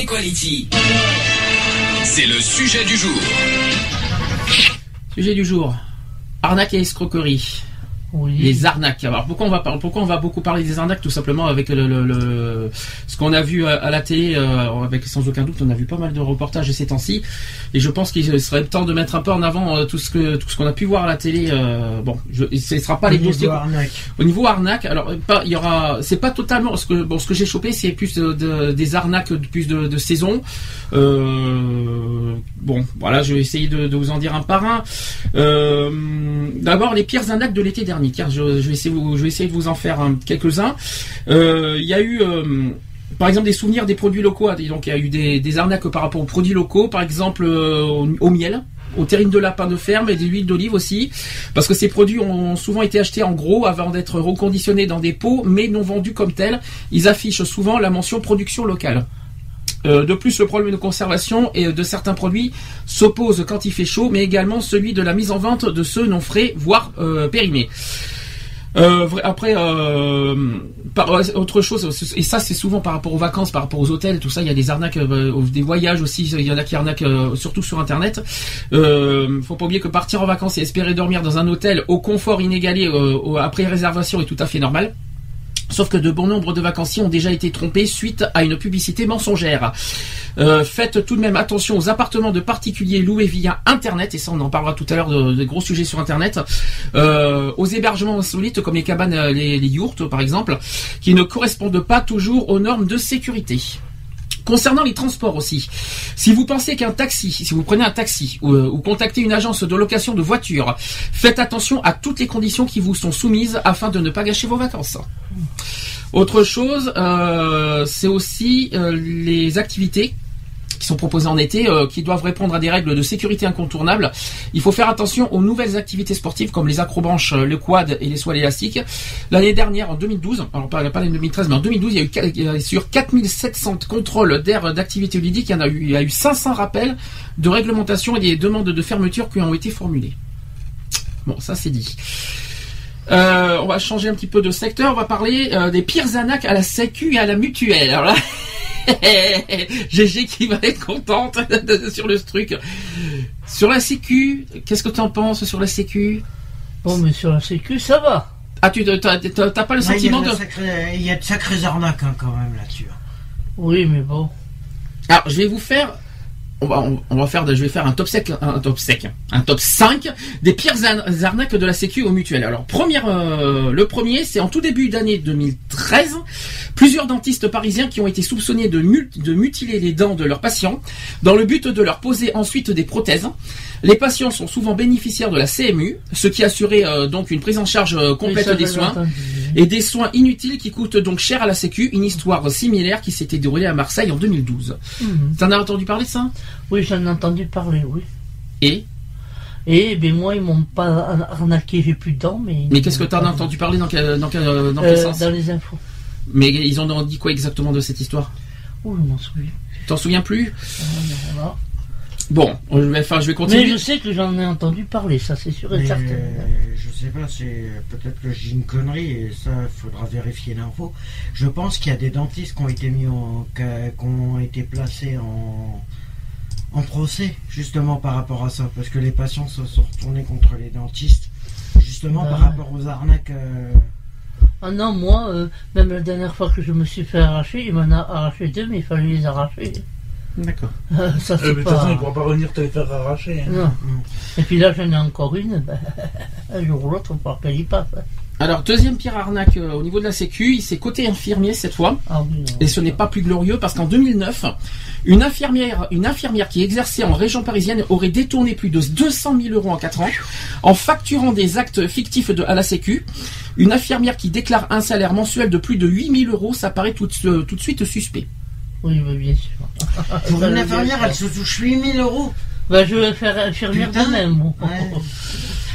Equality. C'est le sujet du jour. Sujet du jour. Arnaque et escroquerie. Les arnaques. Alors pourquoi on va par- pourquoi on va beaucoup parler des arnaques tout simplement avec le, le- le- ce qu'on a vu à, à la télé euh, avec sans aucun doute on a vu pas mal de reportages ces temps-ci. Et je pense qu'il serait temps de mettre un peu en avant euh, tout ce que tout ce qu'on a pu voir à la télé euh, bon je, ce ne sera pas Au les niveau dossiers arnaque. au niveau arnaque alors pas il y aura c'est pas totalement ce que bon ce que j'ai chopé c'est plus de- de- des arnaques de plus de, de saison. Bon voilà je vais essayer de, vous en dire un par un. D'abord les pires arnaques de l'été dernier je, vais essayer de vous en faire hein, quelques-uns. Euh, il y a eu euh, par exemple des souvenirs des produits locaux et donc il y a eu des, arnaques par rapport aux produits locaux. Par exemple euh, au, au miel aux terrines de lapin de ferme et des huiles d'olive aussi. Parce que ces produits ont souvent été achetés en gros avant d'être reconditionnés dans des pots mais non vendus comme tels. Ils affichent souvent la mention production locale euh, de plus, le problème de conservation et de certains produits s'oppose quand il fait chaud, mais également celui de la mise en vente de ceux non frais, voire euh, périmés. Euh, après, autre chose, et ça c'est souvent par rapport aux vacances, par rapport aux hôtels, tout ça, il y a des arnaques, des voyages aussi, il y en a qui arnaquent surtout sur Internet. Euh, faut pas oublier que partir en vacances et espérer dormir dans un hôtel au confort inégalé après réservation est tout à fait normal. Sauf que de bon nombre de vacanciers ont déjà été trompés suite à une publicité mensongère. Euh, faites tout de même attention aux appartements de particuliers loués via Internet, et ça on en parlera tout à l'heure de, gros sujets sur Internet, euh, aux hébergements insolites comme les cabanes, euh, les, les yurts par exemple, qui ne correspondent pas toujours aux normes de sécurité. Concernant les transports aussi, si vous pensez qu'un taxi, si vous prenez un taxi ou, euh, contactez une agence de location de voitures, faites attention à toutes les conditions qui vous sont soumises afin de ne pas gâcher vos vacances. Autre chose, euh, c'est aussi euh, les activités qui sont proposées en été, euh, qui doivent répondre à des règles de sécurité incontournables. Il faut faire attention aux nouvelles activités sportives comme les acrobranches, euh, le quad et les soies élastiques. L'année dernière, en 2012, alors pas, pas l'année 2013, mais en 2012, il y a eu il sur 4700 contrôles d'air d'activité ludique, il y en a eu, il y a eu 500 rappels de réglementation et des demandes de fermeture qui ont été formulées. Bon, ça c'est dit. Euh, on va changer un petit peu de secteur. On va parler euh, des pires anacs à la Sécu et à la mutuelle. GG qui va être contente sur le truc. Sur la Sécu, qu'est-ce que tu en penses sur la Sécu? Bon, mais sur la Sécu, ça va. Ah, tu t'as pas le sentiment de Il y a de sacrées arnaques hein, quand même là-dessus. Oui, mais bon. Alors, je vais vous faire. On va, on, va faire, je vais faire un top sec, un top sec, un top 5 des pires arnaques de la Sécu au mutuel. Alors, première, euh, le premier, c'est en tout début d'année 2013, plusieurs dentistes parisiens qui ont été soupçonnés de, mut- de mutiler les dents de leurs patients dans le but de leur poser ensuite des prothèses. Les patients sont souvent bénéficiaires de la CMU, ce qui assurait euh, donc une prise en charge euh, complète des soins. Et des soins inutiles qui coûtent donc cher à la Sécu. Une histoire similaire qui s'était déroulée à Marseille en 2012. Mhm. T'en as entendu parler de ça? Oui, j'en ai entendu parler, oui. Et? Et ben moi, ils m'ont pas arnaqué, j'ai plus de dents, mais. Mais qu'est-ce que t'en as entendu parler dans quel, dans quel, dans quel Euh, sens? Dans les infos. Mais ils ont dit quoi exactement de cette histoire? Ouh, je m'en souviens. Tu t'en souviens plus? Ben voilà. Bon, je vais, enfin, je vais continuer. Mais je sais que j'en ai entendu parler, ça c'est sûr et certain. euh, je sais pas, c'est peut-être que j'ai une connerie et ça, faudra vérifier l'info. Je pense qu'il y a des dentistes qui ont été mis en, qui ont été placés en, en procès justement par rapport à ça, parce que les patients se sont retournés contre les dentistes justement Bah par rapport aux arnaques. euh, Ah non, moi, euh, même la dernière fois que je me suis fait arracher, il m'en a arraché deux, mais il fallait les arracher. D'accord. Euh, ça Euh, de toute façon, il pourra pas revenir te les faire arracher. hein. Non. Et puis là, j'en ai encore une. Ben, un jour ou l'autre, on va qu'elle y passe. hein. Alors, deuxième pire arnaque euh, au niveau de la Sécu, c'est côté infirmier cette fois. Ah oui, non. Et ce n'est pas plus glorieux parce qu'en 2009, une infirmière, une infirmière qui exerçait en région parisienne aurait détourné plus de 200 000 euros en 4 ans en facturant des actes fictifs de, à la Sécu. Une infirmière qui déclare un salaire mensuel de plus de 8 000 euros, ça paraît tout, euh, tout de suite suspect. Oui, bah, bien sûr. Pour une infirmière, elle se touche 8000 euros. Bah, je vais faire infirmière de même. Ouais.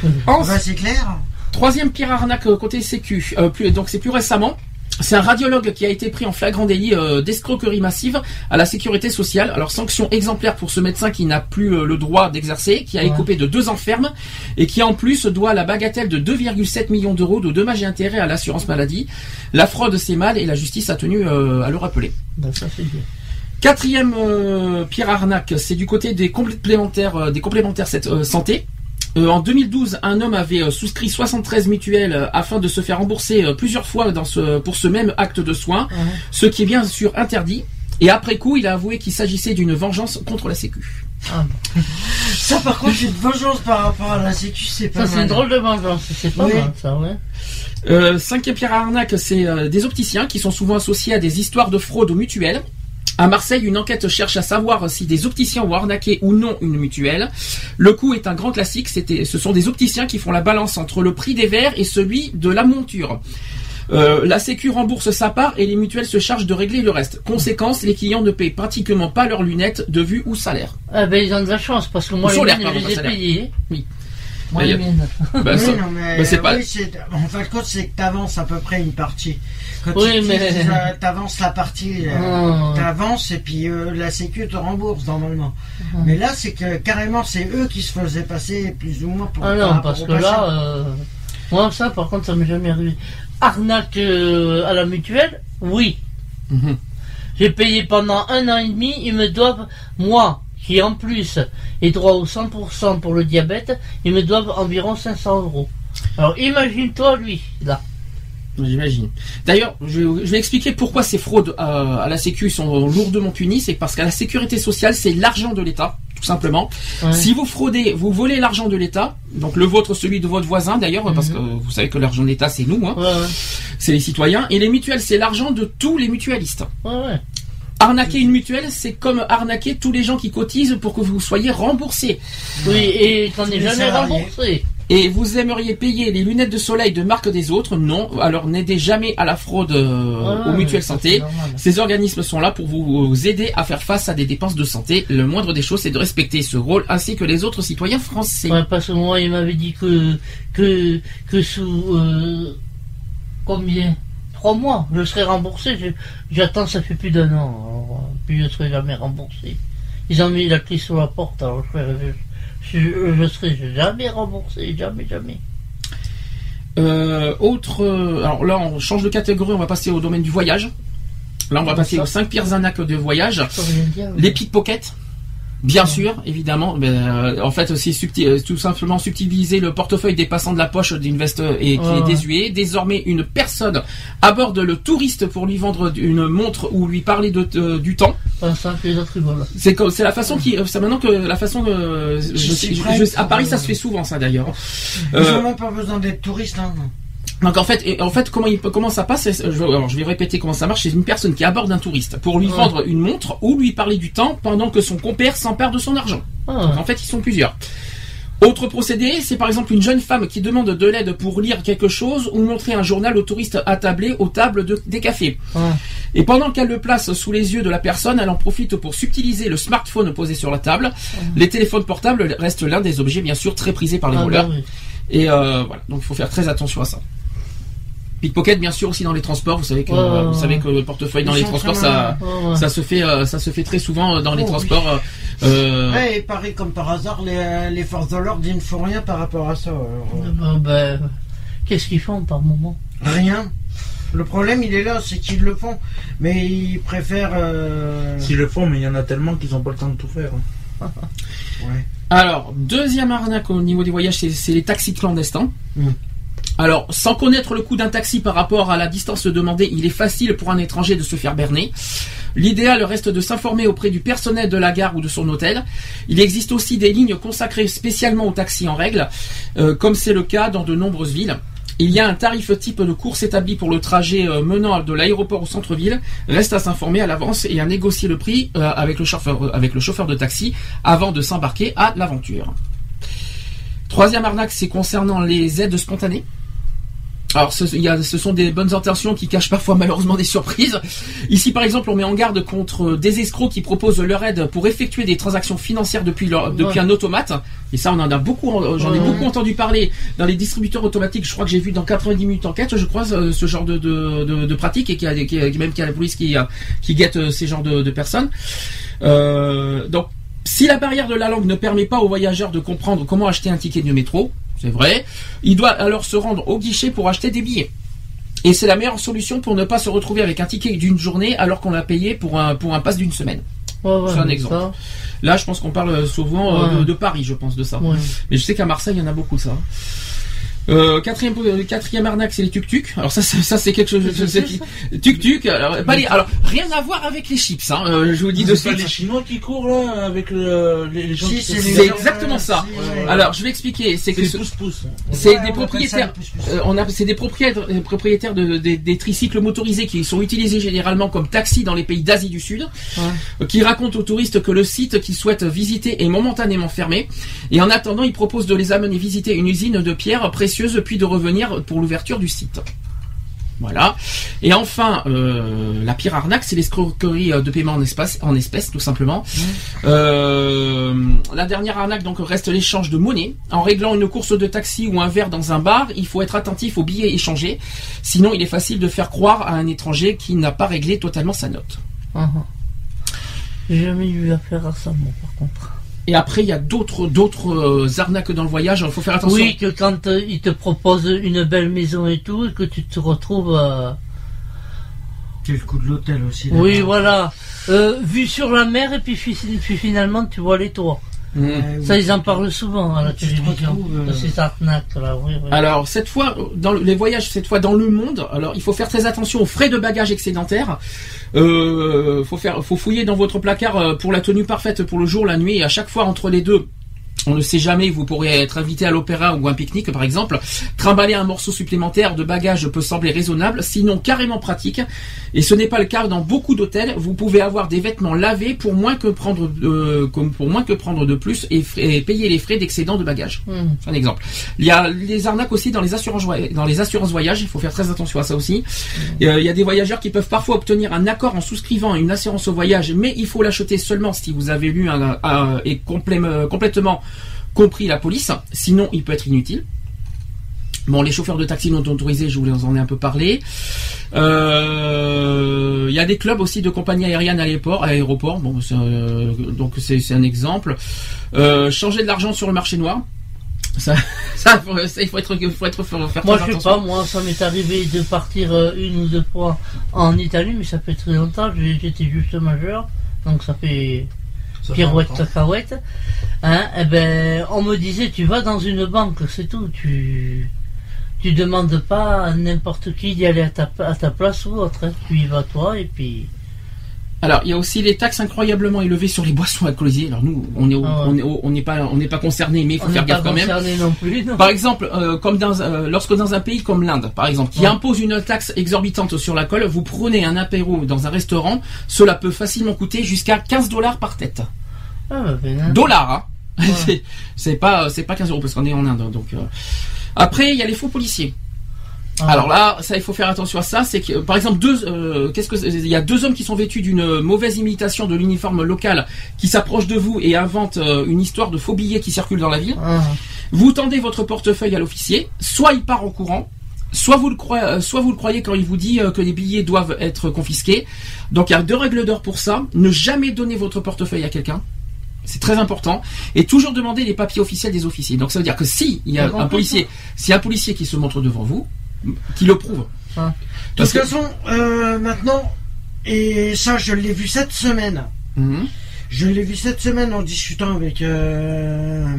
En- Bah, c'est clair. Troisième pire arnaque euh, côté Sécu. Euh, plus- donc c'est plus récemment. C'est un radiologue qui a été pris en flagrant délit euh, d'escroquerie massive à la sécurité sociale. Alors sanction exemplaire pour ce médecin qui n'a plus euh, le droit d'exercer, qui a Ouais. écopé de deux ans ferme et qui en plus doit la bagatelle de 2,7 millions d'euros de dommages et intérêts à l'assurance maladie. La fraude c'est mal et la justice a tenu euh, à le rappeler. Ça, bien. Quatrième euh, pire arnaque, c'est du côté des complémentaires, euh, des complémentaires cette, euh, santé. Euh, en 2012, un homme avait euh, souscrit 73 mutuelles euh, afin de se faire rembourser euh, plusieurs fois dans ce, pour ce même acte de soins, ce qui est bien sûr interdit. Et après coup, il a avoué qu'il s'agissait d'une vengeance contre la Sécu. Ah, bon. Ça, par contre, une vengeance par rapport à la Sécu, c'est pas Ça, c'est mal. une drôle de vengeance. C'est pas Oui. mal, ça, ouais. Euh, cinquième pire arnaque, c'est euh, des opticiens qui sont souvent associés à des histoires de fraude aux mutuelles. À Marseille, une enquête cherche à savoir si des opticiens ont arnaqué ou non une mutuelle. Le coup est un grand classique. C'était, ce sont des opticiens qui font la balance entre le prix des verres et celui de la monture. Euh, la Sécu rembourse sa part et les mutuelles se chargent de régler le reste. Conséquence, les clients ne payent pratiquement pas leurs lunettes de vue ou salaire. Ah, ben, ils ont de la chance, parce que moi, Ou les miennes, pardon, je pas les ai salaire. payées. Oui. Moi, Mais, les euh, miennes. Bah, oui, non, mais, bah, c'est pas- oui, c'est- en fin de compte, c'est que tu avances à peu près une partie. Quand Oui, tu mais- tu avances la partie, euh, Oh. tu avances et puis euh, la Sécu te rembourse normalement. Oh. Mais là, c'est que carrément, c'est eux qui se faisaient passer plus ou moins pour. Ah par non, parce que là, euh, moi, ça, par contre, ça m'est jamais arrivé. Arnaque euh, à la mutuelle, oui. Mhm. J'ai payé pendant un an et demi, ils me doivent, moi, qui en plus ai droit au 100% pour le diabète, ils me doivent environ 500 euros. Alors imagine-toi lui, là. J'imagine. D'ailleurs, je, vais- je vais expliquer pourquoi ces fraudes euh, à la Sécu sont lourdement punies. C'est parce qu'à la sécurité sociale, c'est l'argent de l'État, tout simplement. Ouais. Si vous fraudez, vous volez l'argent de l'État, donc le vôtre, celui de votre voisin d'ailleurs, parce que vous savez que l'argent de l'État, c'est nous, hein, Ouais, ouais, c'est les citoyens. Et les mutuelles, c'est l'argent de tous les mutualistes. ouais, ouais. Arnaquer une mutuelle, c'est comme arnaquer tous les gens qui cotisent pour que vous soyez remboursés. Oui, et t'en es jamais remboursé. Et vous aimeriez payer les lunettes de soleil de marque des autres Non. Alors n'aidez jamais à la fraude euh, Ouais, aux mutuelles santé. Ces organismes sont là pour vous aider à faire face à des dépenses de santé. Le moindre des choses, c'est de respecter ce rôle ainsi que les autres citoyens français. Ouais, parce que moi, il m'avait dit que, que, que sous, euh, combien? Trois mois, je serai remboursé. J'attends, ça fait plus d'un an. Alors, euh, puis je serai jamais remboursé. Ils ont mis la clé sur la porte, alors je, serai- je, je, je serai jamais remboursé, jamais, jamais. Euh, autre, euh, alors là, on change de catégorie. On va passer au domaine du voyage. Là, on va passer aux cinq pires arnaques de voyage. Les pickpockets. Bien sûr, évidemment. Mais, euh, en fait, c'est subtil- euh, tout simplement subtiliser le portefeuille dépassant de la poche d'une veste euh, et qui Ouais, est désuet. Désormais, une personne aborde le touriste pour lui vendre une montre ou lui parler de, euh, du temps. Ils. C'est comme- c'est la façon qui, c'est maintenant que la façon que je- C'est je- je- que- à Paris ça se fait souvent ça d'ailleurs. Ils Euh, ont même pas besoin d'être touristes. Hein. Donc en fait, en fait, comment il comment ça passe je, alors, je vais répéter comment ça marche. C'est une personne qui aborde un touriste pour lui Ouais. vendre une montre ou lui parler du temps pendant que son compère s'empare de son argent. Ah, En fait, ils sont plusieurs. Autre procédé, c'est par exemple une jeune femme qui demande de l'aide pour lire quelque chose ou montrer un journal au touriste attablé aux tables de- des cafés. ouais. Et pendant qu'elle le place sous les yeux de la personne, elle en profite pour subtiliser le smartphone posé sur la table. Les téléphones portables restent l'un des objets bien sûr très prisés par les Ah, voleurs. bah oui. Et euh, voilà, donc il faut faire très attention à ça. Pickpocket bien sûr aussi dans les transports. Vous savez que vous savez le portefeuille dans Ils les transports très ça Ouais, ouais. ça se fait euh, ça se fait très souvent euh, dans les Oh, oui. transports. euh, euh, Ouais, et pareil comme par hasard, les, les forces de l'ordre ils ne font rien par rapport à ça. euh, Bah, bah, Qu'est-ce qu'ils font par moment? Rien. Le problème, il est là, c'est qu'ils le font, mais ils préfèrent. euh, S'ils le font, mais il y en a tellement qu'ils n'ont pas le temps de tout faire. hein. ouais. Alors, deuxième arnaque au niveau des voyages, c'est- c'est les taxis clandestins. Mm. Alors, sans connaître le coût d'un taxi par rapport à la distance demandée, il est facile pour un étranger de se faire berner. L'idéal reste de s'informer auprès du personnel de la gare ou de son hôtel. Il existe aussi des lignes consacrées spécialement aux taxis en règle, euh, comme c'est le cas dans de nombreuses villes. Il y a un tarif type de course établi pour le trajet euh, menant de l'aéroport au centre-ville. Reste à s'informer à l'avance et à négocier le prix euh, avec, le chauffeur, avec le chauffeur de taxi avant de s'embarquer à l'aventure. Troisième arnaque, c'est concernant les aides spontanées. Alors, ce, il y a, ce sont des bonnes intentions qui cachent parfois malheureusement des surprises. Ici, par exemple, on met en garde contre des escrocs qui proposent leur aide pour effectuer des transactions financières depuis, leur, depuis Ouais. un automate. Et ça, on en a beaucoup, j'en ai beaucoup entendu parler dans les distributeurs automatiques. Je crois que j'ai vu dans 90 minutes enquête, je crois, ce, ce genre de, de, de, de pratique et qu'il y a, a- même qu'il y a la police qui, euh, qui guette euh, ces genres de, de personnes. Euh, donc, si la barrière de la langue ne permet pas aux voyageurs de comprendre comment acheter un ticket de métro, c'est vrai, il doit alors se rendre au guichet pour acheter des billets. Et c'est la meilleure solution pour ne pas se retrouver avec un ticket d'une journée alors qu'on l'a payé pour un, pour un pass d'une semaine. Ouais, ouais, C'est un exemple. ça, Là, je pense qu'on parle souvent euh, Ouais. de, de Paris, je pense, de ça. Mais je sais qu'à Marseille, il y en a beaucoup, ça. Euh, quatrième, euh, quatrième arnaque, c'est les tuk-tuk. Alors ça, c'est- ça c'est quelque chose. je sais qui- Tuk-tuk. Alors, pas les- alors, rien à voir avec les chips. Hein, euh, je vous dis de C'est pas suite. les Chinois qui courent là avec le- les, gens Si, c'est C'est exactement euh, ça. si, ouais. Alors, je vais expliquer. C'est C'est que ce- pouce-pouce. c'est Ouais, des propriétaires. Euh, on a, c'est des propriétaires, des propriétaires de, des- des tricycles motorisés qui sont utilisés généralement comme taxis dans les pays d'Asie du Sud, euh, qui racontent aux touristes que le site qu'ils souhaitent visiter est momentanément fermé, et en attendant, ils proposent de les amener visiter une usine de pierres puis de revenir pour l'ouverture du site. Voilà. Et enfin, euh, la pire arnaque, c'est l'escroquerie euh, de paiement en espèces, en espèces tout simplement. Euh, la dernière arnaque donc reste l'échange de monnaie. En réglant une course de taxi ou un verre dans un bar, il faut être attentif aux billets échangés. Sinon, il est facile de faire croire à un étranger qui n'a pas réglé totalement sa note. Ah, ah. J'ai jamais eu affaire à ça, moi, par contre. Et après, il y a d'autres d'autres euh, arnaques dans le voyage. Il faut faire attention. Oui, que quand euh, ils te proposent une belle maison et tout, et que tu te retrouves. euh, C'est le coup de l'hôtel aussi. Oui, voilà. Euh, vue sur la mer, et puis, puis finalement, tu vois les toits. Mmh. Ça, ils en parlent souvent à la télévision. retrouves, euh, De ces arnaques-là, oui, oui. Alors cette fois, dans le- les voyages, cette fois dans le monde, alors il faut faire très attention aux frais de bagages excédentaires. Euh, faut faire, faut fouiller dans votre placard euh, pour la tenue parfaite pour le jour, la nuit, et à chaque fois entre les deux. On ne sait jamais, vous pourrez être invité à l'opéra ou à un pique-nique par exemple. Trimballer un morceau supplémentaire de bagage peut sembler raisonnable, sinon carrément pratique. Et ce n'est pas le cas dans beaucoup d'hôtels. Vous pouvez avoir des vêtements lavés pour moins que prendre, euh, comme pour moins que prendre de plus et, payer les frais d'excédent de bagages. Hmm. C'est un exemple. Il y a les arnaques aussi dans les assurances dans les assurances voyage. Il faut faire très attention à ça aussi. Euh, il y a des voyageurs qui peuvent parfois obtenir un accord en souscrivant une assurance au voyage, mais il faut l'acheter seulement si vous avez lu un, un- et complé- euh, complètement compris la police. Sinon, il peut être inutile. Bon, les chauffeurs de taxi non autorisés, je vous en ai un peu parlé. Euh, Il y a des clubs aussi de compagnies aériennes à l'aéroport. À l'aéroport. Bon, c'est, euh, donc c'est un exemple. Euh, changer de l'argent sur le marché noir. Ça, ça, faut- ça, il faut être, il faut être, faut faire Moi, je sais pas, moi, ça m'est arrivé de partir une ou deux fois en Italie, mais ça fait très longtemps, j'étais juste majeur, donc Ça fait pirouette, cacahuète. Hein, eh ben, on me disait, tu vas dans une banque, c'est tout, tu, tu demandes pas à n'importe qui d'y aller à ta, à ta place ou autre, hein. tu y vas toi, et puis, Alors, il y a aussi les taxes incroyablement élevées sur les boissons alcoolisées. Alors nous, on est, au- Ah ouais. on est, au- on n'est pas, on n'est pas concerné, mais il faut on faire pas gaffe quand même. concerné non plus, non. Par exemple, euh, comme dans, euh, lorsque dans un pays comme l'Inde, par exemple, qui Ouais. impose une taxe exorbitante sur l'alcool, vous prenez un apéro dans un restaurant, cela peut facilement coûter jusqu'à 15 dollars par tête. Ah, bah, ben, hein. Dollars, hein. Ouais. C'est pas, c'est pas 15 euros parce qu'on est en Inde, donc. euh. Après, il y a les faux policiers. Ah. Alors là, ça, il faut faire attention à ça. C'est que, par exemple, deux, euh, qu'est-ce que, il y a deux hommes qui sont vêtus d'une mauvaise imitation de l'uniforme local, qui s'approchent de vous et inventent euh, une histoire de faux billets qui circulent dans la ville. Ah. Vous tendez votre portefeuille à l'officier, soit il part en courant, soit vous le croyez, euh, soit vous le croyez quand il vous dit que les billets doivent être confisqués. Donc il y a deux règles d'or pour ça. Ne jamais donner votre portefeuille à quelqu'un. C'est très important. Et toujours demander les papiers officiels des officiers. Donc ça veut dire que si il y a un policier, a un policier qui se montre devant vous, qui le prouve. Ah. De Parce toute que- façon, euh, maintenant, et ça, je l'ai vu cette semaine. Mhm. Je l'ai vu cette semaine en discutant avec euh,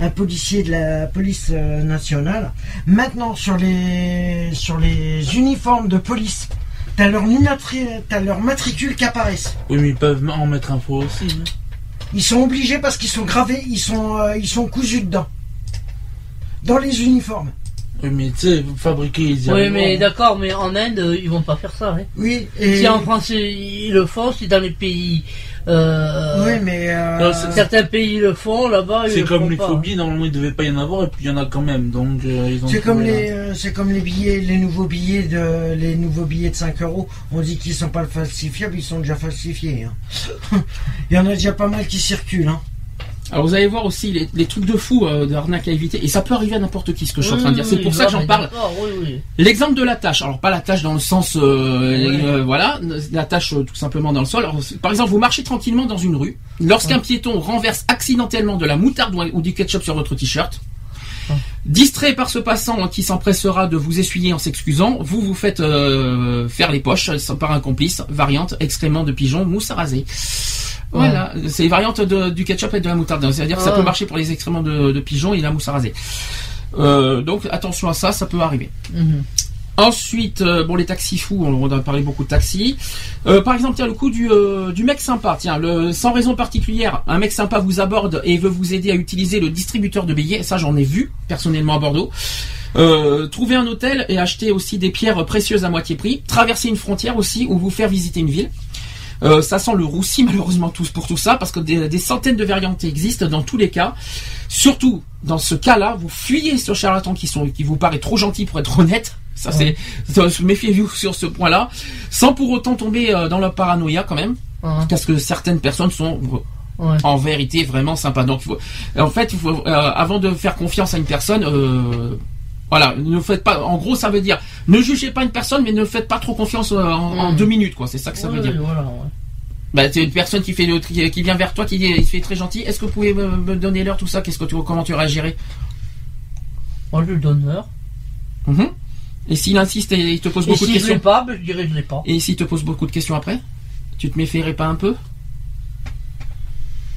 un policier de la police euh, nationale. Maintenant, sur les sur les uniformes de police, t'as leur, t'as leur matricule qui apparaissent. Oui, mais ils peuvent en mettre un faux aussi. hein. Ils sont obligés parce qu'ils sont gravés, ils sont euh, ils sont cousus dedans. Dans les uniformes. Oui, mais tu sais, fabriquer, ils y Oui, mais d'accord, mais en Inde, euh, ils vont pas faire ça, hein. Oui, et Si en France ils le font, si dans les pays Euh, Oui, mais euh, Non, Certains pays le font, là-bas, ils C'est comme font les pas. phobies, normalement il devait pas y en avoir et puis il y en a quand même. Donc euh, ils ont c'est comme les, euh, c'est comme les billets, les nouveaux billets de, les nouveaux billets de 5 euros. On dit qu'ils sont pas falsifiables, ils sont déjà falsifiés. hein. Il y en a déjà pas mal qui circulent. Hein. Alors vous allez voir aussi les, les trucs de fou euh, d'arnaque à éviter et ça peut arriver à n'importe qui ce que je suis en train de dire. C'est oui, pour ça que j'en parle. oui. L'exemple de la tâche. Alors pas la tâche dans le sens, euh, euh, voilà, la tâche euh, tout simplement dans le sol. Alors, par exemple, vous marchez tranquillement dans une rue. Lorsqu'un piéton renverse accidentellement de la moutarde ou- du ketchup sur votre t-shirt, distrait par ce passant qui s'empressera de vous essuyer en s'excusant, vous vous faites euh, faire les poches par un complice. Variante excrément de pigeon, mousse à raser. Voilà, c'est les variantes de- du ketchup et de la moutarde. C'est-à-dire que ça peut marcher pour les excréments de, de pigeon et la mousse à raser. Euh, donc attention à ça, ça peut arriver. Mhm. Ensuite, euh, bon les taxis fous, on, on a parlé beaucoup de taxis. Euh, par exemple, tiens le coup du, du mec sympa. Tiens, le, sans raison particulière, un mec sympa vous aborde et veut vous aider à utiliser le distributeur de billets. Ça, j'en ai vu personnellement à Bordeaux. Euh, trouver un hôtel et acheter aussi des pierres précieuses à moitié prix. Traverser une frontière aussi ou vous faire visiter une ville. Euh, ça sent le roussi malheureusement tous pour tout ça parce que des, des centaines de variantes existent dans tous les cas. Surtout dans ce cas-là, vous fuyez ce charlatan qui sont qui vous paraît trop gentil pour être honnête. Ça c'est méfiez-vous sur ce point-là, sans pour autant tomber euh, dans la paranoïa quand même, Ouais. parce que certaines personnes sont Ouais. en vérité vraiment sympas. Donc faut- en fait, faut, euh, avant de faire confiance à une personne. euh, voilà, ne faites pas. En gros, ça veut dire ne jugez pas une personne, mais ne faites pas trop confiance euh, en, en Mm. deux minutes, quoi. C'est ça que ça veut dire. voilà, ouais. Bah, c'est une personne qui fait le tri- qui vient vers toi, qui dit, il fait très gentil. Est-ce que vous pouvez me, me donner l'heure, tout ça Qu'est-ce que tu, comment tu réagirais? Moi, je lui donne l'heure. Mhm. Et s'il insiste et il te pose Et beaucoup de si je questions, pas, ben, je dirais je l'ai pas. et s'il te pose beaucoup de questions après, tu te méfierais pas un peu?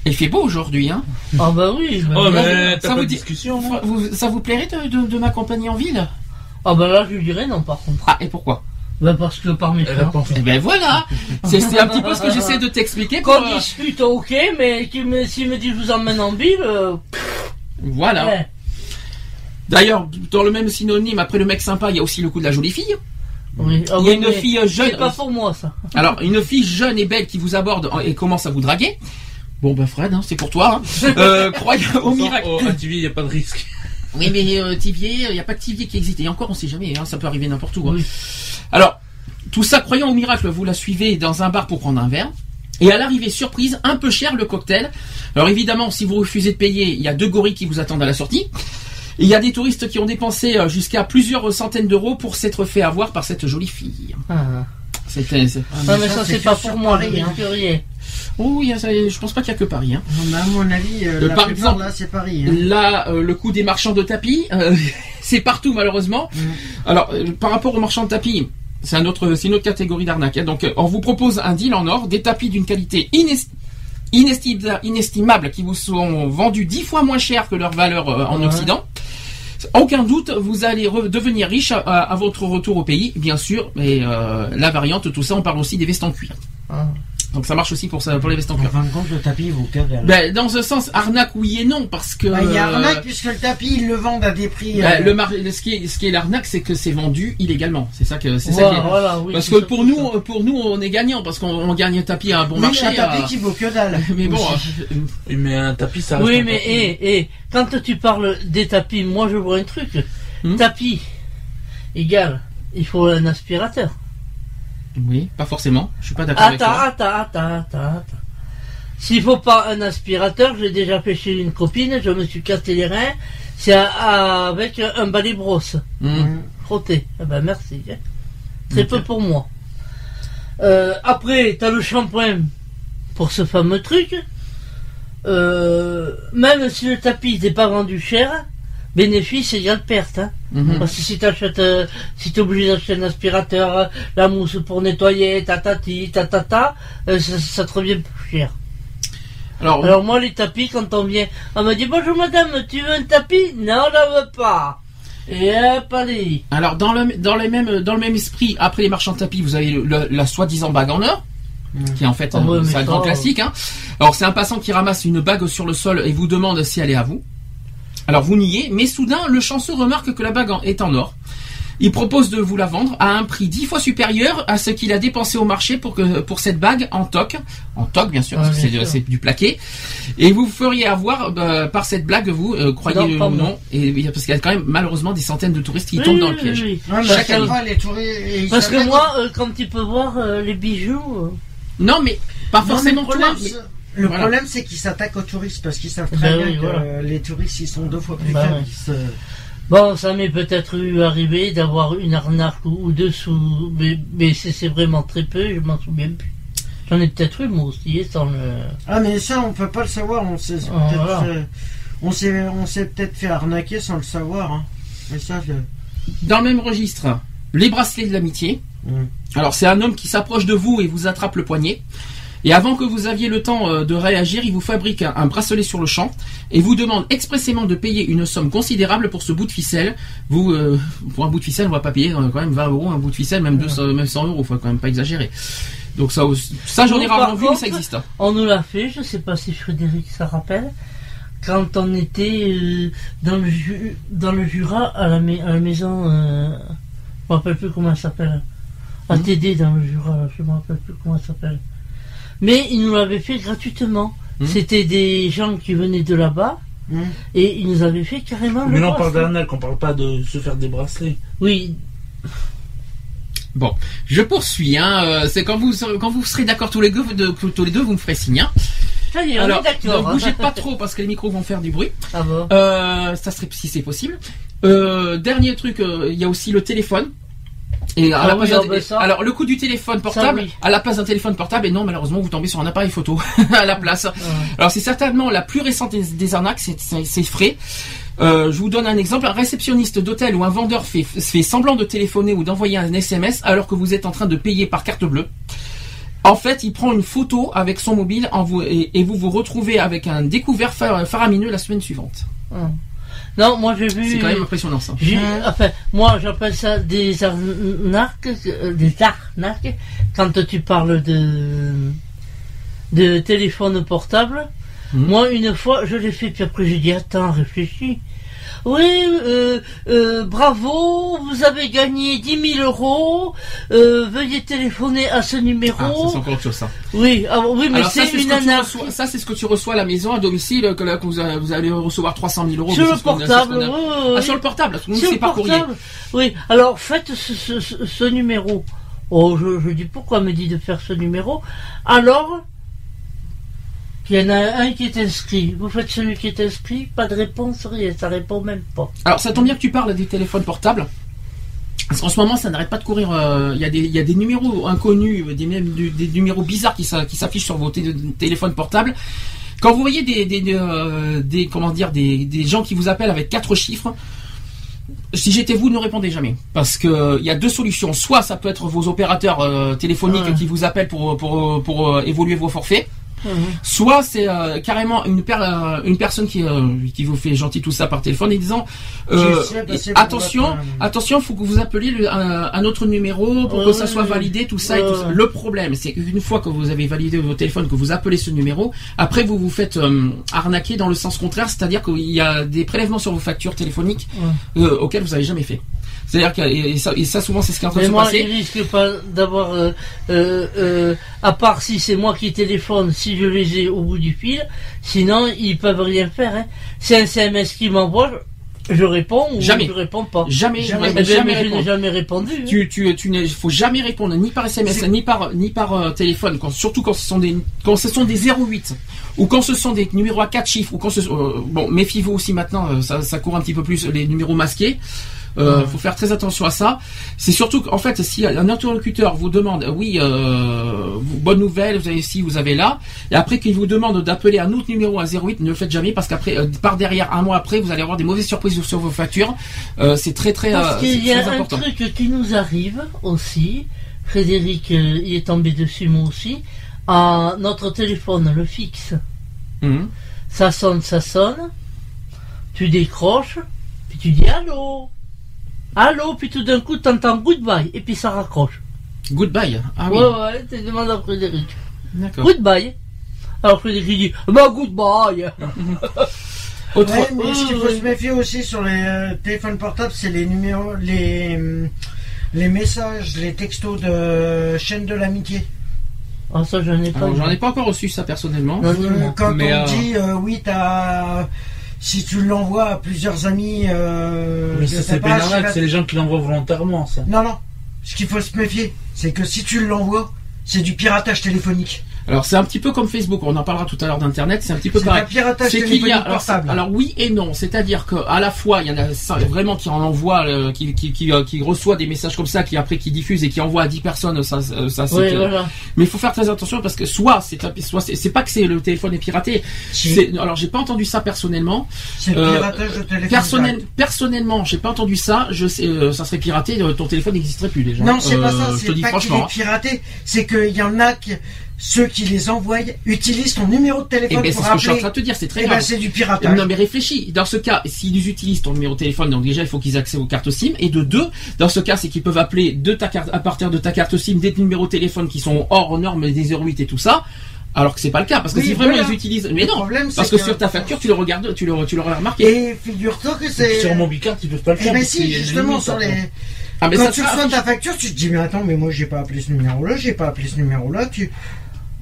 Il fait beau aujourd'hui, hein Ah bah oui. ben, Oh mais ça vous de discussion Vous- Ça vous plairait de, de- de m'accompagner en ville? Ah bah là, je lui dirais non, par contre. Ah, et pourquoi? Bah parce que par mes Elle a frères. Eh ben voilà C'est un petit peu ce que j'essaie de t'expliquer. pour, Qu'on euh, discute, ok, mais qu'il me- s'il me dit je vous emmène en ville, euh, Voilà. ouais. D'ailleurs, dans le même synonyme, après le mec sympa, il y a aussi le coup de la jolie fille. Oui. Ah Il y a oui, une fille jeune. C'est pas pour moi, ça. Alors, une fille jeune et belle qui vous aborde et commence à vous draguer. Bon, ben Fred, hein, c'est pour toi. hein. Euh, croyez au miracle. Oh, à TV, il n'y a pas de risque. Oui, mais euh, Tivier, il n'y a pas de Tivier qui existe. Et encore, on sait jamais, hein, ça peut arriver n'importe où. hein. Oui. Alors, tout ça, croyant au miracle, vous la suivez dans un bar pour prendre un verre. Et à l'arrivée, surprise, un peu cher le cocktail. Alors évidemment, si vous refusez de payer, il y a deux gorilles qui vous attendent à la sortie. Et il y a des touristes qui ont dépensé euh, jusqu'à plusieurs centaines d'euros pour s'être fait avoir par cette jolie fille. Ah, C'était. c'est- Ah, Ah, mais ça, c'est pas pour moi, je hein. Oh, y a je pense pas qu'il y a que Paris. Hein. Non, mais à mon avis, euh, la par plupart, exemple, là, c'est Paris. hein. Là, euh, le coup des marchands de tapis, euh, c'est partout malheureusement. Mm. Alors, euh, par rapport aux marchands de tapis, c'est un autre, c'est une autre catégorie d'arnaque. hein. Donc, on vous propose un deal en or, des tapis d'une qualité ines- inestim- inestimable qui vous sont vendus dix fois moins cher que leur valeur en Ouais. Occident. Aucun doute, vous allez devenir riche à, votre retour au pays, bien sûr. Et euh, la variante, tout ça, on parle aussi des vestes en cuir. Ah. Donc ça marche aussi pour ça, pour les vestes en En cuir. fin de compte, le tapis vaut que dalle. Ben, dans ce sens, arnaque oui et non, parce que Bah, Il y a euh, arnaque puisque le tapis, ils le vendent à des prix. Bah, euh, le mar- ce qui est, ce qui est l'arnaque, c'est que c'est vendu illégalement. C'est ça que c'est ça Voilà, qui est- voilà, oui, Parce que pour nous, ça. pour nous, on est gagnant parce qu'on on gagne un tapis à un bon oui, marché. un tapis à- qui vaut que dalle. Mais bon, euh, Oui, mais un tapis, ça reste Oui, un mais hé, quand tu parles des tapis, moi je vois un truc. Hmm? Tapis égal, il faut un aspirateur. Oui, pas forcément. Je suis pas d'accord avec Attends, toi. attends, attends, attends, attends. S'il faut pas un aspirateur, j'ai déjà fait chez une copine, je me suis cassé les reins, c'est à- avec un balai brosse. Hum. Frotté. Eh ben merci. hein. Très Ok. peu pour moi. Euh, après, t'as le shampoing pour ce fameux truc. Euh, même si le tapis n'est pas vendu cher, bénéfice égale perte. Hein. Mhm. Parce que si t'achètes, euh, si t'es obligé d'acheter un aspirateur, euh, la mousse pour nettoyer, tatati, tatata, euh, ça, ça te revient plus cher. Alors, Alors moi les tapis, quand on vient, on me dit bonjour madame, tu veux un tapis? Non, on n'en veut pas. Et hop, allez. alors dans le dans les mêmes dans le même esprit, après les marchands de tapis, vous avez le- le- la soi-disant bague en or. Qui est en fait Ah un, ouais, grand euh. classique. Hein. Alors c'est un passant qui ramasse une bague sur le sol et vous demande si elle est à vous. Alors vous niez, mais soudain le chanceux remarque que la bague en- est en or. Il propose de vous la vendre à un prix dix fois supérieur à ce qu'il a dépensé au marché pour que pour cette bague en toc, en toc bien sûr, Ouais, parce que bien c'est du plaqué, et vous feriez avoir bah, par cette blague vous euh, croyez Non, ou non, et parce qu'il y a quand même malheureusement des centaines de touristes qui Oui, tombent dans le piège. oui. Ouais, mais Chaque ça année. va, les touristes. Parce que moi, euh, quand tu peux voir euh, les bijoux, euh, Non mais pas Non, mais forcément le toi. problème, mais- c'est- le Voilà. problème, c'est qu'ils s'attaquent aux touristes parce qu'ils savent Ben très oui, bien que voilà. euh, les touristes ils sont deux fois plus se- Bon, ça m'est peut-être eu arrivé d'avoir une arnaque ou, deux sous, mais, mais c'est vraiment très peu, je m'en souviens plus. J'en ai peut-être eu moi aussi, sans le... Ah mais ça on peut pas le savoir, on s'est Ah, peut-être voilà. fait- on s'est peut-être fait arnaquer sans le savoir. Hein. Et ça, je- Dans le même registre, les bracelets de l'amitié. Mm. Alors c'est un homme qui s'approche de vous et vous attrape le poignet. Et avant que vous aviez le temps euh, de réagir, il vous fabrique un, un bracelet sur le champ et vous demande expressément de payer une somme considérable pour ce bout de ficelle. Vous, euh, pour un bout de ficelle, on va pas payer euh, quand même 20 euros un bout de ficelle, même 200, même 100 euros, faut quand même pas exagérer. Donc ça, ça j'en ai rarement vu, mais ça existe. On nous l'a fait, je sais pas si Frédéric ça rappelle, quand on était euh, dans, le dans le Jura à la, à la maison, euh, je me rappelle plus comment elle s'appelle, à Mhm. TD dans le Jura, je me rappelle plus comment elle s'appelle. Mais ils nous l'avaient fait gratuitement. Mhm. C'était des gens qui venaient de là-bas Mm. et ils nous avaient fait carrément Mais le là, on parle d'arnaque, on parle pas de se faire des bracelets. Oui, Bon, je poursuis. Hein, euh, c'est quand vous quand vous serez d'accord tous les deux, de- tous les deux, vous me ferez signe. hein. ça y est, on Alors, est d'accord. ne hein. bougez pas trop parce que les micros vont faire du bruit. Ah bon Euh, ça serait si c'est possible. Euh, dernier truc, euh, il y a aussi le téléphone. Et à Ah la oui, place d'un- ça. alors le coût du téléphone portable, oui. à la place d'un téléphone portable, et non malheureusement vous tombez sur un appareil photo à la place. Alors c'est certainement la plus récente des, des arnaques, c'est- frais. Euh, je vous donne un exemple. Un réceptionniste d'hôtel ou un vendeur fait, fait semblant de téléphoner ou d'envoyer un SMS alors que vous êtes en train de payer par carte bleue. En fait, il prend une photo avec son mobile en vous, et, et vous vous retrouvez avec un découvert fa- faramineux la semaine suivante. Ah. Non, moi j'ai vu. C'est quand même impressionnant ça. Enfin, moi j'appelle ça des arnaques, euh, des arnaques, quand tu parles de, de téléphone portable. Mhm. Moi, une fois, je l'ai fait, puis après j'ai dit, attends, réfléchis. Oui, euh, euh, bravo, vous avez gagné 10 000 euros, euh, veuillez téléphoner à ce Ah, numéro. ça c'est encore autre chose ça. oui, ah, oui, mais c'est c'est ce une que tu arnaque. reçois. Ça c'est ce que tu reçois à la maison à domicile que là que vous, allez recevoir 300 000 euros. Sur le portable, qu'on a- oui, oui, Ah sur le portable. Nous c'est par courrier. Oui, alors faites ce, ce- ce- ce numéro. Oh, je, je dis pourquoi me dit de faire ce numéro. Alors, il y en a un qui est inscrit. Vous faites celui qui est inscrit, pas de réponse, rien, ça répond même pas. Alors ça tombe bien que tu parles des téléphones portables. Parce qu'en ce moment, ça n'arrête pas de courir. euh, Il y, a des- il y a des numéros inconnus, des, même du- des numéros bizarres qui s'a- qui s'affichent sur vos té- téléphones portables. Quand vous voyez des, des, euh, des- comment dire, des, gens qui vous appellent avec quatre chiffres, si j'étais vous, ne répondez jamais. Parce que euh, il y a deux solutions. Soit ça peut être vos opérateurs euh, téléphoniques Ouais. qui vous appellent pour, pour, pour, évoluer vos forfaits. Soit c'est euh, carrément une, per- euh, une personne qui, euh, qui vous fait gentil tout ça par téléphone et disant euh, attention, attention, faut que vous appeliez le- un, un autre numéro pour que ça soit validé, tout ça et tout ça. Le problème, c'est qu'une fois que vous avez validé votre téléphone, que vous appelez ce numéro, après vous vous faites arnaquer dans le sens contraire, c'est-à-dire qu'il y a des prélèvements sur vos factures téléphoniques auxquels vous n'avez jamais fait. C'est-à-dire que et, ça, et ça souvent c'est ce qui est en train de Mais se moi, passer. il risque pas d'avoir, euh, euh, euh, à part si c'est moi qui téléphone, si je les ai au bout du fil, sinon ils peuvent rien faire. Hein. C'est un CMS qui m'envoie, je réponds ou Jamais. je réponds pas. Jamais, Jamais. Eh jamais, bien, mais je répondre. n'ai jamais répondu. hein. Tu, tu, tu n'es, faut jamais répondre ni par SMS, ni par, ni par euh, téléphone, quand, surtout quand ce sont des, quand ce sont des 08 ou quand ce sont des numéros à quatre chiffres ou quand ce, euh, bon, méfiez-vous aussi maintenant, euh, ça, ça court un petit peu plus les numéros masqués. Euh, faut faire très attention à ça. C'est surtout qu'en fait, si un interlocuteur vous demande, euh, oui, euh, bonne nouvelle, vous avez ci, vous avez là, et après qu'il vous demande d'appeler un autre numéro à 08, ne le faites jamais parce qu'après, euh, par derrière, un mois après, vous allez avoir des mauvaises surprises sur vos factures. C'est très très, Parce qu'il y a un important. truc qui nous arrive aussi. Frédéric y est tombé dessus, moi aussi. À notre téléphone, le fixe. Mhm. Ça sonne, ça sonne. Tu décroches, puis tu dis allô. Allô, puis tout d'un coup, t'entends goodbye, et puis ça raccroche. Goodbye. Ah oui. Ouais, ouais, tu demandes à Frédéric. D'accord. Goodbye. Alors Frédéric dit, bah goodbye. Autre- Ouais, mais ce qu'il faut se méfier aussi sur les euh, téléphones portables, c'est les numéros, les, hum, les messages, les textos de chaîne de l'amitié. Ah, ça, j'en ai pas. J'en ai pas encore reçu ça personnellement. Non. Euh, quand Mais, on euh, dit euh, oui, t'as, si tu l'envoies à plusieurs amis, euh, Mais ça, c'est pas c'est les gens qui l'envoient volontairement, ça. Non, non. Ce qu'il faut se méfier, c'est que si tu l'envoies, c'est du piratage téléphonique. Alors c'est un petit peu comme Facebook, on en parlera tout à l'heure d'internet, c'est un petit peu pareil. piratage C'est qu'il téléphonique y a alors, portable. alors oui et non, c'est-à-dire que à la fois il y en a vraiment qui en envoient, euh, qui, qui, qui, euh, qui reçoit des messages comme ça, qui après qui diffuse et qui envoie à 10 personnes, ça, ça, ça, c'est Oui, que- voilà. mais il faut faire très attention parce que soit c'est soit c'est c'est pas que c'est le téléphone est piraté, Si. c'est alors j'ai pas entendu ça personnellement. c'est le euh, piratage de téléphone. Personnel, personnellement, j'ai pas entendu ça. Je sais, euh, ça serait piraté. euh, Ton téléphone n'existerait plus déjà. Non, c'est pas Euh, ça. Je te C'est dis pas qu'il est piraté. C'est qu'il y en a qui, ceux qui les envoient utilisent ton numéro de Et téléphone ben c'est pour ce que je suis en appeler. train de te dire. C'est très Eh ben, grave. c'est du piratage. Non mais réfléchis. Dans ce cas, s'ils utilisent ton numéro de téléphone, donc déjà il faut qu'ils aient accès aux cartes SIM. Et de deux, dans ce cas, c'est qu'ils peuvent appeler de ta carte à partir de ta carte SIM des numéros de téléphone qui sont hors normes des 08 et tout ça. Alors que c'est pas le cas parce que Oui, si vraiment voilà. ils utilisent, mais Le non, problème, c'est parce que que- sur ta facture tu le regardes, tu le tu remarqué. Et figure-toi que c'est. Sur Mobicard, ils peuvent pas le Eh faire. ben parce qu'il si, justement, sur après. les. Ah mais Quand ça tu reçois ta facture, tu te dis mais attends, mais moi j'ai pas appelé ce numéro-là, j'ai pas appelé ce numéro-là. Tu.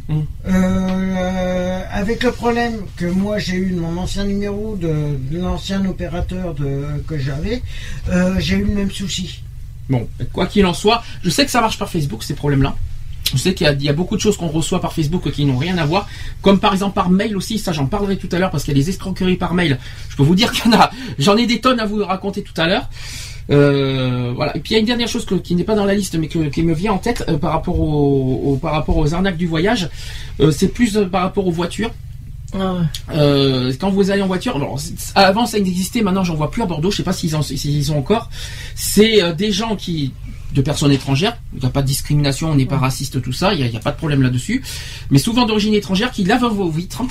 Mm. Euh, avec le problème que moi j'ai eu de mon ancien numéro, de, de l'ancien opérateur de, que j'avais, euh, j'ai eu le même souci. Bon, quoi qu'il en soit, je sais que ça marche par Facebook ces problèmes-là. Je sais qu'il y y a beaucoup de choses qu'on reçoit par Facebook qui n'ont rien à voir, comme par exemple par mail aussi. Ça, j'en parlerai tout à l'heure parce qu'il y a des escroqueries par mail. Je peux vous dire qu'il y en a. J'en ai des tonnes à vous raconter tout à l'heure. Euh, voilà. Et puis il y a une dernière chose que- qui n'est pas dans la liste, mais que- qui me vient en tête euh, par rapport au, au- par rapport aux arnaques du voyage. Euh, c'est plus par rapport aux voitures. Ah ouais. Euh, quand vous allez en voiture, alors, c'est- avant ça existait, maintenant j'en vois plus à Bordeaux, je sais pas s'ils en, s'ils ont encore. C'est euh, des gens qui, de personnes étrangères, il n'y a pas de discrimination, on n'est pas raciste, tout ça, il n'y a, pas de problème là-dessus, mais souvent d'origine étrangère qui lavent vos vitres,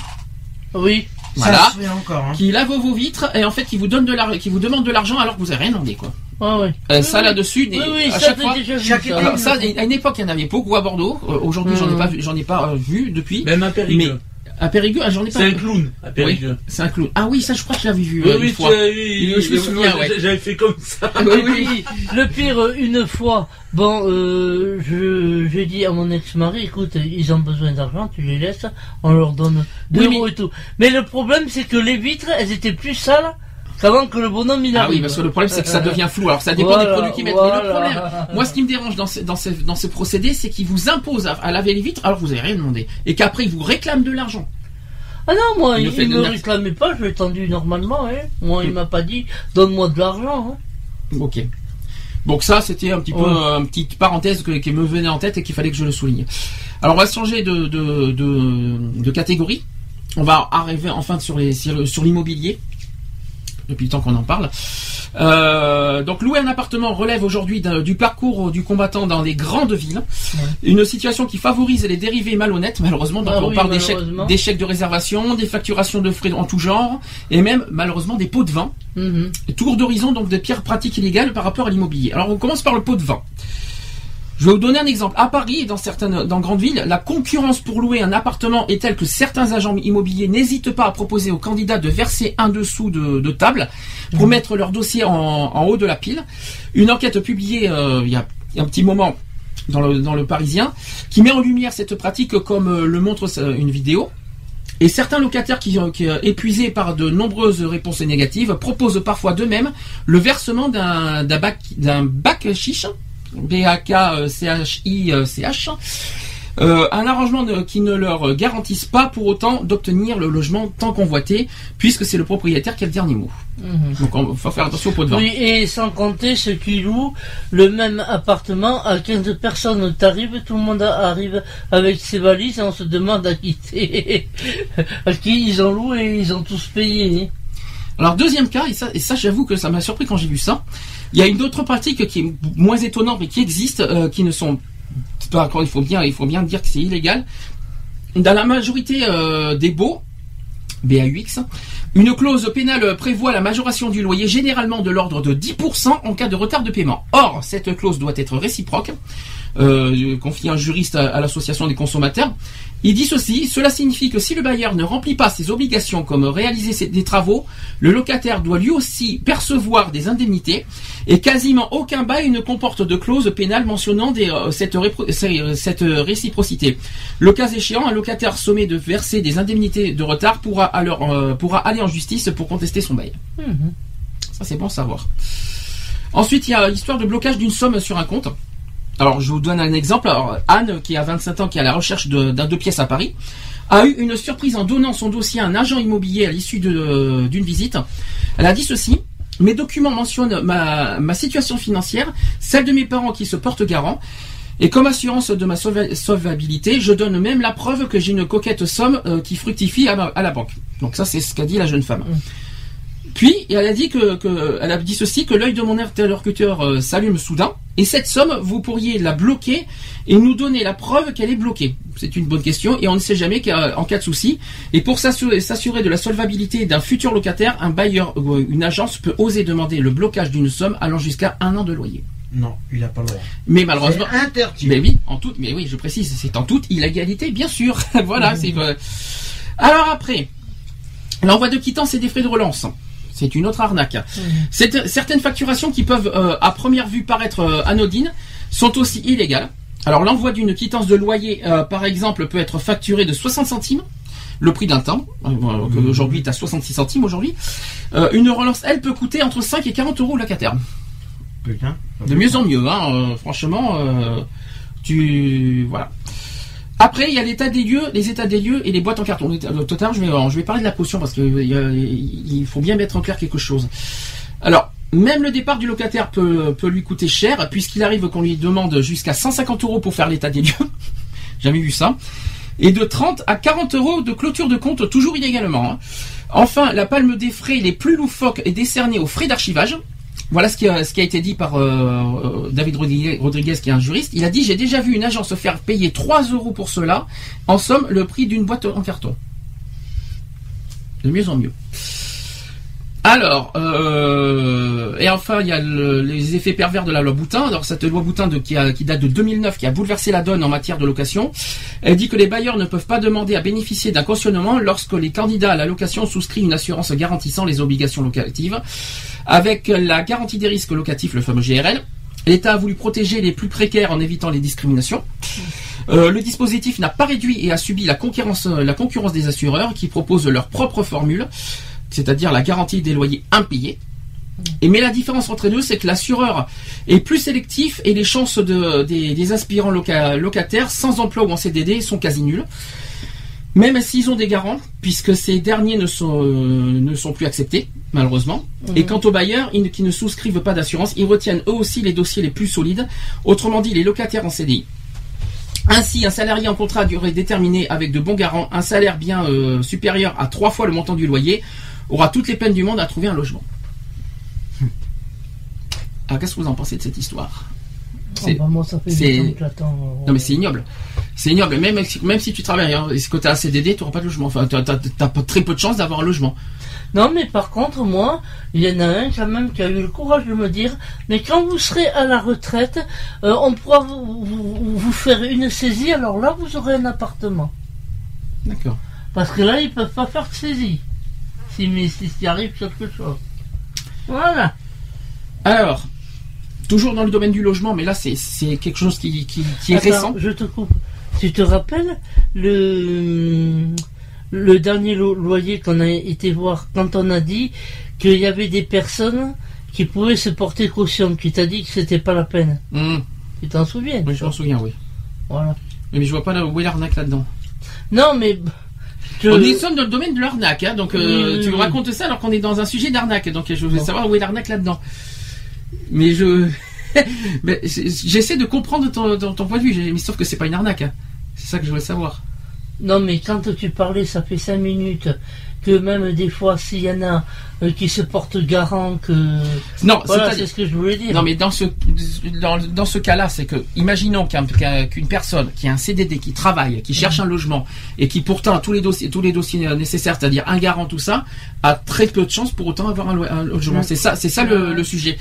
Oui. voilà, Ça se fait encore. Hein. qui lavent vos vitres et en fait qui vous donnent de l'argent, qui vous demandent de l'argent alors que vous avez rien demandé quoi. Ah ouais. Euh, Oui, ça oui. là-dessus, Oui, des- oui, à ça chaque fois. déjà vu. chaque ça. Alors ça, à une époque, il y en avait beaucoup à Bordeaux. Euh, Aujourd'hui, j'en ai Mhm. pas vu, j'en ai pas euh, vu depuis. Même à Périgueux. À Périgueux, ah, j'en ai pas. C'est un clown, à Périgueux. C'est un clown. Ah oui, ça, je crois que je l'avais vu Oui, euh, une oui, fois. tu as- oui, Je me oui, souviens, ouais. J'avais fait comme ça. Oui, oui. le pire, une fois, bon, euh, je, j'ai dit à mon ex-mari, écoute, ils ont besoin d'argent, tu les laisses, on leur donne 2 Oui, mais- euros et tout. Mais le problème, c'est que les vitres, elles étaient plus sales qu'avant que le bonhomme il Ah arrive. oui, parce que le problème c'est que ça devient flou. Alors ça dépend des Voilà, produits qu'ils mettent. Mais le voilà. problème, moi ce qui me dérange dans ce, dans ce, dans ce procédé, c'est qu'ils vous imposent à, à laver les vitres alors que vous avez rien demandé. Et qu'après ils vous réclament de l'argent. Ah non, moi, Il de me la- réclamait pas, je l'ai tendu normalement, hein. Moi, il m'a pas dit, donne-moi de l'argent, hein. Ok. Donc ça, c'était un petit peu Ouais. euh, une petite parenthèse qui me venait en tête et qu'il fallait que je le souligne. Alors on va changer de, de, de, de catégorie. On va arriver enfin sur les sur l'immobilier. Depuis le temps qu'on en parle. Euh, donc louer un appartement relève aujourd'hui du parcours du combattant dans les grandes villes. Une situation qui favorise les dérivés malhonnêtes, malheureusement. Donc Ah on oui, parle d'échecs malheureusement. d'échecs de réservation, des facturations de frais en tout genre, et même malheureusement des pots de vin. Mhm. Tour d'horizon donc de pierres pratiques illégales par rapport à l'immobilier. Alors on commence par le pot de vin. Je vais vous donner un exemple. À Paris et dans certaines dans grandes villes, la concurrence pour louer un appartement est telle que certains agents immobiliers n'hésitent pas à proposer aux candidats de verser un dessous de, de table pour mettre leur dossier en, en haut de la pile. Une enquête publiée euh, il y a un petit moment dans le, dans le Parisien qui met en lumière cette pratique comme euh, le montre euh, une vidéo. Et certains locataires qui, qui, épuisés par de nombreuses réponses négatives proposent parfois d'eux-mêmes le versement d'un d'un bac d'un bac chiche B-A-K-C-H-I-C-H euh, un arrangement de- qui ne leur garantisse pas pour autant d'obtenir le logement tant convoité puisque c'est le propriétaire qui a le dernier mot. Mhm. Donc on faut faire attention au pot de vin. Oui, et sans compter ceux qui louent le même appartement à 15 personnes. T'arrives, tout le monde arrive avec ses valises et on se demande à qui c'est. à qui ils ont loué et ils ont tous payé. Alors deuxième cas, et ça, et ça j'avoue que ça m'a surpris quand j'ai vu ça, il y a une autre pratique qui est moins étonnante mais qui existe, euh, qui ne sont pas encore, il faut bien, il faut bien dire que c'est illégal. Dans la majorité euh, des baux, BAUX, une clause pénale prévoit la majoration du loyer généralement de l'ordre de 10% en cas de retard de paiement. Or, cette clause doit être réciproque. Euh, confie un juriste à, à l'association des consommateurs. Il dit ceci, cela signifie que si le bailleur ne remplit pas ses obligations comme réaliser ses- des travaux, le locataire doit lui aussi percevoir des indemnités et quasiment aucun bail ne comporte de clause pénale mentionnant des, euh, cette, répro- cette réciprocité. Le cas échéant, un locataire sommé de verser des indemnités de retard pourra, alors, euh, pourra aller en justice pour contester son bail. Mhm. Ça, c'est bon à savoir. Ensuite, il y a l'histoire de blocage d'une somme sur un compte. Alors, je vous donne un exemple. Anne, qui a 25 ans, qui est à la recherche de- d'un deux pièces à Paris, a eu une surprise en donnant son dossier à un agent immobilier à l'issue de- d'une visite. Elle a dit ceci. Mes documents mentionnent ma, situation financière, celle de mes parents qui se portent garant. Et comme assurance de ma solva- solvabilité, je donne même la preuve que j'ai une coquette somme euh, qui fructifie à, la banque. Donc ça, c'est ce qu'a dit la jeune femme. Puis, elle a dit que, que- elle a dit ceci que l'œil de mon interlocuteur euh, s'allume soudain, et cette somme, vous pourriez la bloquer et nous donner la preuve qu'elle est bloquée. C'est une bonne question, et on ne sait jamais qu'en cas de souci. Et pour s'assurer de la solvabilité d'un futur locataire, un bailleur ou une agence peut oser demander le blocage d'une somme allant jusqu'à un an de loyer. Non, il n'a pas le droit. Mais malheureusement, interdit. mais oui, en toute, mais oui, je précise, c'est en toute illégalité, bien sûr. voilà, c'est. euh. Alors après, l'envoi de quittance et des frais de relance. C'est une autre arnaque. Cette- certaines facturations qui peuvent, euh, à première vue, paraître euh, anodines, sont aussi illégales. Alors l'envoi d'une quittance de loyer, euh, par exemple, peut être facturé de 60 centimes, le prix d'un temps. Euh, que Aujourd'hui, est à 66 centimes aujourd'hui. Euh, une relance, elle, peut coûter entre 5 et 40 euros au locataire. Putain. De mieux en mieux, hein, euh, franchement, euh, tu voilà. Après, il y a l'état des lieux, les états des lieux et les boîtes en carton. Euh, Tout je vais, parler de la caution parce qu'il il faut bien mettre en clair quelque chose. Alors, même le départ du locataire peut, peut lui coûter cher, puisqu'il arrive qu'on lui demande jusqu'à 150 euros pour faire l'état des lieux. Jamais vu ça. Et de 30 à 40 euros de clôture de compte, toujours illégalement. hein. Enfin, la palme des frais les plus loufoques est décernée aux frais d'archivage. Voilà ce qui, a, ce qui a été dit par euh, euh, David Rodriguez, Rodriguez, qui est un juriste. Il a dit J'ai déjà vu une agence se faire payer 3 euros pour cela. En somme, le prix d'une boîte en carton. De mieux en mieux. Alors, euh, et enfin, il y a le- les effets pervers de la loi Boutin. Alors, cette loi Boutin qui, date de 2009, qui a bouleversé la donne en matière de location, elle dit que les bailleurs ne peuvent pas demander à bénéficier d'un cautionnement lorsque les candidats à la location souscrivent une assurance garantissant les obligations locatives. Avec la garantie des risques locatifs, le fameux GRL, l'État a voulu protéger les plus précaires en évitant les discriminations. Euh, le dispositif n'a pas réduit et a subi la concurrence, la concurrence des assureurs qui proposent leur propre formule, c'est-à-dire la garantie des loyers impayés. Et mais la différence entre les deux, c'est que l'assureur est plus sélectif et les chances de, des, des aspirants loca- locataires sans emploi ou en CDD sont quasi nulles. Même s'ils ont des garants, puisque ces derniers ne sont, euh, ne sont plus acceptés, malheureusement. Et quant aux bailleurs ils ne- qui ne souscrivent pas d'assurance, ils retiennent eux aussi les dossiers les plus solides, autrement dit les locataires en CDI. Ainsi, un salarié en contrat à durée déterminée avec de bons garants, un salaire bien euh, supérieur à trois fois le montant du loyer, aura toutes les peines du monde à trouver un logement. Alors, qu'est-ce que vous en pensez de cette histoire Ah C'est- bah, moi, ça fait c'est- 8 ans que j'attends. euh, Non, mais c'est ignoble. C'est ignoble. Même, si- même si tu travailles, hein, et si tu as un CDD, tu n'auras pas de logement. Enfin, tu as, très peu de chances d'avoir un logement. Non, mais par contre, moi, il y en a un quand même qui a eu le courage de me dire, mais quand vous serez à la retraite, euh, on pourra vous, vous- vous faire une saisie, alors là, vous aurez un appartement. D'accord. Parce que là, ils peuvent pas faire de saisie. Si, mais si, arrive quelque chose. Voilà. Alors, toujours dans le domaine du logement, mais là, c'est c'est quelque chose qui, qui, qui est Attends, récent. je te coupe. Tu te rappelles le, le dernier lo- loyer qu'on a été voir quand on a dit qu'il y avait des personnes qui pouvaient se porter caution, qui t'a dit que c'était pas la peine. Hum, Tu t'en souviens? Oui, je m'en souviens, oui. Voilà. Mais je vois pas là, où est l'arnaque là-dedans. Non, mais je- On est sommes dans le domaine de l'arnaque, hein, donc euh, Oui, tu oui. racontes ça alors qu'on est dans un sujet d'arnaque, donc je voulais Bon. savoir où est l'arnaque là-dedans. Mais je, mais j'essaie de comprendre ton, ton, ton point de vue, mais sauf que c'est pas une arnaque. hein. C'est ça que je voulais savoir. non, mais quand tu parlais, ça fait cinq minutes que même des fois, s'il y en a euh, qui se portent garant, que Non, voilà, c'est ce que je voulais dire. Non, mais dans ce, dans, dans ce cas-là, c'est que, imaginons qu'un- qu'un- qu'une personne qui a un CDD, qui travaille, qui cherche un logement, et qui pourtant a tous les dossiers, tous les dossiers euh, nécessaires, c'est-à-dire un garant, tout ça, a très peu de chances pour autant avoir un, lo- un logement. C'est ça, c'est ça le, le sujet.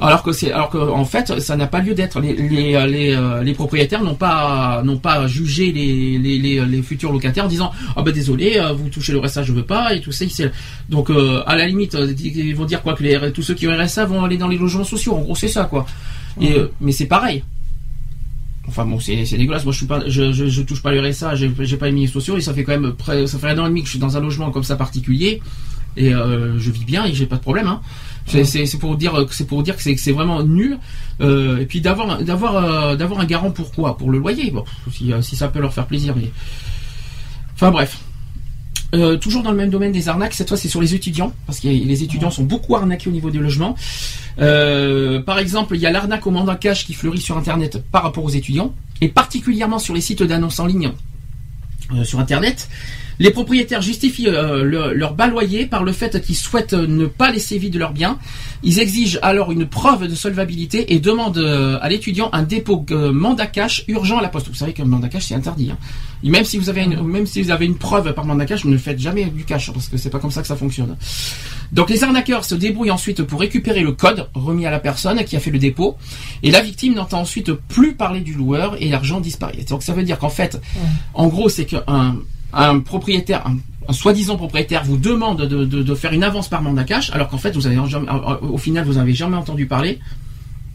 Alors que c'est, alors que en fait, ça n'a pas lieu d'être. Les, les, euh, les, euh, les propriétaires n'ont pas, n'ont pas jugé les, les, les, les futurs locataires en disant, ah ben désolé, euh, vous touchez le RSA, je veux pas et tout ça. Donc euh, à la limite, euh, ils vont dire quoi que les, tous ceux qui ont RSA vont aller dans les logements sociaux. En gros, c'est ça quoi. Et, euh, mais c'est pareil. Enfin bon, c'est c'est dégueulasse. Moi, je suis pas, je, je, je touche pas le RSA, j'ai pas les milieux sociaux et ça fait quand même près, ça fait un an et demi que je suis dans un logement comme ça particulier et euh, je vis bien et j'ai pas de problème. Hein. C'est c'est- pour dire que c'est pour dire que c'est vraiment nul. Euh, et puis d'avoir d'avoir euh, d'avoir un garant pour quoi? Pour le loyer. Bon, si, euh, si ça peut leur faire plaisir. Mais enfin bref. Euh, toujours dans le même domaine des arnaques, cette fois c'est sur les étudiants, parce que les étudiants sont beaucoup arnaqués au niveau des logements. Euh, par exemple, il y a l'arnaque au mandat cash qui fleurit sur Internet par rapport aux étudiants, et particulièrement sur les sites d'annonces en ligne euh, sur Internet. Les propriétaires justifient euh, le- leur bas loyer par le fait qu'ils souhaitent euh, ne pas laisser vide leurs biens. Ils exigent alors une preuve de solvabilité et demandent euh, à l'étudiant un dépôt mandat cash urgent à la poste. Vous savez que le mandat cash c'est interdit. hein. Et même si vous avez une, même si vous avez une preuve par mandat cash, ne faites jamais du cash hein, parce que c'est pas comme ça que ça fonctionne. Donc les arnaqueurs se débrouillent ensuite pour récupérer le code remis à la personne qui a fait le dépôt et la victime n'entend ensuite plus parler du loueur et l'argent disparaît. Donc ça veut dire qu'en fait, en gros, c'est qu'un un propriétaire, un, un soi-disant propriétaire vous demande de, de- de faire une avance par mandat cash, alors qu'en fait, vous avez jamais, au final, vous avez jamais entendu parler,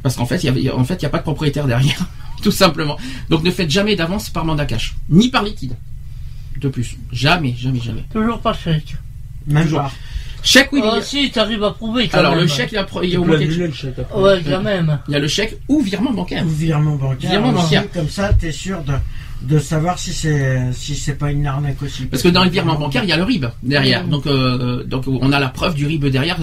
parce qu'en fait, il y a, en fait, y a pas de propriétaire derrière, tout simplement. Donc, ne faites jamais d'avance par mandat cash, ni par liquide. De plus, jamais, jamais, jamais. Toujours pas chèque. Même Toujours. pas. Chèque, oui. Ah si, t'arrives à prouver quand alors même. le chèque, il y a, il y a au moins le chèque après. Ouais, quand même. Il y a le chèque ou virement bancaire. Ou virement bancaire. Virement bancaire. Comme ça, tu es sûr de, de savoir si c'est si c'est pas une arnaque aussi. Parce que dans les virements bancaires, il y a le RIB derrière. Donc, euh, donc on a la preuve du RIB derrière.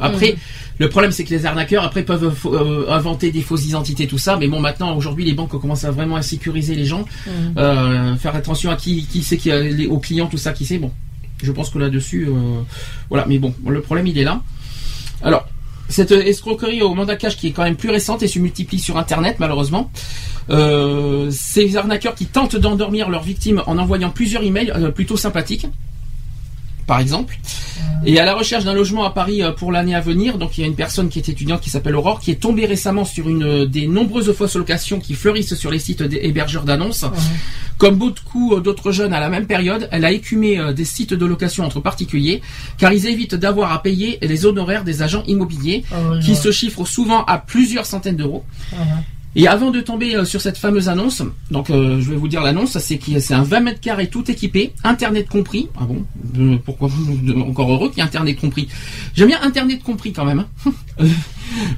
Après, le problème, c'est que les arnaqueurs après peuvent euh, inventer des fausses identités, tout ça. Mais bon, maintenant, aujourd'hui, les banques commencent à vraiment à sécuriser les gens, Mhm. euh, faire attention à qui, qui c'est qui les- aux clients, tout ça, qui c'est. Bon, je pense que là-dessus, euh, voilà. Mais bon, le problème, il est là. Alors. Cette escroquerie au mandat cash qui est quand même plus récente et se multiplie sur Internet malheureusement. Euh, ces arnaqueurs qui tentent d'endormir leurs victimes en envoyant plusieurs emails euh, plutôt sympathiques, par exemple. Et à la recherche d'un logement à Paris euh, pour l'année à venir, donc il y a une personne qui est étudiante qui s'appelle Aurore, qui est tombée récemment sur une euh, des nombreuses fausses locations qui fleurissent sur les sites des hébergeurs d'annonces. Comme beaucoup euh, d'autres jeunes à la même période, elle a écumé euh, des sites de location entre particuliers, car ils évitent d'avoir à payer les honoraires des agents immobiliers, ouais, qui se chiffrent souvent à plusieurs centaines d'euros. Et avant de tomber euh, sur cette fameuse annonce, donc euh, je vais vous dire l'annonce, c'est qu'il c'est un 20 mètres carrés tout équipé, internet compris. Ah bon? Euh, Pourquoi Encore heureux qu'il y ait internet compris? J'aime bien internet compris quand même. hein.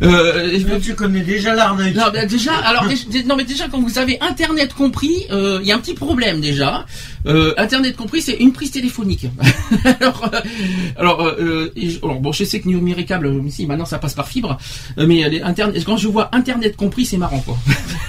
Euh, Mais tu connais déjà l'arnaque. non, déjà, alors non mais déjà quand vous avez internet compris, euh, il y a un petit problème déjà. Euh, internet compris, c'est une prise téléphonique. alors, euh, alors, euh, bon, je sais que Numéricable, euh, si maintenant ça passe par fibre, mais les internet, quand je vois internet compris, c'est marrant quoi.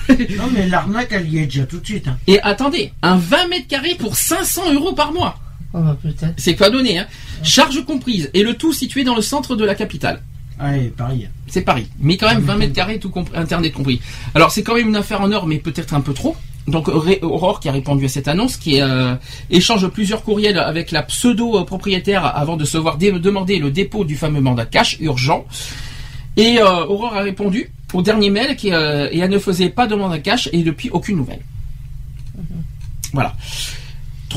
Non, mais l'arnaque, elle y est déjà tout de suite. hein. Et attendez, un 20 mètres carrés pour 500 euros par mois, Ah bah peut-être. c'est quoi donner hein Charge comprise et le tout situé dans le centre de la capitale. Allez, Paris. C'est Paris. Mais quand même 20 mètres carrés, tout compris, internet compris. Alors c'est quand même une affaire en or, mais peut-être un peu trop. Donc Aurore qui a répondu à cette annonce, qui euh, échange plusieurs courriels avec la pseudo-propriétaire avant de se voir dé- demander le dépôt du fameux mandat cash urgent. Et euh, Aurore a répondu au dernier mail qui, euh, et elle ne faisait pas de mandat cash et depuis aucune nouvelle. Voilà.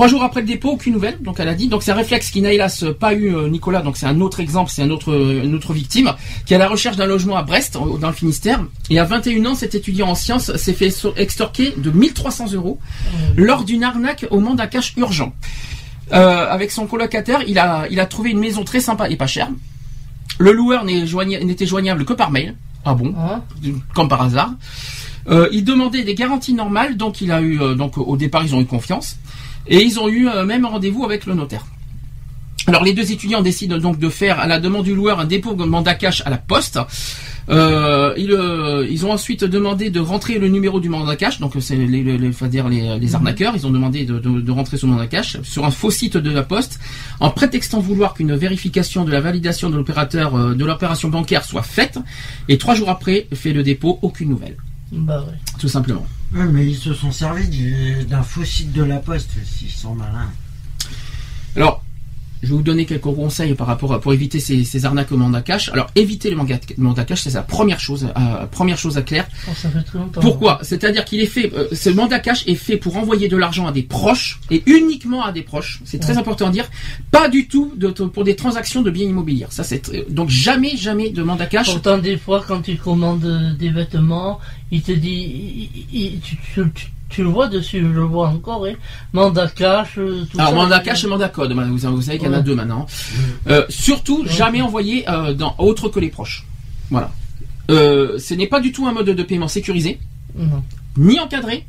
Trois jours après le dépôt, aucune nouvelle. Donc elle a dit. Donc c'est un réflexe qui n'a hélas pas eu euh, Nicolas. Donc c'est un autre exemple, c'est un autre, une autre victime qui est à la recherche d'un logement à Brest, dans le Finistère. Et à 21 ans, cet étudiant en sciences s'est fait extorquer de 1300 euros lors d'une arnaque au mandat cash urgent. Euh, avec son colocataire, il a, il a trouvé une maison très sympa et pas chère. Le loueur n'était joignable que par mail. Ah bon? Hein comme par hasard. Euh, il demandait des garanties normales, donc il a eu euh, donc au départ ils ont eu confiance et ils ont eu euh, même rendez-vous avec le notaire. Alors les deux étudiants décident donc de faire à la demande du loueur un dépôt de mandat cash à la poste. Euh, ils, euh, ils ont ensuite demandé de rentrer le numéro du mandat cash, donc c'est les, les, les, les, arnaqueurs, ils ont demandé de, de- de rentrer ce mandat cash sur un faux site de la poste, en prétextant vouloir qu'une vérification de la validation de l'opérateur de l'opération bancaire soit faite, et trois jours après fait le dépôt, aucune nouvelle, Bah ouais. tout simplement. Ouais, mais ils se sont servis du- d'un faux site de la poste, s'ils sont malins. Alors, je vais vous donner quelques conseils par rapport à, pour éviter ces, ces arnaques au mandat cash. Alors, éviter le mandat, mandat cash, c'est la première chose, euh, première chose à clair. Oh, ça fait très longtemps. Pourquoi? C'est-à-dire qu'il est fait, euh, ce mandat cash est fait pour envoyer de l'argent à des proches et uniquement à des proches. C'est très Ouais. important à dire. Pas du tout de, pour des transactions de biens immobiliers. Ça, c'est très- donc jamais, jamais de mandat cash. Pourtant, des fois, quand tu commandes euh, des vêtements, il te dit, il- il- tu, tu- tu- tu le vois dessus, je le vois encore, mandat cash, euh, tout Alors ça. mandat cash et mandat code, vous, vous savez qu'il y en a Ouais. deux maintenant. Euh, surtout, jamais envoyé euh, dans autre que les proches. Voilà. Euh, ce n'est pas du tout un mode de paiement sécurisé, Non. ni encadré,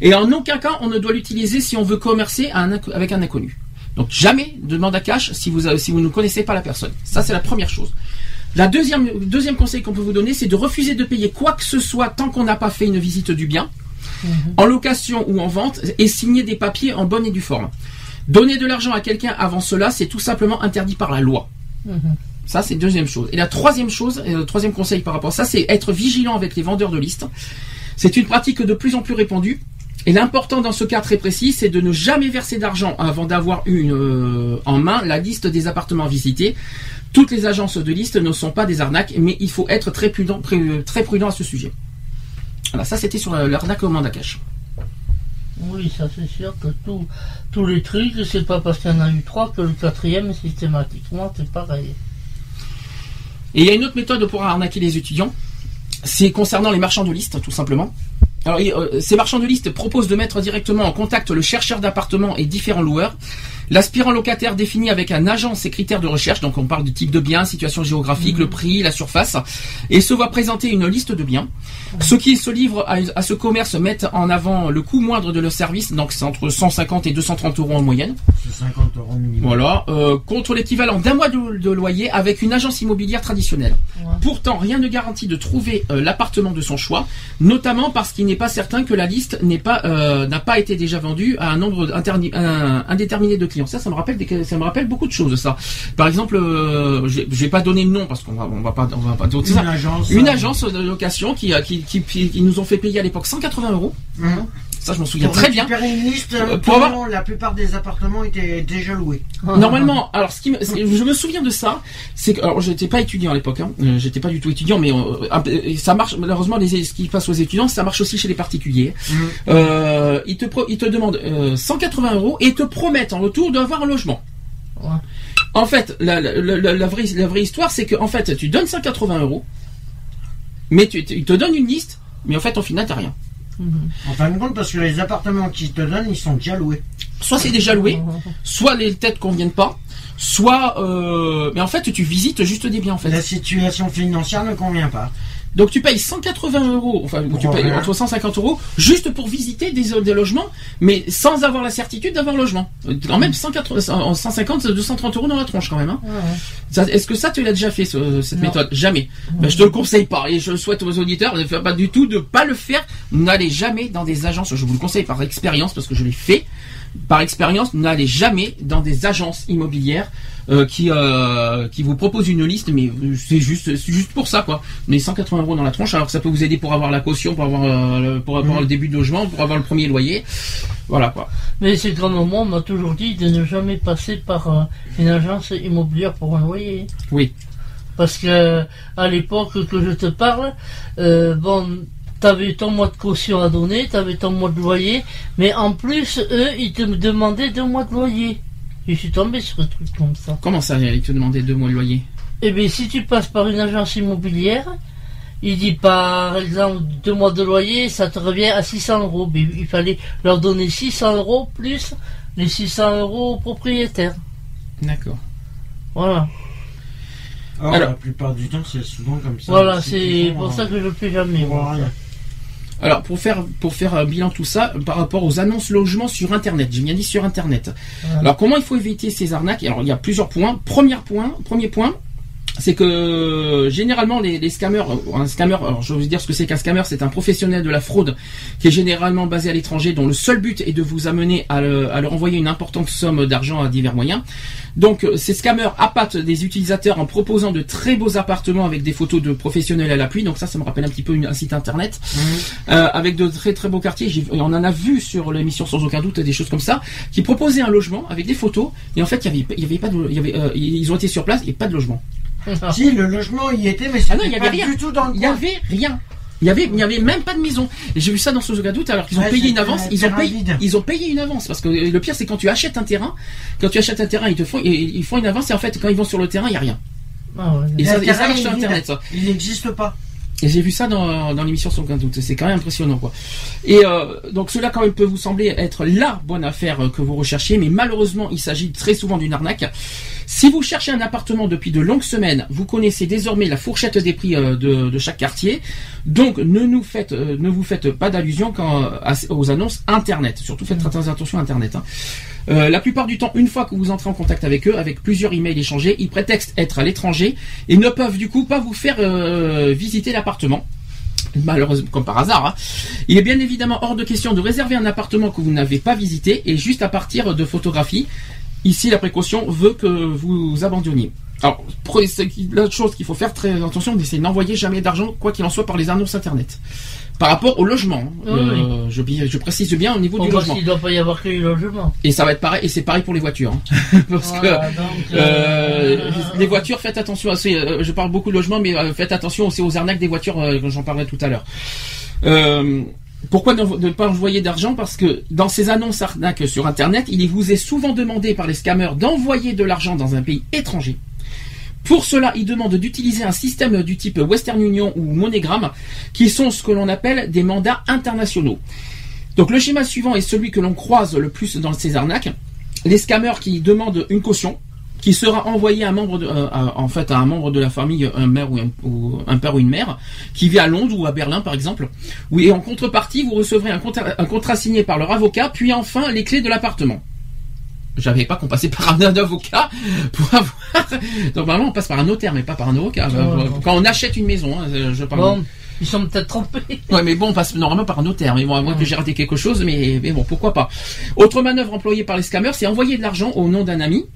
et en aucun cas on ne doit l'utiliser si on veut commercer à un inco- avec un inconnu. Donc jamais de mandat cash si vous si vous ne connaissez pas la personne. Ça c'est la première chose. La deuxième deuxième conseil qu'on peut vous donner, c'est de refuser de payer quoi que ce soit tant qu'on n'a pas fait une visite du bien, en location ou en vente, et signer des papiers en bonne et due forme. Donner de l'argent à quelqu'un avant cela, c'est tout simplement interdit par la loi. Mhm. Ça, c'est une deuxième chose. Et la troisième chose, et le troisième conseil par rapport à ça, c'est être vigilant avec les vendeurs de listes. C'est une pratique de plus en plus répandue. Et l'important dans ce cas très précis, c'est de ne jamais verser d'argent avant d'avoir une euh, en main la liste des appartements visités. Toutes les agences de liste ne sont pas des arnaques, mais il faut être très prudent, très prudent à ce sujet. Voilà, ça c'était sur euh, l'arnaque au. Oui, ça c'est sûr que tout, tous les trucs, c'est pas parce qu'il y en a eu trois que le quatrième, systématiquement, c'est pareil. Et il y a une autre méthode pour arnaquer les étudiants, c'est concernant les marchands de liste, tout simplement. Alors, euh, ces marchands de liste proposent de mettre directement en contact le chercheur d'appartements et différents loueurs. L'aspirant locataire définit avec un agent ses critères de recherche, donc on parle du type de bien, situation géographique, le prix, la surface, et se voit présenter une liste de biens. Ceux qui se livrent à, à ce commerce mettent en avant le coût moindre de leur service, donc c'est entre 150 et 230 euros en moyenne. C'est 50 euros minimum. Voilà, euh, contre l'équivalent d'un mois de, de loyer avec une agence immobilière traditionnelle. Ouais. Pourtant, rien ne garantit de trouver euh, l'appartement de son choix, notamment parce qu'il n'est pas certain que la liste pas euh, n'a pas été déjà vendue à un nombre indéterminé de clients. Ça, ça me rappelle des- ça me rappelle beaucoup de choses. Ça, par exemple, euh, je vais pas donner le nom parce qu'on va on va pas on va pas ça. Une agence. Une euh, agence de location qui, qui, qui nous ont fait payer à l'époque 180 euros. Mhm. Ça, je m'en souviens Pour très bien. une liste, Euh, euh, pour avoir- la plupart des appartements étaient déjà loués. Normalement, alors ce qui me, je me souviens de ça, c'est que alors j'étais pas étudiant à l'époque, hein, euh, j'étais pas du tout étudiant, mais euh, ça marche malheureusement les, ce qui passe aux étudiants, ça marche aussi chez les particuliers. Euh, ils te pro- ils te demandent euh, 180 euros et te promettent en retour d'avoir un logement. Ouais. En fait, la, la, la- la vraie, la vraie histoire, c'est que en fait, tu donnes 180 euros, mais tu, tu- ils te donnent une liste, mais en fait, au final, t'as rien. Mhm. En fin de compte, parce que les appartements qu'ils te donnent, ils sont déjà loués. Soit c'est déjà loué, soit les têtes conviennent pas, soit, euh, mais en fait, tu visites juste des biens en fait. La situation financière ne convient pas. Donc tu payes 180 euros, enfin ou tu payes entre 150 euros juste pour visiter des, des logements, mais sans avoir la certitude d'avoir logement. Euh, Quand même 180, 150, 230 euros dans la tronche quand même. Hein. Ouais. Est-ce que ça tu l'as déjà fait ce- cette Non. méthode? Jamais. Ben, je te le conseille pas et je le souhaite aux auditeurs faire pas du tout de pas le faire. N'allez jamais dans des agences. Je vous le conseille par expérience parce que je l'ai fait. Par expérience, n'allez jamais dans des agences immobilières euh, qui euh, qui vous proposent une liste, mais c'est juste juste pour ça quoi. Mais 180 euros dans la tronche, alors que ça peut vous aider pour avoir la caution, pour avoir euh, le- pour avoir Mhm. le début de logement, pour avoir le premier loyer, voilà quoi. Mais c'est comme moi, on m'a toujours dit de ne jamais passer par une agence immobilière pour un loyer. Oui. Parce que à l'époque que je te parle, bon, t'avais ton mois de caution à donner, t'avais ton mois de loyer, mais en plus, eux, ils te demandaient deux mois de loyer. Je suis tombé sur un truc comme ça. Comment ça, il te demandait deux mois de loyer Eh bien, si tu passes par une agence immobilière, il dit par exemple deux mois de loyer, ça te revient à 600 euros. Mais il fallait leur donner 600 euros plus les 600 euros au propriétaire. D'accord. Voilà. Or, Alors- la plupart du temps, c'est souvent comme ça. Voilà, c'est pour ça que je ne le fais jamais. rien. Alors pour faire pour faire un bilan de tout ça par rapport aux annonces logements sur internet, j'ai bien dit sur internet. Voilà. Alors comment il faut éviter ces arnaques? Alors il y a plusieurs points. Premier point, premier point, c'est que généralement les, les scammers, euh, un scammer, alors je vais vous dire ce que c'est qu'un scammer, c'est un professionnel de la fraude qui est généralement basé à l'étranger, dont le seul but est de vous amener à, le- à leur envoyer une importante somme d'argent à divers moyens. Donc euh, ces scammers appâtent des utilisateurs en proposant de très beaux appartements avec des photos de professionnels à l'appui. Donc ça, ça me rappelle un petit peu une- un site internet euh, avec de très très beaux quartiers. On en a vu sur l'émission sans aucun doute des choses comme ça qui proposaient un logement avec des photos et en fait il y avait, il y avait pas de, il y avait, euh, ils ont été sur place et pas de logement. Si, le logement y était, mais Ah non, c'était il y avait pas rien. du tout dans le Il y coin. avait rien. Il y avait, il y avait même pas de maison. J'ai vu ça dans ce doute alors qu'ils ont Ouais, payé une c'était avance. un Ils ont terrain payé, vide. ils ont payé une avance parce que le pire c'est quand tu achètes un terrain, quand tu achètes un terrain, ils te font, ils ils font une avance et en fait quand ils vont sur le terrain, il y a rien. Ah ouais. Et ça, et ça terrain marche sur internet. Ça. Il n'existe pas. Et j'ai vu ça dans, dans l'émission aucun doute. C'est quand même impressionnant, quoi. Et euh, donc cela quand même peut vous sembler être la bonne affaire euh, que vous recherchiez, mais malheureusement il s'agit très souvent d'une arnaque. Si vous cherchez un appartement depuis de longues semaines, vous connaissez désormais la fourchette des prix euh, de, de chaque quartier. Donc ne nous faites, euh, ne vous faites pas d'allusion euh, aux annonces internet. Surtout faites très attention à internet. hein. Euh, la plupart du temps, une fois que vous entrez en contact avec eux, avec plusieurs emails échangés, ils prétextent être à l'étranger et ne peuvent du coup pas vous faire euh, visiter l'appartement. Malheureusement, comme par hasard, hein. il est bien évidemment hors de question de réserver un appartement que vous n'avez pas visité et juste à partir de photographies. Ici, la précaution veut que vous abandonniez. Alors, pre- c'est qui- la chose qu'il faut faire très attention, c'est n'envoyer jamais d'argent, quoi qu'il en soit, par les annonces internet. Par rapport au logement. Oui, Euh, je, je précise bien au niveau du logement. qu'il doit pas y avoir que les logements. Et ça va être pareil, et c'est pareil pour les voitures. hein. Parce que donc, euh, euh, les voitures, faites attention. à je parle beaucoup de logement, mais faites attention aussi aux arnaques des voitures, j'en parlerai tout à l'heure. Pourquoi ne, ne pas envoyer d'argent Parce que dans ces annonces arnaques sur Internet, il vous est souvent demandé par les scammers d'envoyer de l'argent dans un pays étranger. Pour cela, ils demandent d'utiliser un système du type Western Union ou MoneyGram, qui sont ce que l'on appelle des mandats internationaux. Donc le schéma suivant est celui que l'on croise le plus dans ces arnaques. Les scammers qui demandent une caution, qui sera envoyée à un membre de, euh, à- en fait à un membre de la famille, un mère ou un, ou un père ou une mère, qui vit à Londres ou à Berlin par exemple. Oui, et en contrepartie, vous recevrez un contrat, un contrat signé par leur avocat, puis enfin les clés de l'appartement. J'avais pas qu'on passait par un avocat pour avoir. Normalement, on passe par un notaire, mais pas par un avocat. Ouais. Quand on achète une maison, hein, je parle. Bon, ils sont peut-être trompés. Ouais, mais bon, on passe normalement par un notaire. Mais bon, à moins que j'ai raté quelque chose, mais, mais bon, pourquoi pas. Autre manœuvre employée par les scammers, c'est envoyer de l'argent au nom d'un ami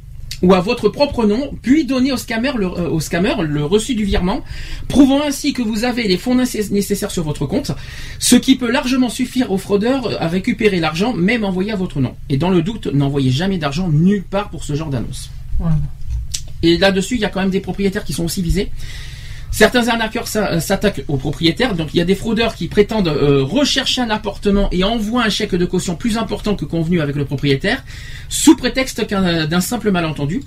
ou à votre propre nom, puis donner au scammer le, euh, au scammer le reçu du virement, prouvant ainsi que vous avez les fonds nécess- nécessaires sur votre compte, ce qui peut largement suffire aux fraudeurs à récupérer l'argent, même envoyé à votre nom. Et dans le doute, n'envoyez jamais d'argent nulle part pour ce genre d'annonce. Voilà. Et là-dessus, il y a quand même des propriétaires qui sont aussi visés. Certains arnaqueurs euh, s'attaquent aux propriétaires, donc il y a des fraudeurs qui prétendent euh, rechercher un appartement et envoient un chèque de caution plus important que convenu avec le propriétaire, sous prétexte qu'un- d'un simple malentendu.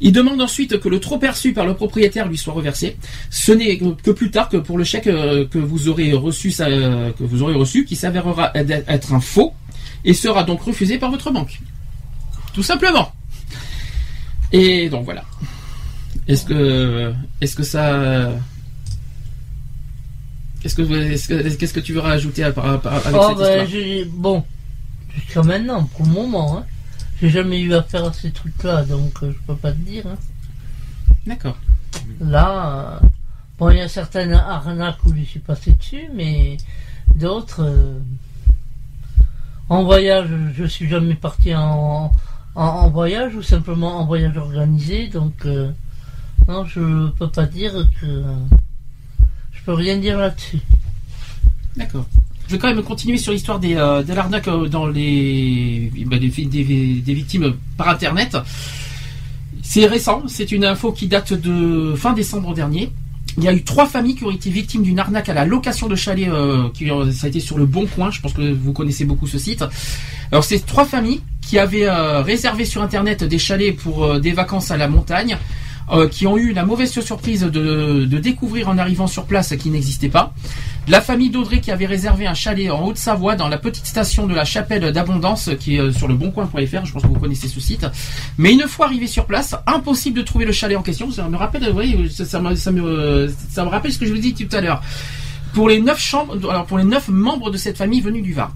Ils demandent ensuite que le trop perçu par le propriétaire lui soit reversé. Ce n'est que plus tard que pour le chèque euh, que vous aurez reçu, euh, que vous aurez reçu, qui s'avérera être un faux et sera donc refusé par votre banque. Tout simplement. Et donc voilà. Est-ce que, est-ce que ça, qu'est-ce que, est-ce que- qu'est-ce que tu veux rajouter à, par- par- avec Oh, cette ben, histoire bon, jusqu'à maintenant, pour le moment, hein. J'ai jamais eu affaire à ces trucs-là, donc euh, je peux pas te dire. hein. D'accord. Là, euh, bon, il y a certaines arnaques où je suis passé dessus, mais d'autres. euh, en voyage, je suis jamais parti en, en, en voyage ou simplement en voyage organisé, donc euh, non, je peux pas dire que. Je peux rien dire là-dessus. D'accord. Je vais quand même continuer sur l'histoire des, euh, de l'arnaque euh, dans les, bah, des, victimes par Internet. C'est récent, c'est une info qui date de fin décembre dernier. Il y a eu trois familles qui ont été victimes d'une arnaque à la location de chalets, euh, euh, ça a été sur le Bon Coin, je pense que vous connaissez beaucoup ce site. Alors c'est trois familles qui avaient réservé sur Internet des chalets pour des vacances à la montagne, euh, qui ont eu la mauvaise surprise de, de découvrir en arrivant sur place qui n'existait pas. La famille d'Audrey qui avait réservé un chalet en Haute-Savoie dans la petite station de la chapelle d'Abondance qui est euh, sur le boncoin.fr, je pense que vous connaissez ce site. Mais une fois arrivé sur place, impossible de trouver le chalet en question. Ça me rappelle, voyez, ça, ça me, ça me, ça me rappelle ce que je vous dis tout à l'heure. Pour les neuf chambres, alors pour les neuf membres de cette famille venus du Var.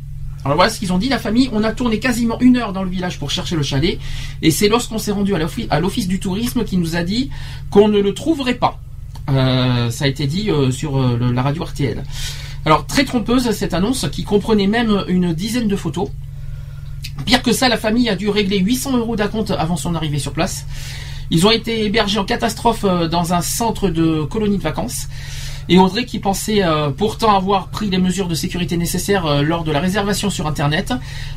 Alors voilà ce qu'ils ont dit, la famille. On a tourné quasiment une heure dans le village pour chercher le chalet. Et c'est lorsqu'on s'est rendu à l'office- du tourisme qui nous a dit qu'on ne le trouverait pas. Euh, ça a été dit euh, sur euh, la radio RTL. Alors très trompeuse cette annonce qui comprenait même une dizaine de photos. Pire que ça, la famille a dû régler 800 euros d'acompte avant son arrivée sur place. Ils ont été hébergés en catastrophe euh, dans un centre de colonie de vacances. Et Audrey, qui pensait euh, pourtant avoir pris les mesures de sécurité nécessaires euh, lors de la réservation sur Internet,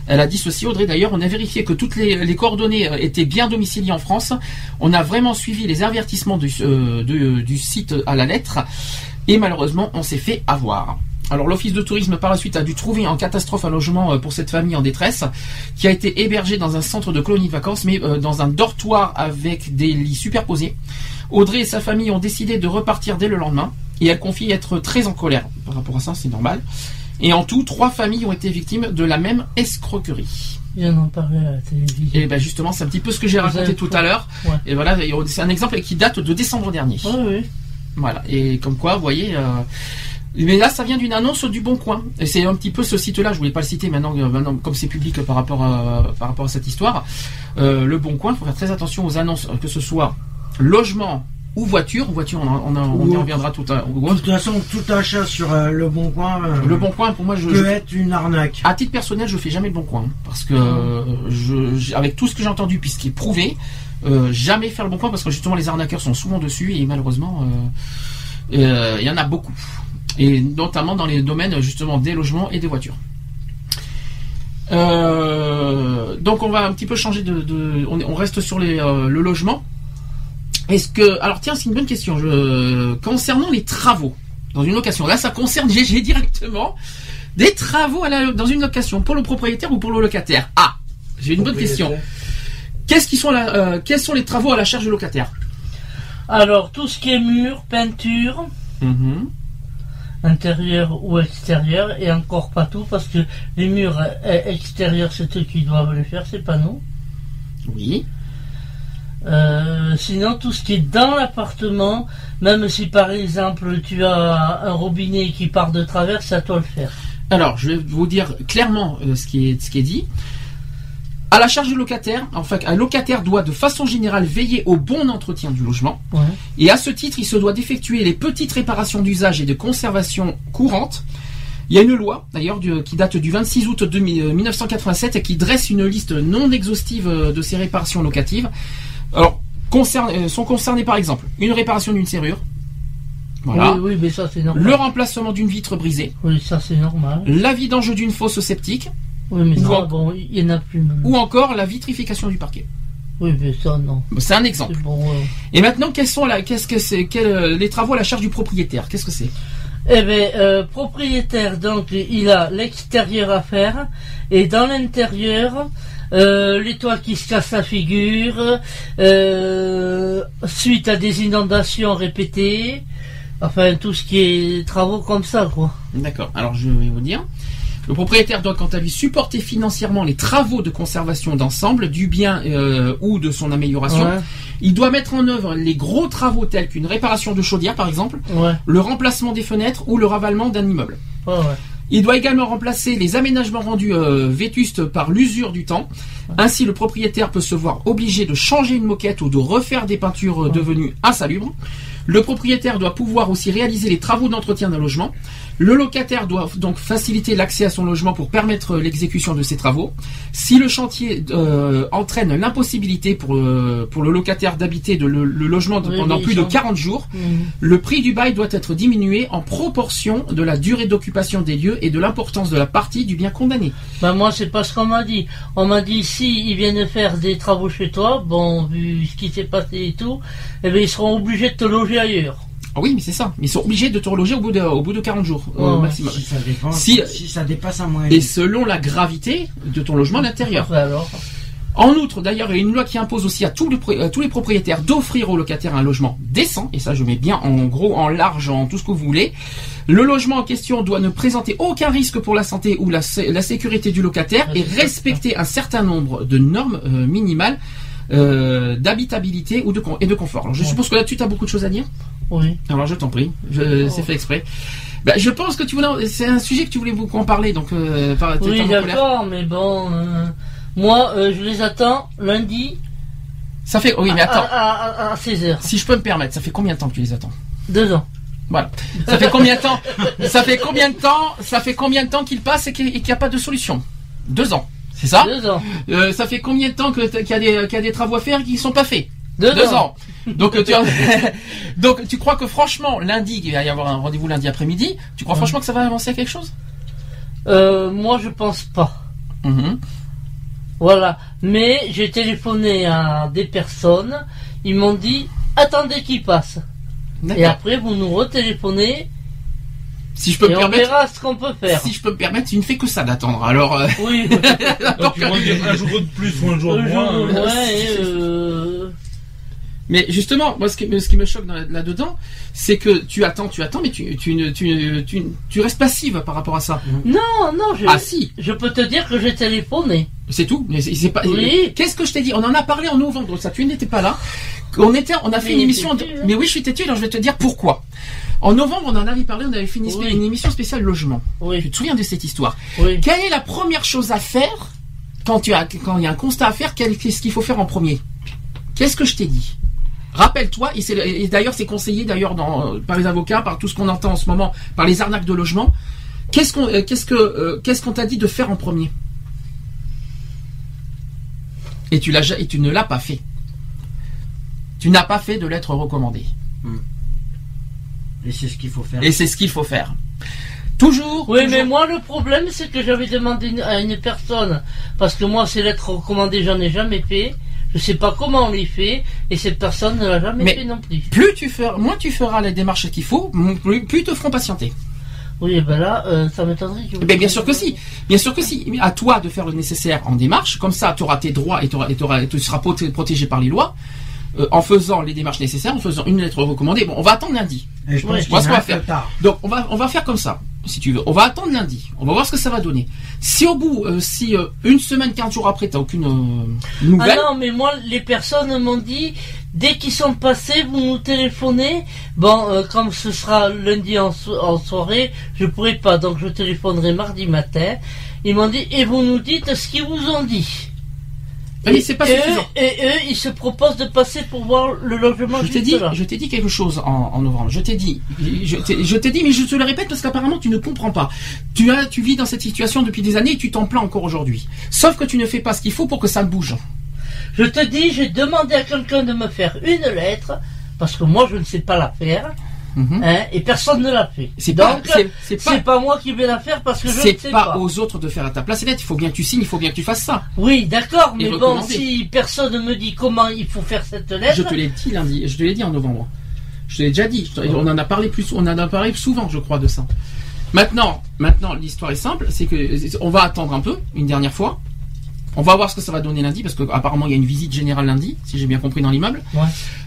elle a dit ceci, Audrey d'ailleurs, on a vérifié que toutes les, coordonnées euh, étaient bien domiciliées en France. On a vraiment suivi les avertissements du, site à la lettre. Et malheureusement, on s'est fait avoir. Alors l'office de tourisme par la suite a dû trouver en catastrophe un logement pour cette famille en détresse qui a été hébergée dans un centre de colonie de vacances mais dans un dortoir avec des lits superposés. Audrey et sa famille ont décidé de repartir dès le lendemain et elle confie être très en colère par rapport à ça, c'est normal. Et en tout, trois familles ont été victimes de la même escroquerie. Ils en parlé à la télévision. Et ben justement, c'est un petit peu ce que j'ai raconté tout à l'heure. Ouais. Et voilà, c'est un exemple qui date de décembre dernier. Oui, oui. Voilà. Et comme quoi, vous voyez. euh, mais là, ça vient d'une annonce du Bon Coin. Et c'est un petit peu ce site-là. Je voulais pas le citer maintenant, euh, maintenant comme c'est public par rapport à, par rapport à cette histoire. Euh, le Bon Coin, il faut faire très attention aux annonces, que ce soit logement ou voiture. Voiture, on, y reviendra tout à l'heure. De toute façon, tout achat sur euh, le bon coin euh, Le Bon Coin, pour moi, je, peut je- être une arnaque. à titre personnel, je fais jamais le Bon Coin parce que euh, je, avec tout ce que j'ai entendu, puisqu'il est prouvé, jamais faire le Bon Coin parce que justement les arnaqueurs sont souvent dessus et malheureusement, il y en a beaucoup et notamment dans les domaines justement des logements et des voitures. Donc on va un petit peu changer de, de- on, on reste sur les, le logement. Est-ce que alors tiens c'est une bonne question. Je, concernant les travaux dans une location là ça concerne GG directement des travaux à la- dans une location pour le propriétaire ou pour le locataire? Ah j'ai une bonne question. Qu'est-ce qui sont la, euh, quels sont les travaux à la charge du locataire? Alors, tout ce qui est mur, peinture, Mhm. intérieur ou extérieur, et encore pas tout, parce que les murs euh, extérieurs, c'est eux qui doivent les faire, c'est pas nous. oui Euh, sinon, tout ce qui est dans l'appartement, même si par exemple tu as un robinet qui part de travers, c'est à toi de le faire. Alors, je vais vous dire clairement euh, ce, qui est, ce qui est dit. À la charge du locataire, enfin, un locataire doit de façon générale veiller au bon entretien du logement. Ouais. Et à ce titre, il se doit d'effectuer les petites réparations d'usage et de conservation courantes. Il y a une loi, d'ailleurs, qui date du 26 août 2000 euh, 1987 et qui dresse une liste non exhaustive de ces réparations locatives. Concerne- euh, sont concernées par exemple une réparation d'une serrure, voilà, Oui, oui, mais ça c'est normal. le remplacement d'une vitre brisée, Oui, ça c'est normal. la vidange d'une fosse septique, Oui, mais Ou ça, en- bon, il y en a plus ou encore la vitrification du parquet. Oui, mais ça non. C'est un exemple. Bon. Et maintenant, quels sont la, qu'est-ce que c'est, quels, euh, les travaux à la charge du propriétaire? Qu'est-ce que c'est? Eh bien, euh, propriétaire, donc il a l'extérieur à faire, et dans l'intérieur, euh, les toits qui se cassent la figure, euh, suite à des inondations répétées, enfin tout ce qui est travaux comme ça, quoi. D'accord. Alors, je vais vous dire. Le propriétaire doit, quant à lui, supporter financièrement les travaux de conservation d'ensemble du bien euh, ou de son amélioration. Ouais, Il doit mettre en œuvre les gros travaux tels qu'une réparation de chaudière, par exemple, ouais, le remplacement des fenêtres ou le ravalement d'un immeuble. ouais. Il doit également remplacer les aménagements rendus euh, vétustes par l'usure du temps. Ainsi, le propriétaire peut se voir obligé de changer une moquette ou de refaire des peintures euh, devenues insalubres. Le propriétaire doit pouvoir aussi réaliser les travaux d'entretien d'un logement. Le locataire doit donc faciliter l'accès à son logement pour permettre euh, l'exécution de ces travaux. Si le chantier euh, entraîne l'impossibilité pour, euh, pour le locataire d'habiter le, le logement Oui, pendant oui, plus de ça. 40 jours, Mhm. le prix du bail doit être diminué en proportion de la durée d'occupation des lieux et de l'importance de la partie du bien condamné. Ben moi c'est pas ce qu'on m'a dit. On m'a dit si ils viennent faire des travaux chez toi, bon vu ce qui s'est passé et tout, eh ben ils seront obligés de te loger ailleurs. Ah oui, mais c'est ça. Ils sont obligés de te reloger au bout de, au bout de 40 jours au Ouais, ouais. maximum. Si ça dépend, Si- si, ça dépasse un mois. Et selon la gravité de ton logement à l'intérieur. Alors. En outre, d'ailleurs, il y a une loi qui impose aussi à tous les, pro- à tous les propriétaires d'offrir aux locataires un logement décent, et ça je mets bien en gros, en large, en tout ce que vous voulez. Le logement en question doit ne présenter aucun risque pour la santé ou la, sé- la sécurité du locataire et respecter un certain nombre de normes euh, minimales euh, d'habitabilité ou de et de confort. Alors je Ouais. suppose que là-dessus tu as beaucoup de choses à dire? Oui. Alors je t'en prie, je, Oh. c'est fait exprès. Ben, je pense que tu voulais, c'est un sujet que tu voulais beaucoup en parler, donc euh, par- Oui, d'accord, mais bon, euh, moi, je les attends lundi Ça fait, oui, mais à, attends, à, 16h. si je peux me permettre, ça fait combien de temps que tu les attends? Deux ans. Voilà. Ça fait combien de temps? Ça fait combien de temps? Ça fait combien de temps qu'il passe et qu'il n'y a pas de solution? Deux ans, c'est ça Deux ans. Euh, Ça fait combien de temps qu'il y, a des- qu'il y a des travaux à faire qui ne sont pas faits Deux, Deux ans. ans. Donc tu, donc tu crois que franchement lundi il va y avoir un rendez-vous lundi après-midi Tu crois franchement que ça va avancer à quelque chose? Euh, moi, je pense pas. Mhm. Voilà. Mais j'ai téléphoné à des personnes. Ils m'ont dit attendez qu'ils passent. Et après, vous nous retéléphonez Si je peux et me on permettre, verra ce qu'on peut faire. si je peux me permettre, tu ne fais que ça d'attendre. Alors euh, Oui. Donc, dire un jour de plus ou un jour de moins. jour, euh, ouais, et, euh, Mais justement, moi, ce qui, ce qui me choque dans- là-dedans, c'est que tu attends, tu attends, mais tu, tu, ne- tu, tu, tu restes passive par rapport à ça. Non, non, je, Ah si, je peux te dire que j'ai téléphoné. c'est tout. Mais c'est c'est pas. Oui. Qu'est-ce que je t'ai dit? On en a parlé en novembre. Ça, tu n'étais pas là. On était, on a fait Mais une émission. hein. Mais oui, je suis têtu. Alors je vais te dire pourquoi. En novembre, on en avait parlé. On avait fait une, Oui. une émission spéciale logement. Tu Oui, te souviens de cette histoire oui. Quelle est la première chose à faire quand tu as, quand il y a un constat à faire Qu'est-ce qu'il faut faire en premier? Qu'est-ce que je t'ai dit? Rappelle-toi, et, c'est le- et d'ailleurs c'est conseillé d'ailleurs par les avocats, par tout ce qu'on entend en ce moment, par les arnaques de logement. Qu'est-ce qu'on, euh, qu'est-ce que, euh, qu'est-ce qu'on t'a dit de faire en premier? Et tu et tu ne l'as pas fait. Tu n'as pas fait de lettre recommandée. Et c'est ce qu'il faut faire. Et c'est ce qu'il faut faire. Toujours. Oui, toujours- mais moi, le problème, c'est que j'avais demandé à une personne, parce que moi, ces lettres recommandées, j'en ai jamais fait. Je sais pas comment on les fait, et cette personne ne l'a jamais Mais- fait non plus. Plus tu feras, moins tu feras les démarches qu'il faut, plus, plus ils te feront patienter. Oui, et ben là, euh, ça m'étonnerait que vous- Eh bien, bien sûr que si. Bien sûr que si. Mais À toi de faire le nécessaire en démarche. Comme ça, tu auras tes droits et, t'auras- et t'auras- tu seras proté- protégé par les lois. euh, en faisant les démarches nécessaires, en faisant une lettre recommandée. Bon, on va attendre lundi. Et je pense Ouais. qu'il Voilà ce est qu'on va faire. tard. Donc, on va, on va faire comme ça, si tu veux. On va attendre lundi. On va voir ce que ça va donner. Si au bout, euh, si euh, une semaine, 15 jours après, t'as aucune euh, Ah nouvelle, non, mais moi, les personnes m'ont dit, dès qu'ils sont passés, vous nous téléphonez. Bon, euh, comme ce sera lundi en, so- en soirée, je pourrai pas, donc je téléphonerai mardi matin. Ils m'ont dit, et vous nous dites ce qu'ils vous ont dit. Ah, mais c'est pas et, suffisant. eux, et eux, ils se proposent de passer pour voir le logement Je t'ai dit, là. je t'ai dit quelque chose en, en novembre. Je t'ai dit, je t'ai dit, mais je te le répète parce qu'apparemment tu ne comprends pas. Tu as, tu vis dans cette situation depuis des années et tu t'en plains encore aujourd'hui. Sauf que tu ne fais pas ce qu'il faut pour que ça bouge. Je te dis, j'ai demandé à quelqu'un de me faire une lettre, parce que moi, je ne sais pas la faire, Mhm. hein, et personne ne l'a fait. C'est pas, Donc, c'est- c'est pas, c'est pas moi qui vais la faire parce que je c'est ne sais pas pas. aux autres de faire à ta place. net. Il faut bien que tu signes, il faut bien que tu fasses ça. Oui, d'accord, mais bon, si personne ne me dit comment il faut faire cette lettre, Je te l'ai dit lundi, je te l'ai dit en novembre. Je te l'ai déjà dit. On en a parlé plus, on en a parlé souvent, je crois, de ça. Maintenant, maintenant, l'histoire est simple, c'est que on va attendre un peu, une dernière fois. On va voir ce que ça va donner lundi, parce qu'apparemment il y a une visite générale lundi, si j'ai bien compris dans l'immeuble. Ouais.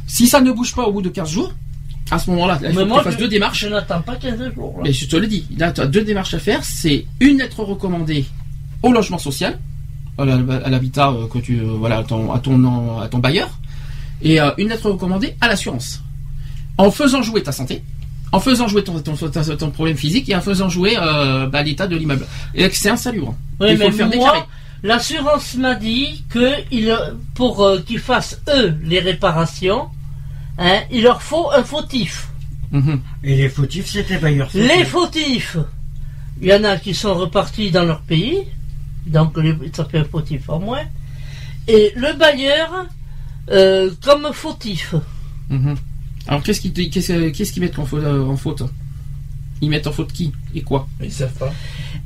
Si ça ne bouge pas au bout de 15 jours, à ce moment-là, là, il faut que tu fasses deux démarches. je n'attends pas 15 jours. là. Mais je te le dis, là tu as deux démarches à faire. C'est une lettre recommandée au logement social, à l'habitat euh, que tu, euh, voilà, à ton, à ton, à ton bailleur, et euh, une lettre recommandée à l'assurance. En faisant jouer ta santé, en faisant jouer ton, ton, ton- ton problème physique et en faisant jouer euh, bah, l'état de l'immeuble. Et que c'est insalubre. Oui, Il faut mais le faire moi, déclarer. l'assurance m'a dit que il, pour euh, qu'ils fassent eux les réparations, hein, il leur faut un fautif. Mhm. Et les fautifs, c'était bailleurs. Les fautifs, il y en a qui sont repartis dans leur pays, donc les- ça fait un fautif en moins. Et le bailleur, euh, comme fautif. Mhm. Alors qu'est-ce qu'ils mettent en faute, euh, en faute? Ils mettent en faute qui et quoi? Ils savent pas.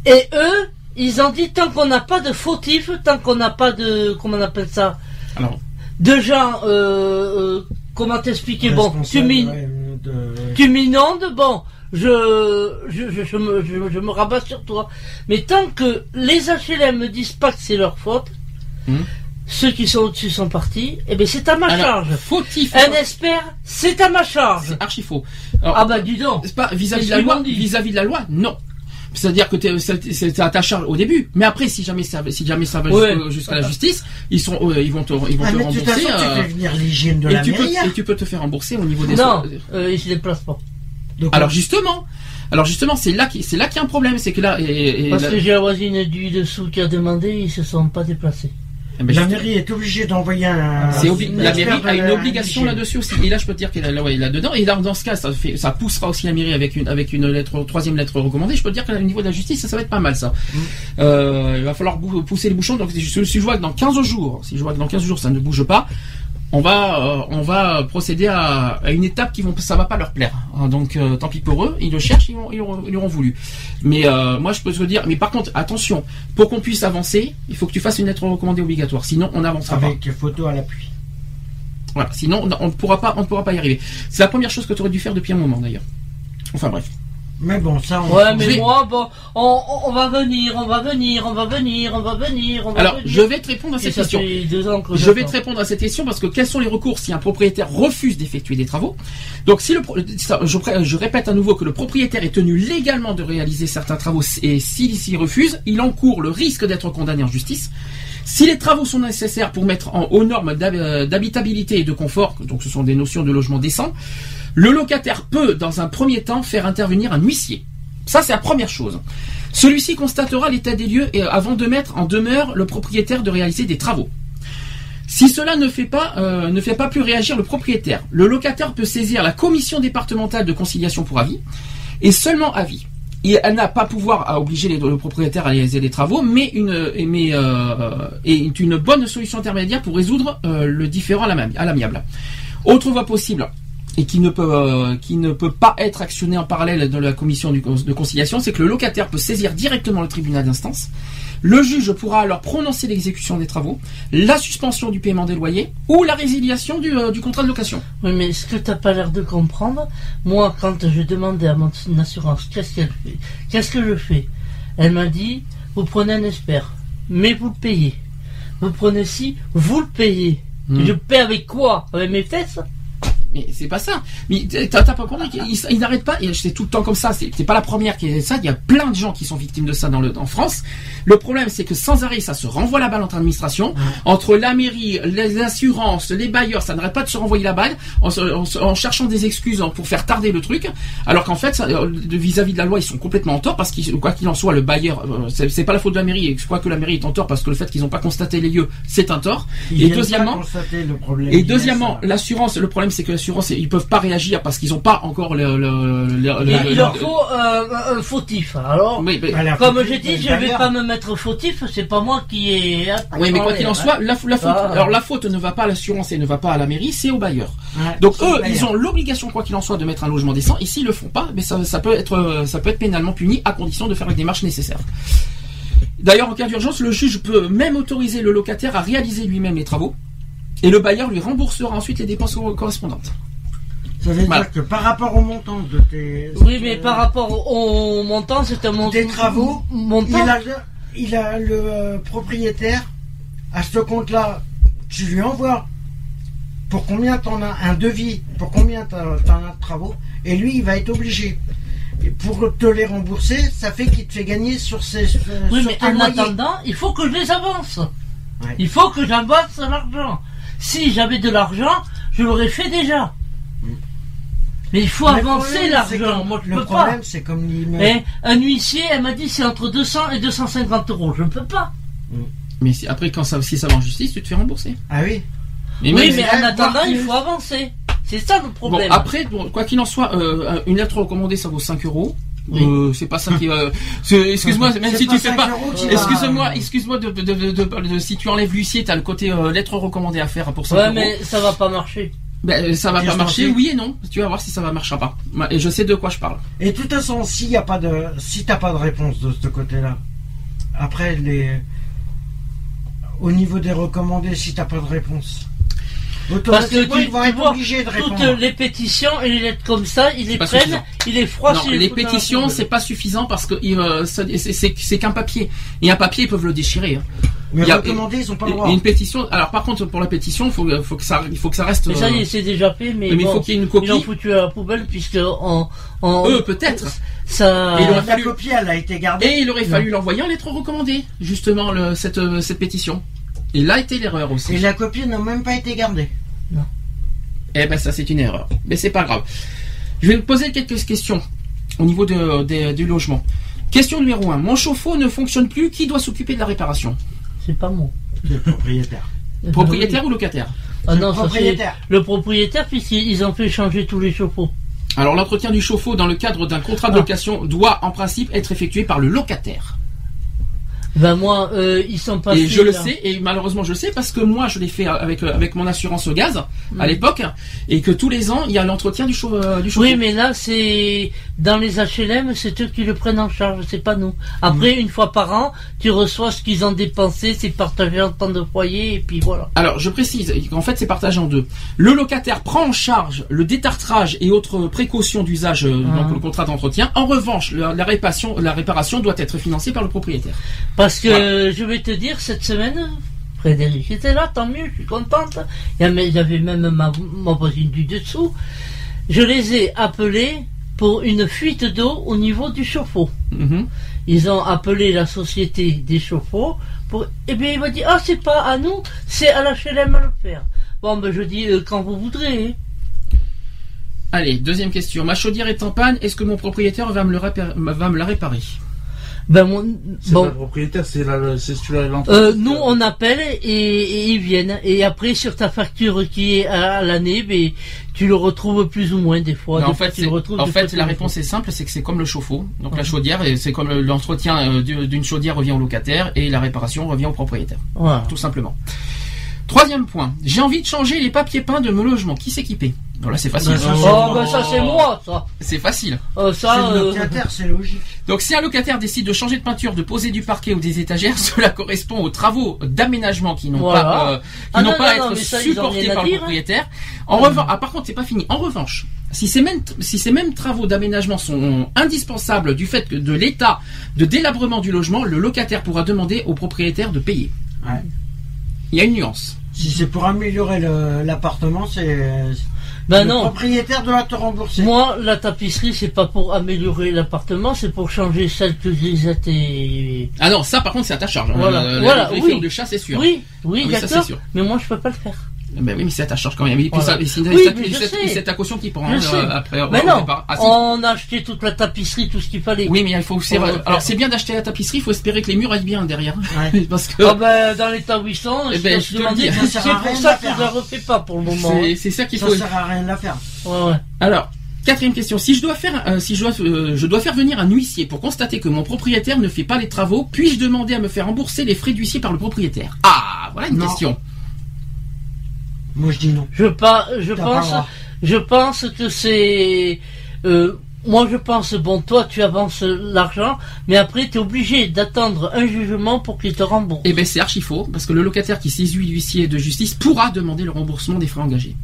Et eux, ils ont dit tant qu'on n'a pas de fautif, tant qu'on n'a pas de comment on appelle ça, Alors, de gens, euh, euh, comment t'expliquer Bon, tu m'in- tu m'inondes, bon, je je, je, je me, je, je me rabats sur toi. Mais tant que les HLM me disent pas que c'est leur faute, Mhm. ceux qui sont au-dessus sont partis, eh bien c'est à ma alors, charge. fautif. Un expert, c'est à ma charge. C'est archi faux. Alors, Ah bah dis donc. C'est pas vis-à-vis de C'est la ce qu'ils loi. m'ont dit. Vis-à-vis de la loi, non. C'est-à-dire que c'est à ta charge au début, mais après, si jamais ça, si jamais ça va Ouais. jusqu'à la justice, ils sont, euh, ils vont te, ils vont Ah, te mais de toute rembourser. façon, euh, tu fais venir l'hygiène de et la tu peux, et tu peux te faire rembourser au niveau des. Non, soins. euh, il se déplace pas. Donc, Alors justement, alors justement, c'est là qui, c'est là qu'il y a un problème, c'est que là, et, et Parce là- que j'ai la voisine du dessous qui a demandé, ils se sont pas déplacés. Eh ben, la mairie est obligée d'envoyer un. Obli- la mairie a une obligation là-dessus aussi. Et là, je peux te dire qu'elle est là, ouais, là-dedans. Et là, dans ce cas, ça, fait, ça poussera aussi la mairie avec une, avec une lettre, troisième lettre recommandée. Je peux te dire qu'au niveau de la justice, ça, ça va être pas mal, ça. Mm. Euh, il va falloir pousser les bouchons. Donc, si je, si je vois que dans 15 jours, si je vois que dans 15 jours, ça ne bouge pas, on va, euh, on va procéder à, à une étape qui vont, ça va pas leur plaire. Hein, donc, euh, tant pis pour eux. Ils le cherchent, ils, ont- ils, auront, ils auront voulu. Mais euh, moi, je peux te dire. Mais par contre, attention, pour qu'on puisse avancer, il faut que tu fasses une lettre recommandée obligatoire. Sinon, on n'avancera pas. Avec photo à l'appui. Voilà, sinon on ne pourra pas, on ne pourra pas y arriver. C'est la première chose que tu aurais dû faire depuis un moment d'ailleurs. Enfin bref. Mais bon, ça, on. Ouais, mais vais- moi, bon, on, on- on va venir, on va venir, on va venir, on va venir, on va Alors, venir. je vais te répondre à Et cette question. fait deux ans que Je vais te répondre à cette question parce que quels sont les recours si un propriétaire refuse d'effectuer des travaux? Donc, si le, je, je répète à nouveau que le propriétaire est tenu légalement de réaliser certains travaux et s'il s'y refuse, il encourt le risque d'être condamné en justice. Si les travaux sont nécessaires pour mettre en, aux normes euh, d'habitabilité et de confort, donc ce sont des notions de logement décent, le locataire peut, dans un premier temps, faire intervenir un huissier. Ça, c'est la première chose. Celui-ci constatera l'état des lieux et, euh, avant de mettre en demeure le propriétaire de réaliser des travaux. Si cela euh, ne fait pas plus réagir le propriétaire, le locataire peut saisir la commission départementale de conciliation pour avis et seulement avis. Elle n'a pas pouvoir à obliger les- le propriétaire à réaliser des travaux, mais une, mais, euh, est une bonne solution intermédiaire pour résoudre euh, le différend à l'ami- à l'amiable. Autre voie possible et qui ne peut euh, qui ne peut pas être actionnée en parallèle de la commission de conciliation, c'est que le locataire peut saisir directement le tribunal d'instance. Le juge pourra alors prononcer l'exécution des travaux, la suspension du paiement des loyers ou la résiliation du, euh, du contrat de location. Oui, mais ce que t'as pas l'air de comprendre, moi, quand je demandais à mon assurance qu'est-ce qu'elle fait, qu'est-ce que je fais, elle m'a dit, vous prenez un expert, mais vous le payez. Vous prenez ci, vous le payez. Hmm. Je paie avec quoi? Avec mes fesses? Mais c'est pas ça. Mais t'as pas compris qu'ils ils n'arrêtent pas. Et c'est tout le temps comme ça. C'est pas la première qui est ça. Il y a plein de gens qui sont victimes de ça dans le en France. Le problème, c'est que sans arrêt, ça se renvoie la balle entre administration, entre la mairie, les assurances, les bailleurs. Ça n'arrête pas de se renvoyer la balle en, cherchant des excuses pour faire tarder le truc. Alors qu'en fait, euh, de- vis-à-vis de la loi, ils sont complètement en tort parce que quoi qu'il en soit, le bailleur, euh, c'est pas la faute de la mairie. Et je crois que la mairie est en tort parce que le fait qu'ils n'ont pas constaté les lieux, c'est un tort. Ils et deuxièmement, et deuxièmement, l'assurance, le problème c'est que l'assurance, ils peuvent pas réagir parce qu'ils ont pas encore le. le, le- le- Il, il leur le- faut euh, un fautif. Alors, Oui, mais, comme dit, de je vais Bayer. pas me mettre fautif, c'est pas moi qui ai... oui, mais quoi qu'il en soit, la, la faute, Ah. alors la faute ne va pas à l'assurance et ne va pas à la mairie, c'est au bailleur. Donc eux, ils ont l'obligation, quoi qu'il en soit, de mettre un logement décent. Et s'ils le font pas, mais ça, ça peut être, euh, ça peut être pénalement puni à condition de faire les démarches nécessaires. D'ailleurs, en cas d'urgence, le juge peut même autoriser le locataire à réaliser lui-même les travaux. Et le bailleur lui remboursera ensuite les dépenses correspondantes. Ça veut Voilà. dire que par rapport au montant de tes. Oui, mais par rapport au montant, c'est un montant... Des travaux, montant... Il a, le- il a le euh, propriétaire, à ce compte-là, tu lui envoies pour combien t'en as un devis, pour combien t'en t'en as de travaux, et lui, il va être obligé. Et pour te les rembourser, ça fait qu'il te fait gagner sur ses. sur Oui, sur mais tes en loyers. attendant, il faut que je les avance. Ouais. Il faut que j'avance l'argent. Si j'avais de l'argent, je l'aurais fait déjà. Mais il faut Mais le avancer l'argent. comme- Moi, je Le peux problème, c'est comme l'immeuble. Un huissier, elle m'a dit c'est entre 200 et 250 euros. Je ne peux pas. Mais si- après, quand ça, si ça va en justice, tu te fais rembourser. Ah oui Mais oui, mais en attendant, il faut avancer. C'est ça le Bon, problème. après, bon, quoi qu'il en soit, euh, une lettre recommandée, ça vaut 5 euros. Oui. Euh, c'est pas ça qui. excuse-moi, même si tu fais 5 pas. Excuse-moi, excuse-moi de, de, de, de- de- si tu enlèves l'huissier, t'as le côté euh, lettre recommandée à faire pour 5 ouais, euros. mais ça va pas marcher. Ben, euh, ça va pas marcher, oui et non. Tu vas voir si ça va marcher pas. Et je sais de quoi je parle. Et de toute façon, s'il y a pas de, si t'as pas de réponse de ce côté-là, après les, au niveau des recommandés, si t'as pas de réponse, Parce que tu, ils vont tu être vois, obligés de toutes répondre. les pétitions et les lettres comme ça, ils les prennent, suffisant. ils les froissent. Non, les la pétitions, c'est pas suffisant parce que euh, c'est- qu'un papier. Et un papier, ils peuvent le déchirer. hein. Mais Il y a- recommandés, ils ont pas le droit. et une pétition. Alors par contre, pour la pétition, il faut, faut que ça, il faut que ça reste. Mais ça y euh, est, c'est déjà fait, mais, mais il faut qu'il y ait une ils l'ont copie. foutu à la poubelle puisque en, en Eux, peut-être. ça. Et il aurait La fallu- copie, elle a été gardée. Et il aurait fallu l'envoyer en lettre recommandée, justement, le, cette, euh, cette pétition. Et là était l'erreur aussi. Et la copie n'a même pas été gardée. Eh ben ça c'est une erreur. Mais c'est pas grave. Je vais vous poser quelques questions au niveau de, du logement. Question numéro 1. Mon chauffe-eau ne fonctionne plus. Qui doit s'occuper de la réparation? C'est pas moi. C'est le propriétaire. Propriétaire ou locataire? Ah non, le ça propriétaire. le propriétaire puisqu'ils ont fait changer tous les chauffe-eau. Alors l'entretien du chauffe-eau dans le cadre d'un contrat de Ah. location doit en principe être effectué par le locataire. Ben moi, euh, ils sont pas. et je le sais, et malheureusement je le sais parce que moi je l'ai fait avec, euh, avec mon assurance au gaz à l'époque, et que tous les ans il y a l'entretien du, chau- euh, du. Oui, mais là, c'est dans les HLM, c'est eux qui le prennent en charge, c'est pas nous. Après, Mm. une fois par an, tu reçois ce qu'ils ont dépensé, c'est partagé en temps de foyer, et puis voilà. Alors, je précise qu'en fait, c'est partagé en deux. Le locataire prend en charge le détartrage et autres précautions d'usage, Ah. donc le contrat d'entretien. En revanche, la, la réparation, la réparation doit être financée par le propriétaire. Parce que je vais te dire, cette semaine, Frédéric était là, tant mieux, je suis contente. Avait même ma, ma voisine du dessous. Je les ai appelés pour une fuite d'eau au niveau du chauffe-eau. Mhm. Ils ont appelé la société des chauffe-eau pour. Eh bien, il m'a dit Ah, c'est pas à nous, c'est à l'HLM à le faire. Bon, ben, je dis euh, quand vous voudrez. Allez, deuxième question. Ma chaudière est en panne. Est-ce que mon propriétaire va me, le répa- va me la réparer? Ben, mon. C'est pas le Bon. propriétaire, c'est la, c'est celui-là Euh, l'entreprise. nous, on appelle et, et ils viennent. Et après, sur ta facture qui est à l'année, ben, tu le retrouves plus ou moins des fois. Non, Des En fois, fait, tu c'est- le retrouves, en fait la réponse est simple, c'est que c'est comme le chauffe-eau. Donc la chaudière, et c'est comme le- l'entretien euh, du- d'une chaudière revient au locataire et la réparation revient au propriétaire. Voilà. Tout simplement. Troisième point. J'ai envie de changer les papiers peints de mon logement. Qui s'équiper Voilà, c'est facile. Ben, ça, Oh, c'est- ben, ça, c'est moi, ça. C'est facile. Euh, C'est ça, le euh, locataire, c'est logique. Donc si un locataire décide de changer de peinture, de poser du parquet ou des étagères, cela correspond aux travaux d'aménagement qui n'ont Voilà. pas, euh, qui Ah n'ont non, pas à non, être ça, supportés par le hein. propriétaire. En revanche, ah, par contre, c'est pas fini. En revanche, si ces mêmes, si ces mêmes travaux d'aménagement sont indispensables du fait que de l'état de délabrement du logement, le locataire pourra demander au propriétaire de payer. Ouais. Il y a une nuance. Si c'est pour améliorer l'appartement, c'est. ben le non. propriétaire doit te rembourser. Moi, la tapisserie, c'est pas pour améliorer l'appartement, c'est pour changer celle que et... Ah non, ça par contre c'est à ta charge. hein. Voilà. La- Voilà, la oui. de chat, c'est sûr. Oui, oui, Oui, ça, d'accord. c'est sûr. Mais moi, je peux pas le faire. Ben oui, mais c'est à ta charge quand même. Et puis Voilà. ça, c'est Oui, c'est- ta caution qui prend hein, sais. après. Mais non, départ. Ah, on a acheté toute la tapisserie, tout ce qu'il fallait. Oui, mais il faut aussi. Alors c'est bien d'acheter la tapisserie, il faut espérer que les murs aillent bien derrière. Ouais. Parce que Ah ben, dans l'état où ils sont, je ben, je ça c'est pour ça que la je la faire. refais pas pour le moment. c'est c'est ça qu'il Ça faut. sert à rien de la faire. Ouais, ouais. Alors. Quatrième question. Si je dois faire, euh, si je dois, euh, je dois faire venir un huissier pour constater que mon propriétaire ne fait pas les travaux, puis-je demander à me faire rembourser les frais d'huissier par le propriétaire? Ah, voilà une Non. question. Moi, je dis non. Je, pas, je T'as pas le pense, droit. je pense que c'est, euh, moi je pense, bon, toi tu avances l'argent, mais après tu es obligé d'attendre un jugement pour qu'il te rembourse. Eh ben c'est archi faux, parce que le locataire qui saisit l'huissier de justice pourra demander le remboursement des frais engagés,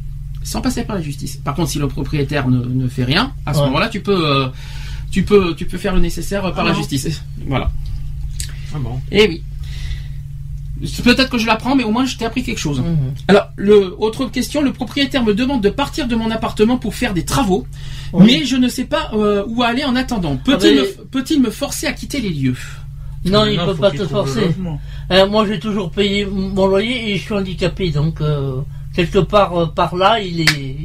sans passer par la justice. Par contre, si le propriétaire ne, ne fait rien, à ce Ouais. moment-là, tu peux, euh, tu peux, tu peux faire le nécessaire par Ah la non. justice. Voilà. Ah bon. Eh oui. Peut-être que je l'apprends, mais au moins je t'ai appris quelque chose. Mhm. Alors, le, autre question, le propriétaire me demande de partir de mon appartement pour faire des travaux, Oui. mais je ne sais pas euh, où aller en attendant. Peut-il Ah, mais- me, peut-il me forcer à quitter les lieux? Non, il Non, peut faut pas te forcer. Euh, moi j'ai toujours payé mon loyer et je suis handicapé, donc euh, quelque part euh, par là il est.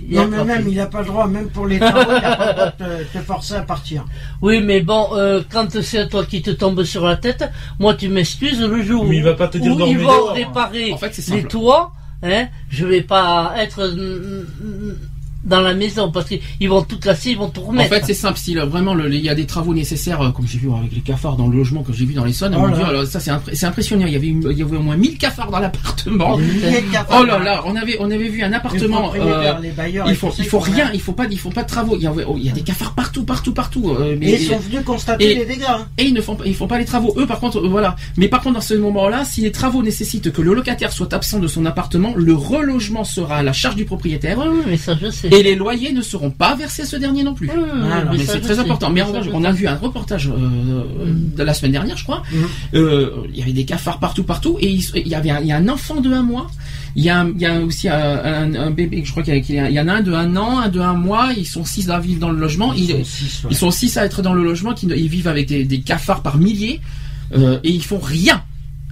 il Non, mais même, il n'a pas le droit, même pour les travaux, il n'a pas le droit de te, te forcer à partir. Oui, mais bon, euh, quand c'est à toi qui te tombe sur la tête, moi tu m'excuses le jour Mais il va pas te dire où ils vont dehors. réparer En fait, c'est les toits, hein, je vais pas être mm, mm, dans la maison parce qu'ils vont tout casser, ils vont tout En remettre. fait, c'est simple. Si vraiment le- il y a des travaux nécessaires, euh, comme j'ai vu avec les cafards dans le logement que j'ai vu dans les Saônes, Oh mon là. Dieu, alors ça c'est impré- impressionnant. Il y avait une- il y avait au moins 1000 cafards dans l'appartement. Oh là là, on avait on avait vu un appartement. propriétaires, euh, les bailleurs, il faut ça, il faut rien, il faut pas il faut pas de travaux. Il y a, oh, il y a des cafards partout partout partout. euh, mais- Et ils sont venus constater et- les dégâts. hein. et ils ne font pas, ils font pas les travaux. Eux, par contre, euh, voilà. Mais par contre, dans ce moment-là, si les travaux nécessitent que le locataire soit absent de son appartement, le relogement sera à la charge du propriétaire oui, mais ça je sais. et les loyers ne seront pas versés à ce dernier non plus. Ah, non, Mais ça, c'est très important. Mais en Ça, revanche, je on a vu un reportage euh, Mm. de la semaine dernière, je crois. Mhm. Euh, il y avait des cafards partout, partout, et il, il y avait un, il y a un enfant de un mois. Il y a, un- il y a aussi un, bébé, je crois qu'il y, a- il en a un de un an, un de un mois. Ils sont six à vivre dans le logement. Ils Ils, sont six, ouais. ils sont six à être dans le logement. Qui, ils vivent avec des, des cafards par milliers euh, et ils font rien.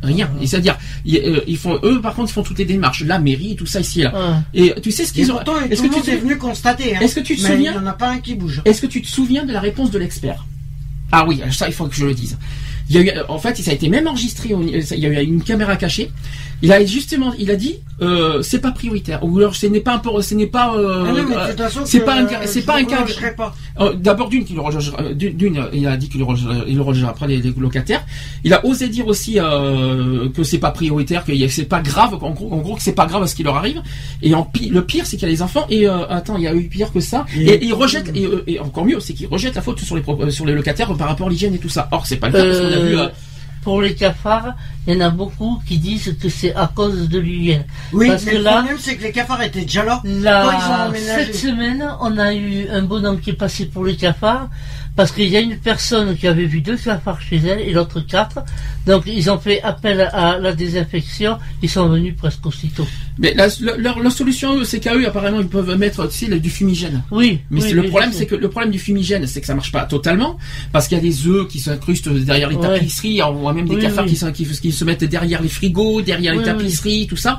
Rien. Et c'est-à-dire, ils, euh, ils font, eux, par contre, ils font toutes les démarches, la mairie, tout ça ici et là. Ah. Et tu sais ce qu'ils ont. Est-ce le que tu te- est venu constater. hein. Est-ce que tu te Mais souviens Il n'y en a pas un qui bouge. est-ce que tu te souviens de la réponse de l'expert? Ah oui, ça il faut que je le dise. Il y a eu, en fait, ça a été même enregistré. au- Il y a eu une caméra cachée. Il a justement, il a dit, euh, c'est pas prioritaire. Ou alors, ce n'est pas un peu, ce n'est pas. euh, Ah euh, c'est pas un cas- c'est pas un cas- euh, D'abord d'une, qu'il d'une, il a dit qu'il le relogera- il le relogera après les, les locataires. Il a osé dire aussi euh, que c'est pas prioritaire, que y a- c'est pas grave, en gros, en gros que c'est pas grave ce qui leur arrive. Et en pi- le pire, c'est qu'il y a les enfants. Et euh, attends, il y a eu pire que ça. Et, Et- il rejette, et, et encore mieux, c'est qu'il rejette la faute sur les sur les locataires par rapport à l'hygiène et tout ça. Or, c'est pas le cas parce qu'on a Euh, vu. Pour les cafards, il y en a beaucoup qui disent que c'est à cause de l'hygiène. Oui, Parce mais que le là- problème, c'est que les cafards étaient déjà là. Quand ils ont La... emménagé. Cette semaine, on a eu un bonhomme qui est passé pour les cafards parce qu'il y a une personne qui avait vu deux cafards chez elle et l'autre quatre. Donc ils ont fait appel à la désinfection. Ils sont venus presque aussitôt. Mais la, leur, leur solution, c'est qu'à eux, apparemment, ils peuvent mettre, le- du fumigène. Oui. Mais oui, le problème, c'est que le problème du fumigène, c'est que ça marche pas totalement, parce qu'il y a des œufs qui s'incrustent derrière les Ouais. tapisseries, on voit même des Oui, cafards oui. Qui, sont- qui, qui se mettent derrière les frigos, derrière les tapisseries, tout ça.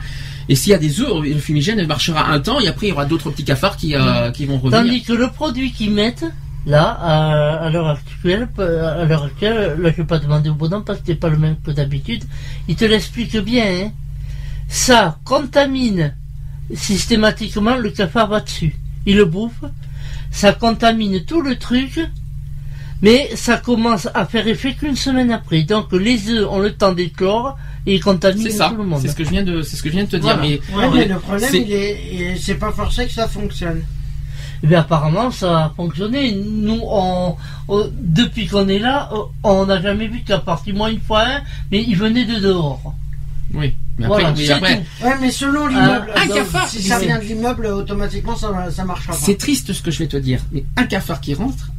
Et s'il y a des œufs, le fumigène marchera un temps, et après il y aura d'autres petits cafards qui, euh, qui vont revenir. Tandis que le produit qu'ils mettent, là, à, à l'heure actuelle, à l'heure actuelle, là, je vais pas demander au bonhomme parce que c'est pas le même que d'habitude, il te l'explique bien, hein. Ça contamine systématiquement, le cafard va dessus. Il le bouffe, ça contamine tout le truc, mais ça commence à faire effet qu'une semaine après. Donc, les œufs ont le temps d'éclore et ils contaminent ça. tout le monde. C'est ce que je viens de, c'est ce que je viens de te Voilà. dire. Mais Ouais, mais le problème, c'est- il est, il est- c'est pas forcé que ça fonctionne. Eh bien, apparemment, ça a fonctionné. Nous, on, on- depuis qu'on est là, on n'a jamais vu qu'à partir moi une fois un, mais il venait de dehors. oui. Mais après, Voilà, oui, c'est après. Ouais, mais selon l'immeuble, un donc, cafard, si ça c'est- vient de l'immeuble, automatiquement ça, ça marchera pas. c'est triste ce que je vais te dire. Mais un cafard qui rentre,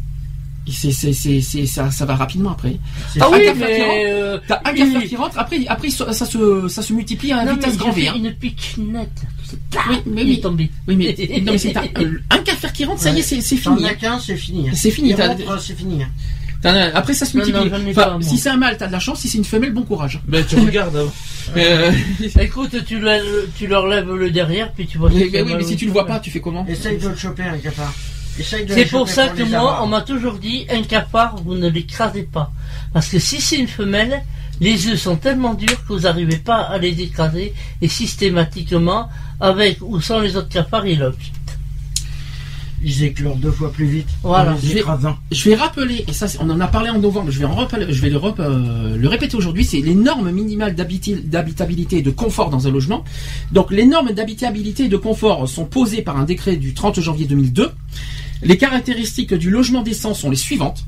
c'est, c'est, c'est, c'est- ça, ça va rapidement après. C'est- Ah un oui, cafard qui rentre, mais euh, T'as un il- cafard qui rentre, après, après ça, ça se, ça se multiplie à non, vitesse mais grand V. hein. une pitchnette. Oui, mais il oui. est tombé. Oui, mais, non, mais c'est un, euh, un cafard qui rentre, ça y est, Ouais. c'est, c'est T'en fini. as hein. qu'un, c'est fini. hein. C'est fini, t'as- c'est fini. hein. Après, ça se Non, multiplie. non, ai Enfin, si c'est un mâle, t'as de la chance. Si c'est une femelle, bon courage. Ben, tu regardes. hein. Euh, Écoute, tu, le- tu leur lèves le derrière, puis tu vois. mais, si mais oui, mais si tu le vois pas, tu fais comment Essaye de le choper, un cafard. C'est pour ça que moi, on m'a toujours dit, un cafard, vous ne l'écrasez pas. Parce que si c'est une femelle, les œufs sont tellement durs que vous n'arrivez pas à les écraser, et systématiquement, avec ou sans les autres cafards, ils lobent. Ils éclorent deux fois plus vite. Voilà. En les Je vais- écrasant. Je vais rappeler, et ça, on en a parlé en novembre, je vais, en je vais le, euh, le répéter aujourd'hui, c'est les normes minimales d'habitabilité et de confort dans un logement. Donc, les normes d'habitabilité et de confort sont posées par un décret du 30 janvier 2002. Les caractéristiques du logement décent sont les suivantes.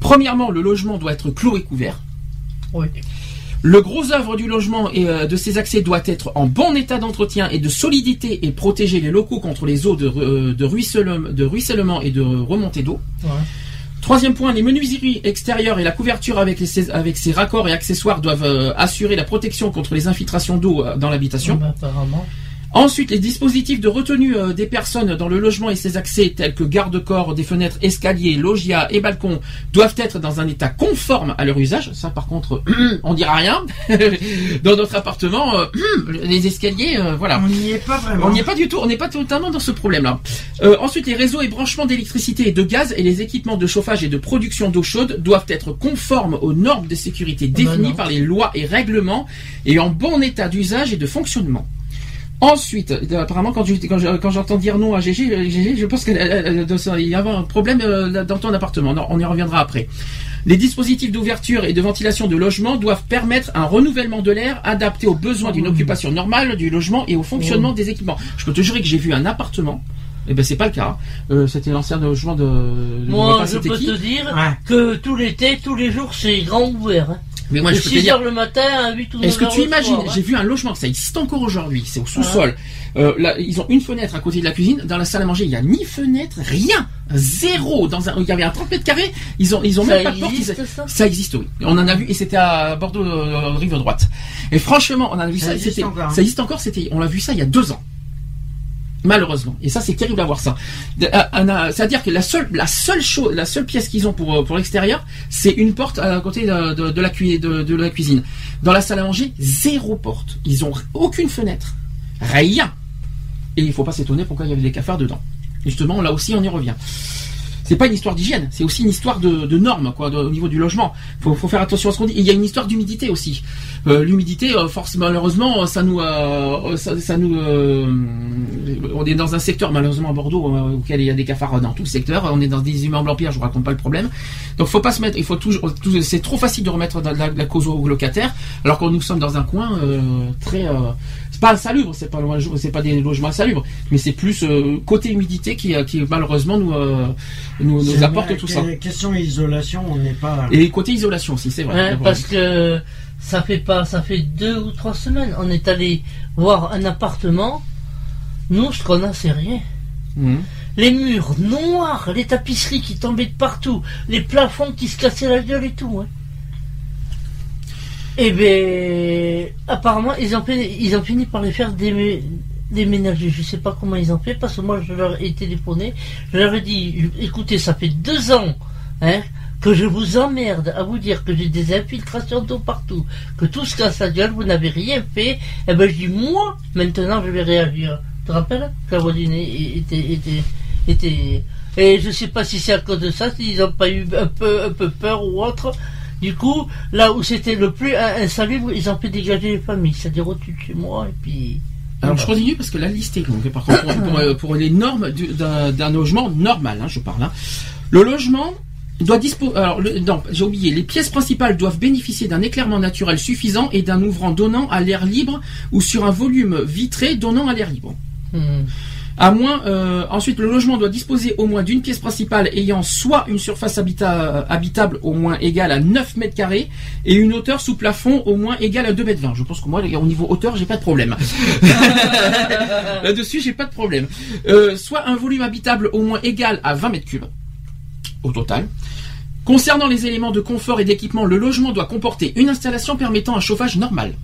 Premièrement, le logement doit être clos et couvert. Oui. Le gros œuvre du logement et euh, de ses accès doit être en bon état d'entretien et de solidité et protéger les locaux contre les eaux de, euh, de, ruissellement, de ruissellement et de remontée d'eau. Ouais. Troisième point, les menuiseries extérieures et la couverture avec, les, ses- avec ses raccords et accessoires doivent euh, assurer la protection contre les infiltrations d'eau dans l'habitation. Apparemment. Ensuite, les dispositifs de retenue euh, des personnes dans le logement et ses accès, tels que garde-corps, des fenêtres, escaliers, logias et balcons, doivent être dans un état conforme à leur usage. Ça, par contre, on dira rien. dans notre appartement, euh, les escaliers, euh, voilà. On n'y est pas vraiment. On n'y est pas du tout, on n'est pas totalement dans ce problème-là. Euh, ensuite, les réseaux et branchements d'électricité et de gaz et les équipements de chauffage et de production d'eau chaude doivent être conformes aux normes de sécurité bah définies par les lois et règlements et en bon état d'usage et de fonctionnement. Ensuite, euh, apparemment, quand je- quand je- quand j'entends dire non à GG, euh, GG, je pense qu'il y a un problème euh, dans ton appartement. Non, on y reviendra après. Les dispositifs d'ouverture et de ventilation de logement doivent permettre un renouvellement de l'air adapté aux besoins d'une occupation normale du logement et au fonctionnement des équipements. Je peux te jurer que j'ai vu un appartement. Eh ben c'est pas le cas. Euh, C'était l'ancien logement de. Moi, je peux qui. te dire Ouais. que tout l'été, tous les jours, c'est grand ouvert. Hein. Mais moi de je peux te 6 dire. heures le matin à 8 ou 9 Est-ce que tu imagines soir. J'ai vu un logement, ça existe encore aujourd'hui, c'est au sous-sol. Euh, là, ils ont une fenêtre à côté de la cuisine. Dans la salle à manger, il n'y a ni fenêtre, rien, zéro. Dans un, il y avait un 30 mètres carrés. Ils ont, ils ont Ça même pas de porte. ils- ça? ça existe, oui. On en a vu et c'était à Bordeaux, euh, rive droite. Et franchement, on en a vu Ça ça. existe encore, hein. Ça existe encore. C'était, on l'a vu ça il y a deux ans. Malheureusement. Et ça, c'est terrible à voir ça. Euh, un- C'est-à-dire que la seule, chose, la seule pièce qu'ils ont pour, euh, pour l'extérieur, c'est une porte à côté de, la, de la cuisine. Dans la salle à manger, zéro porte. Ils ont aucune fenêtre. Rien. Et il faut pas s'étonner pourquoi il y avait des cafards dedans. Justement, là aussi, on y revient. C'est pas une histoire d'hygiène, c'est aussi une histoire de, normes, quoi, au niveau du logement. Faut, faut faire attention à ce qu'on dit. Il y a une histoire d'humidité aussi. Euh, L'humidité, euh, force, malheureusement, ça nous, euh, on est dans un secteur malheureusement à Bordeaux auquel il y a des cafards dans tout le secteur. On est dans des immeubles en pierre, je vous raconte pas le problème. Donc faut pas se mettre, il faut toujours, c'est trop facile de remettre la, la cause aux locataires, alors que nous sommes dans un coin très, pas insalubre, c'est pas loin, c'est pas des logements insalubres, mais c'est plus euh, côté humidité qui, euh, qui malheureusement nous, euh, nous, apporte vrai tout que ça. Question isolation, on n'est pas. Et côté isolation aussi, c'est vrai. Ouais, D'abord. parce que ça fait pas, ça fait deux ou trois semaines. On est allé voir un appartement. Nous, ce qu'on a, c'est rien. Mhm. Les murs noirs, les tapisseries qui tombaient de partout, les plafonds qui se cassaient la gueule et tout. Hein. Et ben, apparemment, ils ont, fini, ils ont fini par les faire démé- déménager. Je sais pas comment ils ont fait parce que moi, je leur ai téléphoné. Je leur ai dit, écoutez, ça fait deux ans hein, que je vous emmerde à vous dire que j'ai des infiltrations d'eau partout, que tout se casse la gueule, vous n'avez rien fait. Et ben, je dis, moi, maintenant, je vais réagir. Tu te rappelles la voisine était, était, et je sais pas si c'est à cause de ça, s'ils n'ont pas eu un peu peur ou autre. Du coup, là où c'était le plus in- insalubre, ils ont fait dégager les familles, c'est-à-dire au-dessus de chez moi, et puis. Alors je continue parce que la liste est longue. Par contre, pour, pour, euh, pour les normes du- d'un d'un logement normal, hein, je parle. hein. Le logement doit disposer. Alors le- non, j'ai oublié. Les pièces principales doivent bénéficier d'un éclairement naturel suffisant et d'un ouvrant donnant à l'air libre ou sur un volume vitré donnant à l'air libre. Hmm. À moins, euh, ensuite, le logement doit disposer au moins d'une pièce principale ayant soit une surface habita- habitable au moins égale à 9 mètres carrés et une hauteur sous plafond au moins égale à 2 mètres 20. Je pense que moi, les gars, au niveau hauteur, j'ai pas de problème. Là-dessus, j'ai pas de problème. Euh, soit un volume habitable au moins égal à 20 mètres cubes au total. Concernant les éléments de confort et d'équipement, le logement doit comporter une installation permettant un chauffage normal.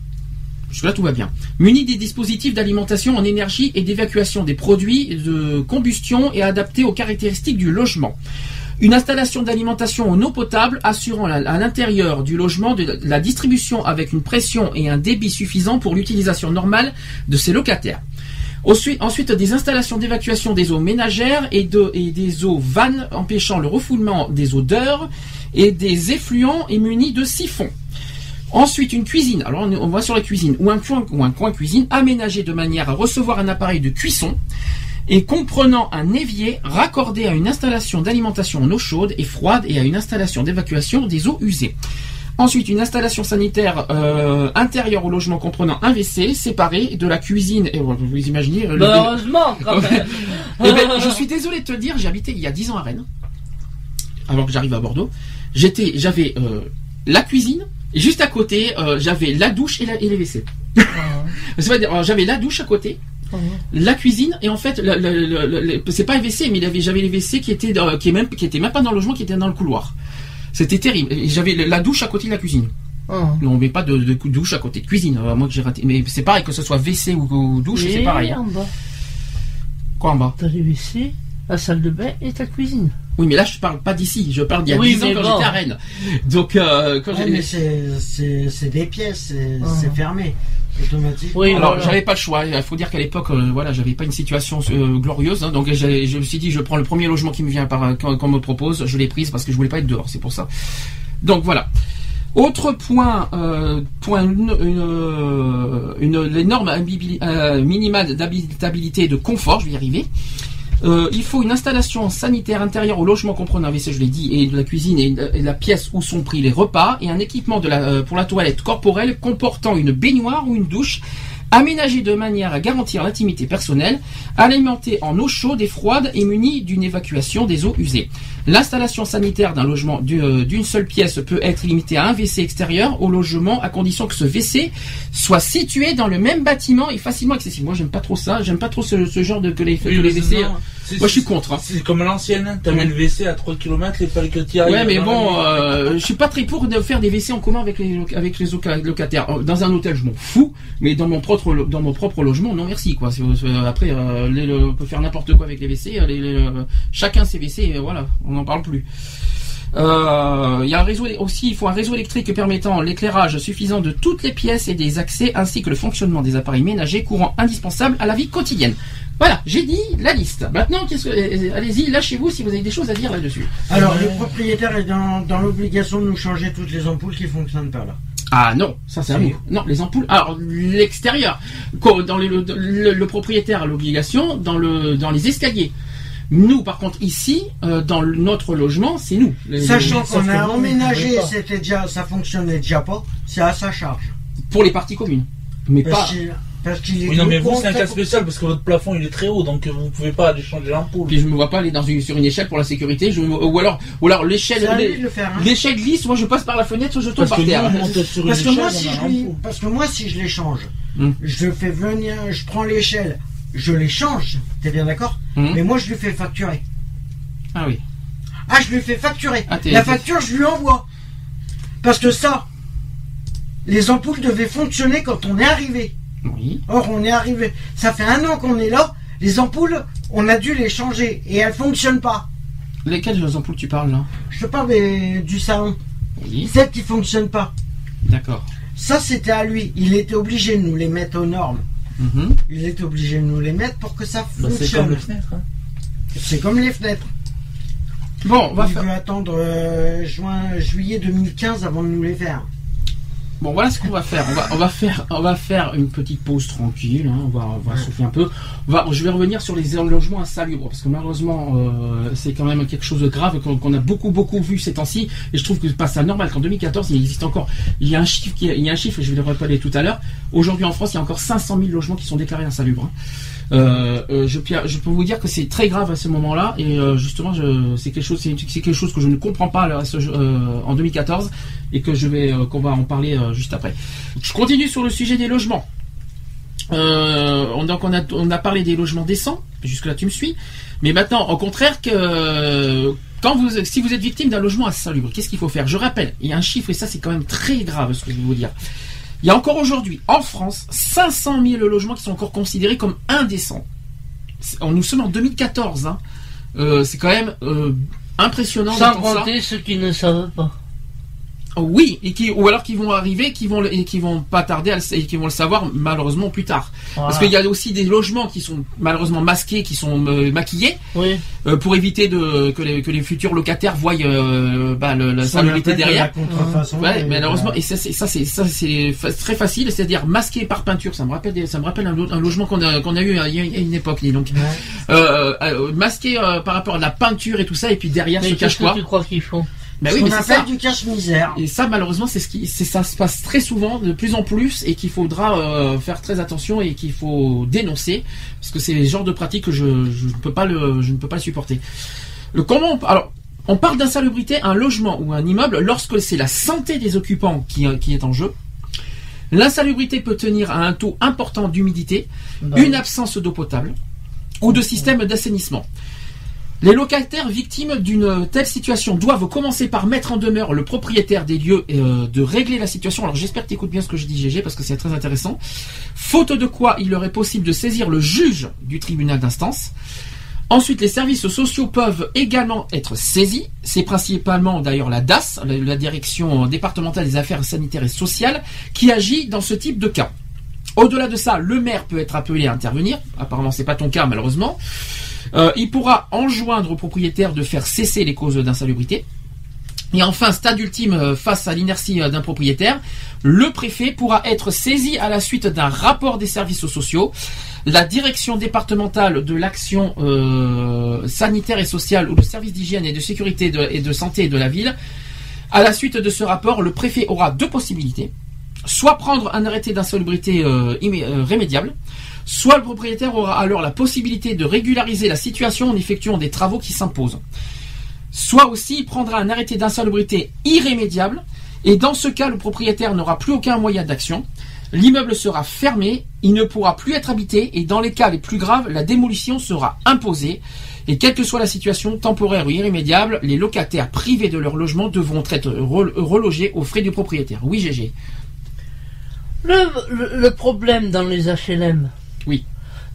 Jusque-là, tout va bien. Muni des dispositifs d'alimentation en énergie et d'évacuation des produits de combustion et adaptés aux caractéristiques du logement. Une installation d'alimentation en eau potable assurant à l'intérieur du logement de la distribution avec une pression et un débit suffisant pour l'utilisation normale de ses locataires. Ensuite, des installations d'évacuation des eaux ménagères et des eaux vannes empêchant le refoulement des odeurs et des effluents et munis de siphons. Ensuite, une cuisine. Alors, on, on va sur la cuisine ou un coin ou un coin cuisine aménagé de manière à recevoir un appareil de cuisson et comprenant un évier raccordé à une installation d'alimentation en eau chaude et froide et à une installation d'évacuation des eaux usées. Ensuite, une installation sanitaire euh, intérieure au logement comprenant un WC séparé de la cuisine. Et vous vous imaginez le- Bah, heureusement, quand même. eh ben, je suis désolé de te le dire, j'ai habité il y a 10 ans à Rennes, avant que j'arrive à Bordeaux. J'étais, j'avais euh, la cuisine, et juste à côté, euh, j'avais la douche et, la, et les WC. C'est-à-dire, euh, j'avais la douche à côté, la cuisine, et en fait, c'est pas un WC, mais j'avais les WC qui étaient, dans- qui, est même, qui étaient même pas dans le logement, qui étaient dans le couloir. C'était terrible. J'avais la douche à côté de la cuisine. Ah. On met pas de, de douche à côté de cuisine. euh, moi que j'ai raté. Mais c'est pareil que ce soit WC ou, ou douche, c'est pareil. hein. en bas, Quoi en bas? T'as les WC, la salle de bain et ta cuisine. Oui, mais là, je parle pas d'ici. Je parle d'il y a Oui, 10 ans quand bon. j'étais à Rennes. Donc, euh, quand Ouais, j'ai- mais c'est- des pièces, c'est Ah. fermé, automatique. Oui, Alors, voilà. j'avais pas le choix. Il faut dire qu'à l'époque, euh, voilà, j'avais pas une situation euh, glorieuse. hein. donc, je me suis dit, je prends le premier logement qui me vient par qu'on qu'on me propose. Je l'ai prise parce que je voulais pas être dehors. C'est pour ça. Donc voilà. Autre point, euh, point une, une, euh, une- les normes habili- euh, minimales d'habitabilité et de confort, je vais y arriver. Euh, il faut une installation sanitaire intérieure au logement comprenant un WC, je l'ai dit, et de la cuisine et, et la pièce où sont pris les repas, et un équipement de euh, pour la toilette corporelle comportant une baignoire ou une douche, aménagé de manière à garantir l'intimité personnelle, alimenté en eau chaude et froide et muni d'une évacuation des eaux usées. L'installation sanitaire d'un logement euh, d'une seule pièce peut être limitée à un WC extérieur au logement à condition que ce WC soit situé dans le même bâtiment et facilement accessible. Moi, j'aime pas trop ça. J'aime pas trop ce, ce genre de que les, que WC. non, c'est- Moi, je suis contre. hein. C'est comme l'ancienne, hein. t'avais Ouais. le WC à 3 km, que tu ailles. Ouais, mais bon, euh, je suis pas très pour de faire des WC en commun avec les avec locataires. Euh, Dans un hôtel, je m'en fous, mais dans mon propre lo- dans mon propre logement, non merci quoi. Après, euh, les- le- on peut faire n'importe quoi avec les WC. euh, les- euh, chacun ses WC, et voilà, on n'en parle plus. Euh, Il y a un réseau aussi, il faut un réseau électrique permettant l'éclairage suffisant de toutes les pièces et des accès, ainsi que le fonctionnement des appareils ménagers courants indispensables à la vie quotidienne. Voilà, j'ai dit la liste. Maintenant, qu'est-ce que, euh, allez-y, lâchez-vous si vous avez des choses à dire là-dessus. Alors, le propriétaire est dans, dans l'obligation de nous changer toutes les ampoules qui fonctionnent pas là. Ah non, ça c'est à nous. Non, les ampoules. Alors l'extérieur, dans les- le, le- le propriétaire a l'obligation dans le dans les escaliers. Nous, par contre, ici, euh, dans le- notre logement, c'est nous. Les- Sachant les- qu'on que a vous, emménagé, vous pouvez pas. c'était déjà, ça fonctionnait déjà pas, c'est à sa charge. pour les parties communes, mais pas. Parce qu'il parce qu'il est Oui, non, mais vous, c'est un cas spécial parce que votre plafond il est très haut donc vous pouvez pas aller changer l'ampoule. Puis je me vois pas aller dans une, sur une échelle pour la sécurité. Je, ou alors, ou alors l'échelle, C'est à lui l'é- de le faire. hein. l'échelle glisse. Moi, je passe par la fenêtre, soit je tombe Parce par nous, terre. on monte sur une Parce que, échelle, moi, on si a je lui, parce que moi, si je l'échange, Hmm. je fais venir, je prends l'échelle, je l'échange, t'es bien d'accord Hmm. Mais moi, je lui fais facturer. Ah oui. Ah, je lui fais facturer. Ah, La facture, je lui envoie. Parce que ça, les ampoules devaient fonctionner quand on est arrivé. Oui. Or, on est arrivé. Ça fait un an qu'on est là. Les ampoules, on a dû les changer et elles fonctionnent pas. Lesquelles ampoules tu parles là Je te parle du salon. Oui. Celles qui fonctionnent pas. D'accord. Ça, c'était à lui. Il était obligé de nous les mettre aux normes. Mhm. Il était obligé de nous les mettre pour que ça Bah, c'est fonctionne. comme les fenêtres. hein. C'est comme les fenêtres. Bon, on va Il faire. attendre euh, juin, juillet 2015 avant de nous les faire. Bon, voilà ce qu'on va faire. On va, on va faire, on va faire une petite pause tranquille. hein. On va, on va souffler un peu. On va, je vais revenir sur les logements insalubres parce que malheureusement, euh, c'est quand même quelque chose de grave qu'on qu'on a beaucoup, beaucoup vu ces temps-ci. Et je trouve que c'est pas ça normal qu'en 2014, il existe encore. Il y a un chiffre, qui, il y a un chiffre, et je vais le rappeler tout à l'heure. Aujourd'hui en France, il y a encore 500 000 logements qui sont déclarés insalubres. hein. Euh, euh, je, je peux vous dire que c'est très grave à ce moment-là et euh, justement c'est quelque chose c'est quelque chose que je ne comprends pas euh, en 2014 et que je vais qu'on va en parler juste après. Je continue sur le sujet des logements. Euh, on, donc on a on a parlé des logements décents jusque là tu me suis mais maintenant au contraire que quand vous si vous êtes victime d'un logement insalubre qu'est-ce qu'il faut faire? Je rappelle il y a un chiffre et ça c'est quand même très grave ce que je vais vous dire il y a encore aujourd'hui, en France, 500 000 logements qui sont encore considérés comme indécents. Nous sommes en 2014. Hein. Euh, c'est quand même euh, impressionnant. Sans compter ceux qui ne savent pas. Oui, et qui, ou alors qui vont arriver, qui vont, et qui vont pas tarder à le, et qui vont le savoir malheureusement plus tard. Parce qu'il y a aussi des logements qui sont malheureusement masqués, qui sont euh, maquillés, Oui. euh, pour éviter de, que, les, que les futurs locataires voient euh, bah, le- la salubrité derrière. La contrefaçon. Ouais, et mais malheureusement, et ça, c'est ça, très facile, c'est-à-dire masqué par peinture. Ça me rappelle, ça me rappelle un, lo- un logement qu'on a, qu'on a eu à, il y a une époque. Donc, Ouais. masqué par rapport à la peinture et tout ça, et puis derrière Mais se cache quoi que tu crois qu'ils font? Ce oui, mais c'est appelle ça. du cache-misère. Et ça, malheureusement, c'est ce qui, c'est ça se passe très souvent, de plus en plus, et qu'il faudra euh, faire très attention et qu'il faut dénoncer, parce que c'est le genre de pratique que je, ne peux pas le, je ne peux pas le supporter. Le comment, on- alors, on parle d'insalubrité, un logement ou un immeuble lorsque c'est la santé des occupants qui, qui est en jeu. L'insalubrité peut tenir à un taux important d'humidité, Bah, une absence d'eau potable ou de système d'assainissement. Les locataires victimes d'une telle situation doivent commencer par mettre en demeure le propriétaire des lieux et euh, de régler la situation. Alors j'espère que tu écoutes bien ce que je dis GG parce que c'est très intéressant. Faute de quoi il leur est possible de saisir le juge du tribunal d'instance. Ensuite, les services sociaux peuvent également être saisis. C'est principalement d'ailleurs la DAS, la, Direction départementale des affaires sanitaires et sociales, qui agit dans ce type de cas. Au-delà de ça, le maire peut être appelé à intervenir. Apparemment, c'est pas ton cas, malheureusement. Euh, il pourra enjoindre au propriétaire de faire cesser les causes d'insalubrité. Et enfin, stade ultime euh, face à l'inertie euh, d'un propriétaire, le préfet pourra être saisi à la suite d'un rapport des services sociaux. La direction départementale de l'action sanitaire et sociale ou le service d'hygiène et de sécurité et de santé de la ville. À la suite de ce rapport, le préfet aura deux possibilités. Soit prendre un arrêté d'insalubrité euh, immé- euh, rémédiable, soit le propriétaire aura alors la possibilité de régulariser la situation en effectuant des travaux qui s'imposent soit aussi il prendra un arrêté d'insalubrité irrémédiable, et dans ce cas, le propriétaire n'aura plus aucun moyen d'action. L'immeuble sera fermé, il ne pourra plus être habité, et dans les cas les plus graves, la démolition sera imposée. Et quelle que soit la situation, temporaire ou irrémédiable, les locataires privés de leur logement devront être re- relogés aux frais du propriétaire. Oui, GG. Le, le problème dans les HLM. Oui.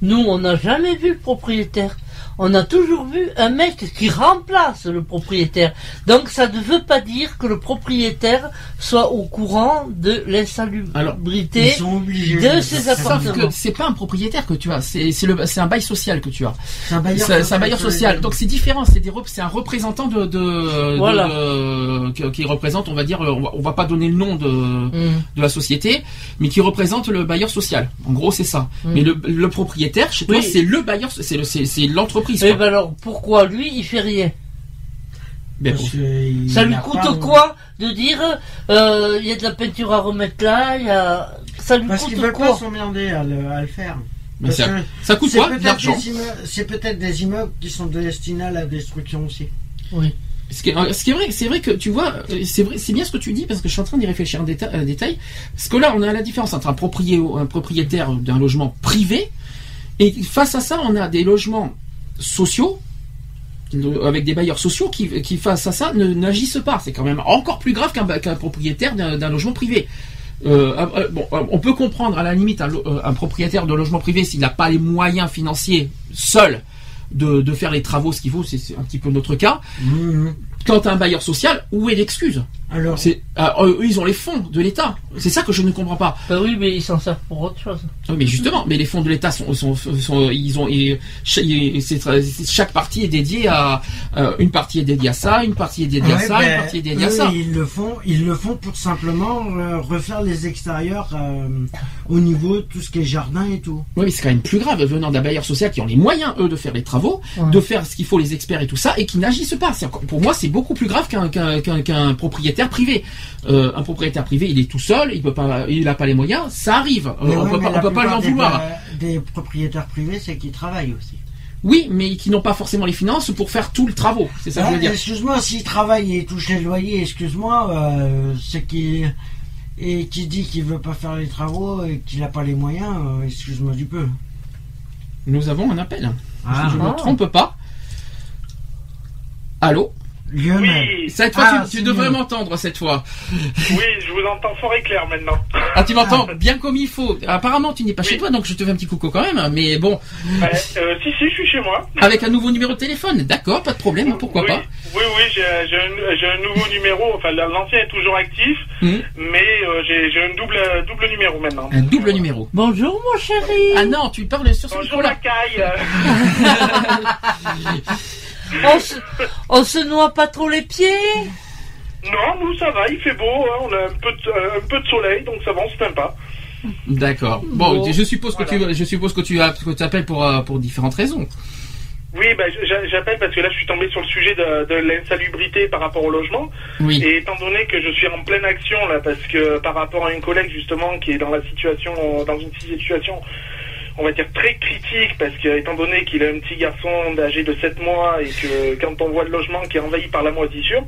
Nous, on n'a jamais vu le propriétaire. On a toujours vu un mec qui remplace le propriétaire. Donc ça ne veut pas dire que le propriétaire soit au courant de l'insalubrité Ils sont obligés. de ses appartements. que c'est pas un propriétaire que tu as, c'est un bail social que tu as. C'est un bailleur un social. Donc c'est différent. C'est des rep- c'est un représentant de, de, Voilà. de- qui, qui représente, on va dire, on va, on va pas donner le nom de, Mm. de la société, mais qui représente le bailleur social. En gros, c'est ça. Mm. Mais le, le propriétaire, chez toi, Oui. c'est le bailleur, c'est le- c'est c'est l'entreprise. Eh ben alors, pourquoi lui, il fait rien Ben, Parce que il Ça lui coûte pas- quoi de dire euh, il y a de la peinture à remettre là, il y a... ça lui Parce qu'ils coûte veulent pas quoi s'emmerder à le, à le faire. Parce ça, que ça coûte c'est quoi peut-être D'argent. des immeubles- C'est peut-être des immeubles qui sont destinés à la destruction aussi. Oui. Ce qui, est, ce qui est vrai, c'est vrai que tu vois, euh, c'est vrai, c'est bien ce que tu dis parce que je suis en train d'y réfléchir en déta- en détail. Parce que là, on a la différence entre un, proprié- un propriétaire d'un logement privé et face à ça, on a des logements sociaux avec des bailleurs sociaux qui, qui face à ça n'agissent pas. C'est quand même encore plus grave qu'un propriétaire d'un logement privé. Euh, euh, euh, bon, on peut comprendre à la limite un, propriétaire de logement privé s'il n'a pas les moyens financiers seul de, de faire les travaux, ce qu'il faut, c'est un petit peu notre cas. Quand un bailleur social, où est l'excuse? Alors, C'est ah, eux, ils ont les fonds de l'État. C'est ça que je ne comprends pas. Ben oui, mais ils s'en servent pour autre chose. Ah, Mais justement, mais les fonds de l'État sont, sont, sont- ils ont, chaque partie est dédiée à euh, une partie est dédiée à ça, une partie est dédiée à ouais, ça, une partie est dédiée à ça. Ils le font, ils le font pour simplement euh, refaire les extérieurs euh, au niveau de tout ce qui est jardin et tout. Oui, mais c'est quand même plus grave venant d'un bailleur social qui ont les moyens eux de faire les travaux, Ouais. de faire ce qu'il faut les experts et tout ça, et qui n'agissent pas. Pour moi, c'est beaucoup plus grave qu'un propriétaire privé. Euh, un propriétaire privé, il est tout seul, il peut pas, il n'a pas les moyens, ça arrive. Euh, on ouais, peut pas, la on peut pas lui en plupart des vouloir. Des, propriétaires privés, c'est qu'ils travaillent aussi. Oui, mais qui n'ont pas forcément les finances pour faire tout le travaux. C'est ça que je veux dire. Excuse-moi, s'il travaille et touche les loyers, excuse-moi, euh, c'est qui et qui dit qu'il veut pas faire les travaux et qu'il n'a pas les moyens, euh, excuse-moi du peu. Nous avons un appel. Ah, si je ne me Ah. trompe pas? Allô? Lionel. Oui, Cette fois, Ah, tu, tu c'est devrais m'entendre cette fois. oui, je vous entends fort et clair maintenant. Ah, tu m'entends bien comme il faut. Apparemment, tu n'es pas chez toi, donc je te fais un petit coucou quand même. Mais bon, Ouais, euh, si, si, je suis chez moi. avec un nouveau numéro de téléphone, d'accord, pas de problème, pourquoi oui, pas. Oui, oui, j'ai un, nouveau numéro. Enfin, l'ancien est toujours actif, Mhm. mais euh, j'ai un double, double numéro maintenant. Un double Voilà. numéro. Bonjour mon chéri Ah non, tu parles sur ce Bonjour la caille. on se, on se noie pas trop les pieds Non, nous ça va, il fait beau, hein, on a un peu, de, euh, un peu de soleil, donc ça va, on se plaint pas. D'accord. Bon, Bon. je suppose que Voilà. tu, je suppose que tu as, que tu appelles pour, euh, pour différentes raisons. Oui, bah, j'a- j'appelle parce que là je suis tombé sur le sujet de, de l'insalubrité par rapport au logement. Oui. Et étant donné que je suis en pleine action là, parce que par rapport à une collègue justement qui est dans la situation, dans une situation, on va dire très critique, parce que étant donné qu'il a un petit garçon âgé de 7 mois et que quand on voit le logement qui est envahi par la moisissure,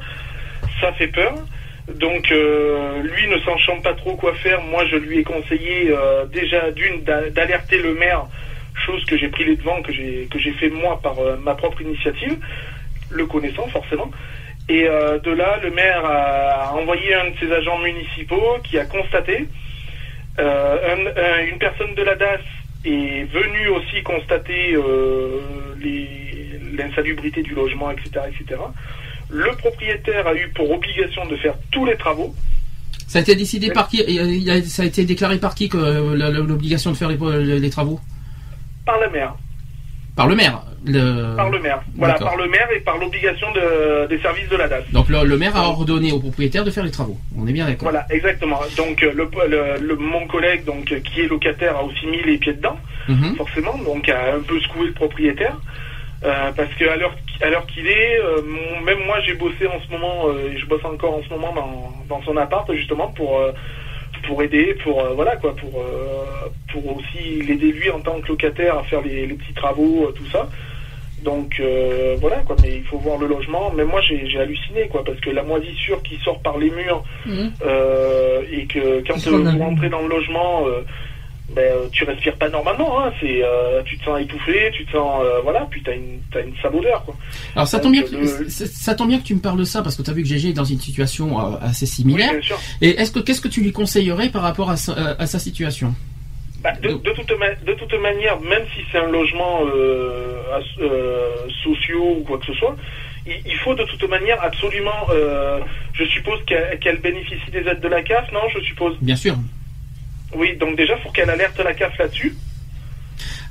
ça fait peur. Donc euh, lui ne sachant pas trop quoi faire, moi je lui ai conseillé euh, déjà d'une d'a- d'alerter le maire, chose que j'ai pris les devants, que j'ai que j'ai fait moi par euh, ma propre initiative, le connaissant forcément. Et de là, le maire a envoyé un de ses agents municipaux qui a constaté. Un- une personne de la DAS est venue aussi constater euh, l'insalubrité du logement, etc., etc. Le propriétaire a eu pour obligation de faire tous les travaux. Ça a été décidé par qui euh, Ça a été déclaré par qui que euh, l'obligation de faire les travaux? Par la maire. Par le maire. Le... Par le maire. Voilà, par le maire et par l'obligation de- des services de la DAS. Donc le, le maire a ordonné au propriétaire de faire les travaux. On est bien d'accord. Voilà, exactement. Donc euh, le, le- le- mon collègue, donc qui est locataire, a aussi mis les pieds dedans, Mhm. forcément, donc a un peu secoué le propriétaire. Euh, parce que à l'heure à l'heure qu'il est, euh, mon- même moi j'ai bossé en ce moment, euh, et je bosse encore en ce moment dans, dans son appart justement pour euh, pour aider, pour euh, voilà quoi, pour euh, pour aussi l'aider lui en tant que locataire à faire les, les petits travaux, euh, tout ça. Donc euh, voilà quoi, mais il faut voir le logement. Mais moi j'ai halluciné quoi, parce que la moisissure qui sort par les murs Mhm. et que quand vous rentrez dans le logement, ben, euh, tu respires pas normalement. Hein, c'est, euh, tu te sens étouffé, tu te sens euh, voilà, puis t'as une t'as une sale odeur quoi. Alors ça tombe, bien que, le- ça- tombe bien que tu me parles de ça parce que tu as vu que GG est dans une situation euh, assez similaire. Oui, bien sûr. Et est-ce que qu'est-ce que tu lui conseillerais par rapport à sa, à- à sa situation? Bah, de, de toute ma- de toute manière, même si c'est un logement as- sociaux ou quoi que ce soit, il, faut de toute manière absolument. euh, je suppose qu'elle qu'elle bénéficie des aides de la CAF, non Je suppose? Bien sûr. Oui, donc déjà, faut qu'elle alerte la CAF là-dessus.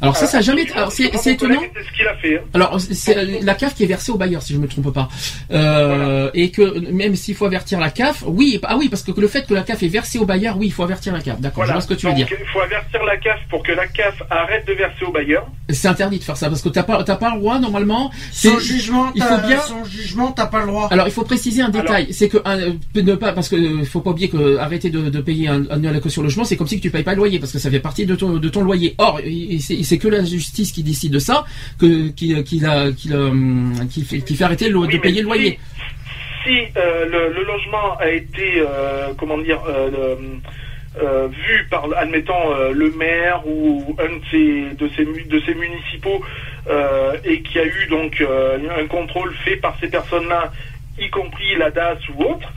Alors ça, ça a jamais. Alors c'est étonnant. C'est ce qu'il a fait. hein. Alors c'est la CAF qui est versée au bailleur si je me trompe pas. Euh, Et que même s'il faut avertir la CAF, oui, ah oui, parce que le fait que la CAF est versée au bailleur, oui, il faut avertir la CAF. D'accord, je vois ce que tu veux Donc, dire. Il faut avertir la CAF pour que la CAF arrête de verser au bailleur. C'est interdit de faire ça parce que t'as pas t'as pas le droit normalement. Sans C'est- jugement, il faut bien. sans jugement, t'as pas le droit. Alors il faut préciser un détail, c'est que un, ne pas parce que euh, faut pas oublier que arrêter de, de payer un, un la caution logement, c'est comme si tu payes pas le loyer parce que ça fait partie de ton de ton loyer. Or il- c'est c'est que la justice qui décide de ça, que qui qui la qui, la, hum, qui fait qui fait arrêter le- Oui, de payer le loyer. Si, si, euh, le, le logement a été, euh, comment dire, euh, vu par, admettons, le maire ou un de ses, de ses, de ses municipaux, et qu'il y a eu donc un contrôle fait par ces personnes-là, y compris la DAS ou autre,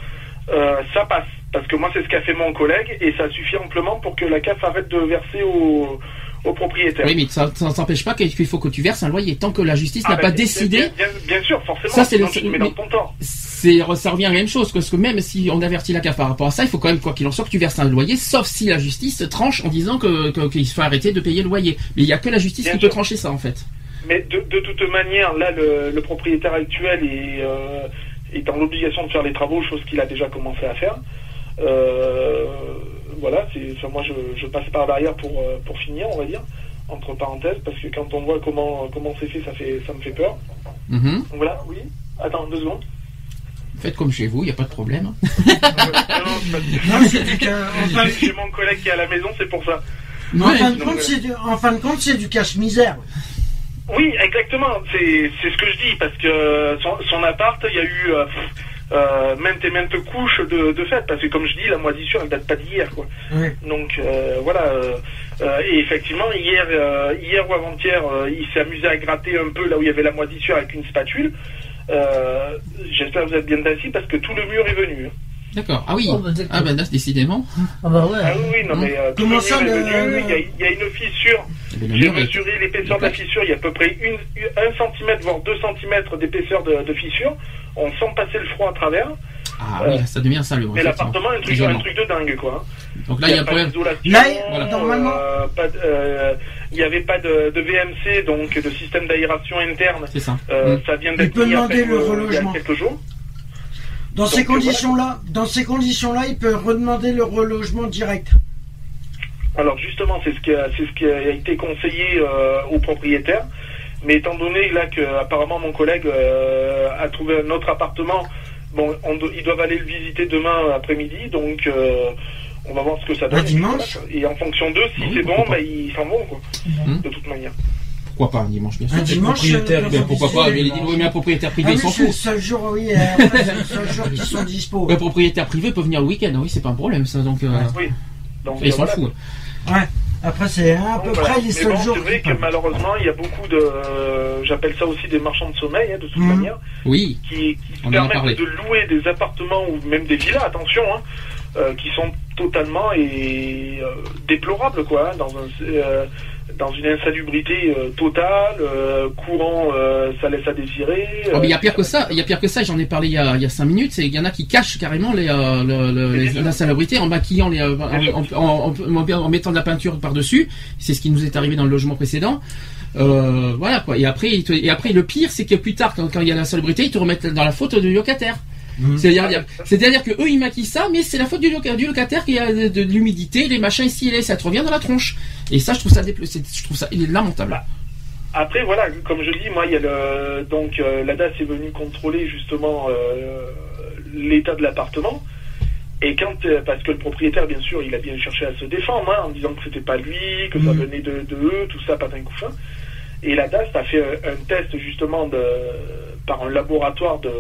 ça passe. Parce que moi, c'est ce qu'a fait mon collègue, et ça suffit amplement pour que la CAF arrête de verser au, au propriétaire. Oui, mais ça ça n'empêche pas qu'il faut que tu verses un loyer tant que la justice Ah, n'a ben, pas décidé. Bien, bien- bien sûr, forcément. Ça, c'est dans ton tort. C'est ça revient à la même chose parce que même si on avertit la CAF par rapport à ça, il faut quand même quoi qu'il en soit que tu verses un loyer, sauf si la justice tranche en disant que qu'il faut arrêter de payer le loyer. Mais il y a que la justice Bien qui sûr. peut trancher ça en fait. Mais de, de toute manière, là, le, le propriétaire actuel est, euh, est dans l'obligation de faire les travaux, chose qu'il a déjà commencé à faire. Euh, voilà, enfin, moi je, je passe par derrière pour, euh, pour finir, on va dire, entre parenthèses, parce que quand on voit comment, comment c'est fait, ça, fait, ça me fait peur. Mhm. Voilà, oui. Attends, deux secondes. Faites comme chez vous, il n'y a pas de problème. Euh, non, c'est J'ai mon collègue qui est à la maison, c'est pour ça. En fin de donc, compte, euh, c'est du, en fin de compte, c'est du cache-misère. Oui, exactement. C'est c'est ce que je dis parce que son, son appart, il y a eu euh, euh, maintes et maintes couches de, de fait parce que comme je dis, la moisissure elle date pas d'hier quoi. Donc euh, voilà. euh, euh, et effectivement, hier, euh, hier ou avant-hier, euh, il s'est amusé à gratter un peu là où il y avait la moisissure avec une spatule. Euh, J'espère que vous êtes bien assis parce que tout le mur est venu. D'accord. Ah oui. Oh, bah, ah ben là, décidément. Ah bah ouais. Ah oui, oui, non mais euh, tout Comment le ça, le- venu. Il y, a, il y a une fissure. Eh ben, J'ai est- mesuré l'épaisseur de la fissure, il y a à peu près une, un centimètre voire deux centimètres d'épaisseur de, de fissure. On sent passer le froid à travers. Ah oui, ça devient ça le. Mais l'appartement, un truc, un truc de dingue, quoi. Donc là, il y a un pas problème. d'isolation, Là, Voilà. normalement- euh, pas de- euh, il n'y avait pas de, de VMC, donc de système d'aération interne. C'est ça. Euh, Mm. Ça vient Il d'être peut mis demander après, le euh, il y a relogement. quelques jours. Dans Donc, ces euh, conditions-là, dans ces conditions-là, il peut redemander le relogement direct. Alors justement, c'est ce qui a, c'est ce qui a été conseillé euh, aux propriétaires. Mais étant donné là que apparemment mon collègue euh, a trouvé un autre appartement, bon, on ils doivent aller le visiter demain après-midi, donc euh, on va voir ce que ça donne. Un dimanche Et, voilà. En fonction d'eux, si Oui, c'est bon, bah, ils s'en vont quoi. Mhm. De toute manière. Pourquoi pas un dimanche, bien sûr. Un dimanche, euh, Ben, faut pourquoi pas Mais visiter. il dit oui, mais un propriétaire Ah privé, il s'en c'est le fout. seul jour, oui, euh, le seul jour qui sont dispo. Le propriétaire privé peut venir le week-end, oui, c'est pas un problème ça. Donc euh, Oui. Donc il euh, s'en voilà. fout. Ouais. Après, c'est à peu Bon, voilà. près les seuls bon, jours c'est vrai que malheureusement, il y a beaucoup de, euh, j'appelle ça aussi des marchands de sommeil, hein, de toute Mhm. manière, Oui. qui, qui On en a parlé. permettent de louer des appartements ou même des villas, attention, hein, euh, qui sont totalement et euh, déplorables, quoi. hein, dans un, euh, dans une insalubrité euh, totale, euh, courant, euh, ça laisse à désirer. Oh, mais il y a pire que ça, il y a pire que ça, j'en ai parlé il y a, il y a cinq minutes, c'est il y en a qui cachent carrément les, euh, le- le- les- la salubrité en maquillant les, en, en- en- en- en mettant de la peinture par-dessus, c'est ce qui nous est arrivé dans le logement précédent. Voilà quoi. Et après, te- et après le pire, c'est que plus tard, quand, quand il y a la salubrité, ils te remettent dans la faute du locataire. Mhm. C'est-à-dire, c'est-à-dire que eux ils maquillent ça, mais c'est la faute du, loca- du locataire qui a de, de l'humidité, les machins ici et là, ça te revient dans la tronche. Et ça, je trouve ça, je trouve ça, il est lamentable. Bah, Après, voilà, comme je dis, moi, il y a le, donc euh, la DAS est venue contrôler justement euh, l'état de l'appartement. Et quand, euh, parce que le propriétaire, bien sûr, il a bien cherché à se défendre, hein, en disant que c'était pas lui, que ça Mhm. venait de, de eux, tout ça, patin couffin. Et la DAS a fait un, un test justement de, par un laboratoire de,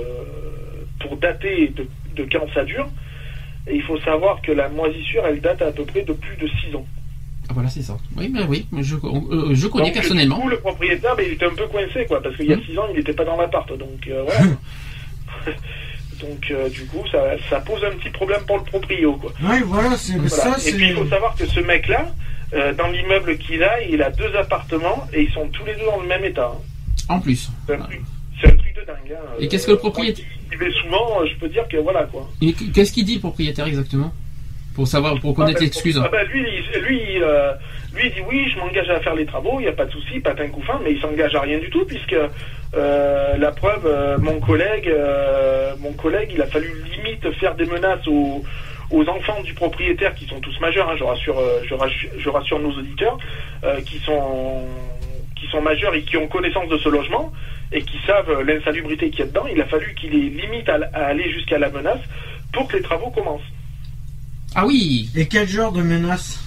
pour dater de, de quand ça dure. Et il faut savoir que la moisissure, elle date à peu près de plus de 6 ans. Ah, voilà, c'est ça. Oui, mais oui, je, euh, je connais Donc, personnellement. Du coup, le propriétaire, ben, il était un peu coincé, quoi, parce qu'il y a Mhm. 6 ans, il n'était pas dans l'appart. Donc, euh, voilà. donc, euh, du coup, ça, ça pose un petit problème pour le proprio, quoi. Ouais, voilà, c'est Voilà. ça, Et puis, il faut savoir que ce mec-là, euh, dans l'immeuble qu'il a, il a deux appartements et ils sont tous les deux dans le même état. hein. En plus. Un, truc- c'est un truc de dingue. hein. Et qu'est-ce que le propriétaire- vais souvent, euh, je peux dire que voilà, quoi. Et qu'est-ce qu'il dit le propriétaire exactement? Pour savoir, pour connaître Ah ben, l'excuse. ah ben, lui, il- lui, il, euh, lui, il dit oui, je m'engage à faire les travaux, il n'y a pas de souci, patin couffin, mais il s'engage à rien du tout, puisque euh, la preuve, euh, mon collègue, euh, mon collègue, il a fallu limite faire des menaces aux, aux enfants du propriétaire qui sont tous majeurs, hein, je rassure, euh, je rassure, je rassure nos auditeurs, euh, qui sont qui sont majeurs et qui ont connaissance de ce logement et qui savent euh, l'insalubrité qu'il y a dedans. Il a fallu qu'il les limite à, à aller jusqu'à la menace pour que les travaux commencent. Ah oui Et quel genre de menace?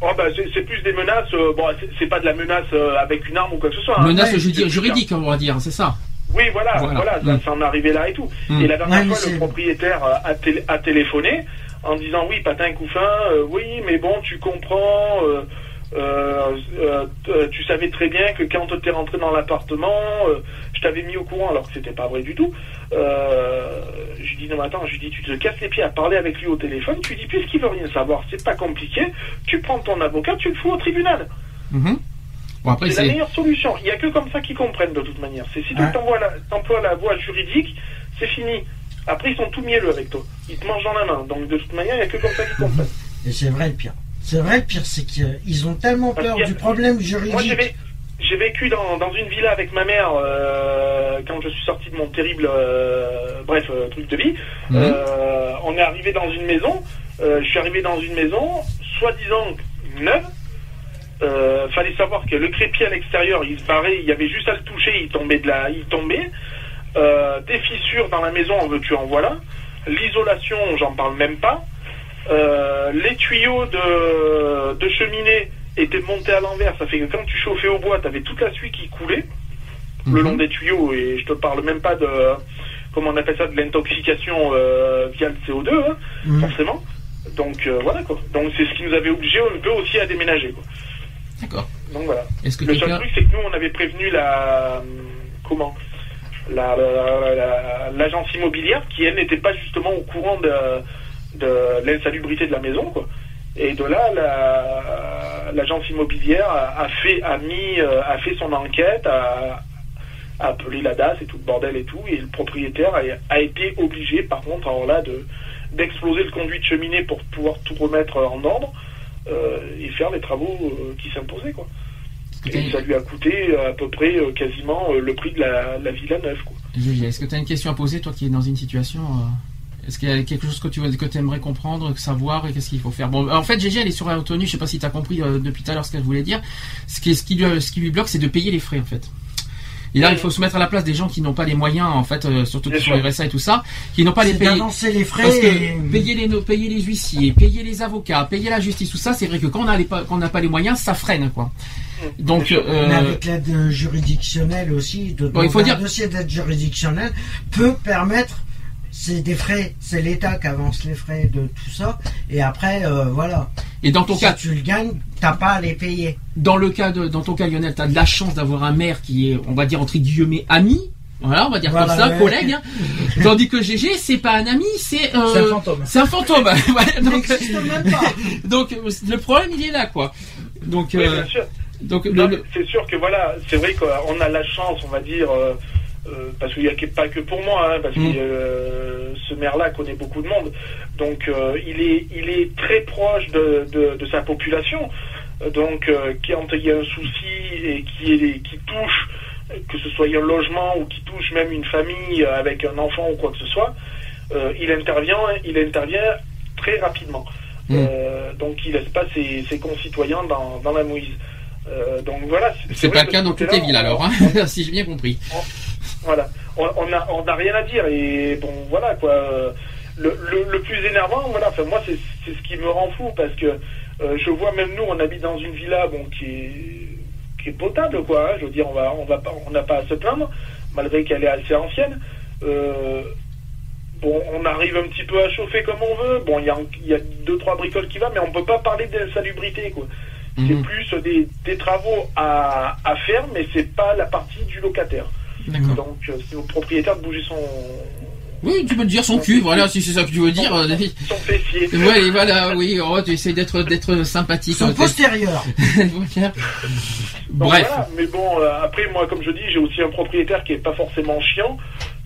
Oh bah c'est c'est plus des menaces. euh, bon, c'est- c'est pas de la menace euh, avec une arme ou quoi que ce soit. hein. Menace Ouais, juridique, on va dire, c'est ça. Oui, voilà, Voilà. voilà, ça, Mm. ça en est arrivé là et tout. Mm. Et la dernière Ouais, fois, le propriétaire a, télé- a téléphoné en disant oui, patin couffin, euh, oui, mais bon, tu comprends. Euh, euh, tu savais très bien que quand tu es rentré dans l'appartement, euh, je t'avais mis au courant alors que c'était pas vrai du tout. Je lui dis non mais attends, je lui dis tu te casses les pieds à parler avec lui au téléphone, tu lui dis puisqu'il veut rien savoir, c'est pas compliqué, tu prends ton avocat, tu le fous au tribunal. Mhm. Bon, C'est la meilleure solution. Il n'y a que comme ça qu'ils comprennent de toute manière. C'est si tu t'emploies la voie juridique, c'est fini. Après, ils sont tout mielleux avec toi. Ils te mangent dans la main. Donc, de toute manière, il n'y a que comme ça qu'ils comprennent. Et c'est vrai le pire. C'est vrai le pire, c'est qu'ils ont tellement Parce peur a- du problème Moi, j'ai juridique. vé- j'ai vécu dans, dans une villa avec ma mère euh, quand je suis sorti de mon terrible, euh, bref, euh, truc de vie. Euh, on est arrivé dans une maison. euh, je suis arrivé dans une maison, soi-disant neuve. Euh, fallait savoir que le crépier à l'extérieur, il se barrait, il y avait juste à le toucher, il tombait de la, il tombait. Euh, des fissures dans la maison, en veux-tu en voilà. L'isolation, j'en parle même pas. Euh, les tuyaux de, de cheminée étaient montés à l'envers, ça fait que quand tu chauffais au bois, tu avais toute la suie qui coulait le Mhm. long des tuyaux, et je te parle même pas de, comment on appelle ça, de l'intoxication euh, via le CO2, hein, Mhm. forcément. Donc euh, voilà quoi. Donc c'est ce qui nous avait obligé un peu aussi à déménager quoi. D'accord. Donc voilà. Est-ce que Le seul truc c'est que nous on avait prévenu la comment la la- la- l'agence immobilière qui elle n'était pas justement au courant de, de l'insalubrité de la maison quoi. Et de là la- l'agence immobilière a, a fait a mis euh, a fait son enquête a, a appelé la DAS et tout le bordel et tout et le propriétaire a, a été obligé par contre alors là de d'exploser le conduit de cheminée pour pouvoir tout remettre en ordre euh, et faire les travaux euh, qui s'imposaient quoi. Et ça lui a coûté à peu près euh, quasiment le prix de la, la villa neuve. Quoi. Est-ce que tu as une question à poser, toi qui es dans une situation Est-ce qu'il y a quelque chose que tu que aimerais comprendre, savoir et qu'est-ce qu'il faut faire? Bon, en fait, Gégé, elle est sur la retenue. Je sais pas si tu as compris euh, depuis tout à l'heure ce qu'elle voulait dire. Ce qui, ce qui, lui, ce qui lui bloque, c'est de payer les frais, en fait. Et là, il faut se mettre à la place des gens qui n'ont pas les moyens, en fait, euh, surtout qui sont. RSA et tout ça, qui n'ont pas les d'avancer les frais. Parce que et- payer les, no- payer les huissiers, payer les avocats, payer la justice, tout ça, c'est vrai que quand on n'a pas- quand on n'a pas les moyens, ça freine, quoi. Donc, sûr. euh, Mais avec l'aide euh, juridictionnelle aussi, de Bon, il faut dire- un dossier d'aide juridictionnelle peut permettre, c'est des frais, c'est l'État qui avance les frais de tout ça, et après, euh, voilà. et dans ton si cas, tu le gagnes, t'as pas à les payer. dans le cas de, dans ton cas, Lionel, tu as de la chance d'avoir un maire qui est, on va dire entre guillemets, ami. Voilà, on va dire Voilà, comme ça, ouais. collègue. hein. Tandis que GG, c'est pas un ami, c'est euh, C'est un fantôme. C'est un fantôme. Ouais, donc, n'existe même pas. donc, euh, le problème, il est là, quoi. Donc, Oui, euh, bien sûr. Donc, le- C'est sûr que voilà, c'est vrai qu'on a la chance, on va dire, euh, parce qu'il n'y a pas que pour moi, hein, parce que euh, ce maire-là connaît beaucoup de monde, donc euh, il est il est très proche de, de, de sa population, donc quand il y a un souci et qui est qui touche, que ce soit un logement ou qui touche même une famille avec un enfant ou quoi que ce soit, il intervient il intervient très rapidement. Mm. Euh, donc il laisse pas ses, ses concitoyens dans, dans la mouise. Donc voilà. c'est pas le cas dans toutes les villes alors, hein, si j'ai bien compris. Voilà. On on a, on a rien à dire et bon voilà quoi. Le, le, le plus énervant, voilà. Enfin moi c'est ce qui me rend fou parce que euh, je vois même nous on habite dans une villa bon qui est qui est potable quoi. hein. je veux dire on va on va pas on n'a pas à se plaindre malgré qu'elle est assez ancienne. Euh, Bon, on arrive un petit peu à chauffer comme on veut. Bon, il y a, y a deux, trois bricoles qui vont, mais on peut pas parler de salubrité, quoi. C'est Mhm. plus des, des travaux à, à faire, mais c'est pas la partie du locataire. Donc, euh, c'est au propriétaire de bouger son, Oui, tu peux te dire son cul, voilà, si c'est ça que tu veux dire. David. son fessier. Ouais, voilà, oui, oh, tu essaies d'être d'être sympathique. Son postérieur. Bref. voilà. Mais bon, euh, après, moi, comme je dis, j'ai aussi un propriétaire qui est pas forcément chiant.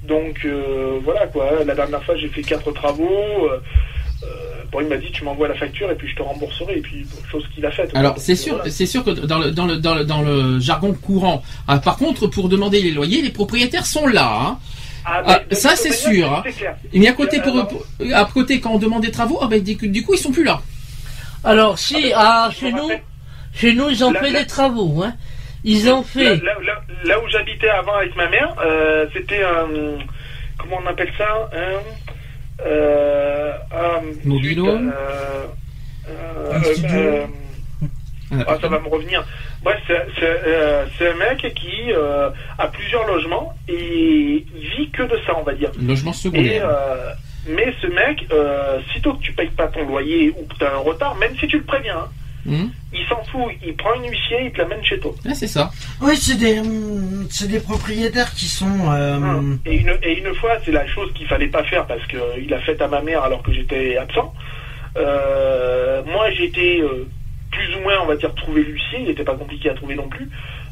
Donc, euh, voilà, quoi. La dernière fois, j'ai fait quatre travaux. euh, bon, il m'a dit, tu m'envoies la facture et puis je te rembourserai. Et puis, chose qu'il a faite. Alors c'est euh, sûr, voilà. c'est sûr que dans le dans le dans le, dans le jargon courant. ah, par contre, pour demander les loyers, les propriétaires sont là. Hein. Ah, Ah, ça, c'est sûr, hein. Mais à côté, pour, pour- à côté quand on demande des travaux, ah ben, du, coup- du coup ils sont plus là. Alors, si, ah, chez nous, rappelle- chez nous, ils ont La- fait la- des travaux, hein. Ils ont Là, fait, là, là- là où j'habitais avant avec ma mère, euh, c'était un. Comment on appelle ça Un. Euh, On a ah, ça va me revenir. Bref, c'est euh, un mec qui euh, a plusieurs logements et vit que de ça, on va dire. Logement Et, secondaire. euh, mais ce mec, euh, sitôt que tu payes pas ton loyer ou que tu as un retard, même si tu le préviens, hein, Hum il s'en fout, il prend une huissier, il te l'amène chez toi. Ah, c'est ça. Oui, c'est des, c'est des propriétaires qui sont. euh, Hein. Et, une, et une fois, c'est la chose qu'il fallait pas faire parce qu'il a fait à ma mère alors que j'étais absent. Euh, moi, euh, plus ou moins, on va dire, trouver l'huissier. Il n'était pas compliqué à trouver non plus.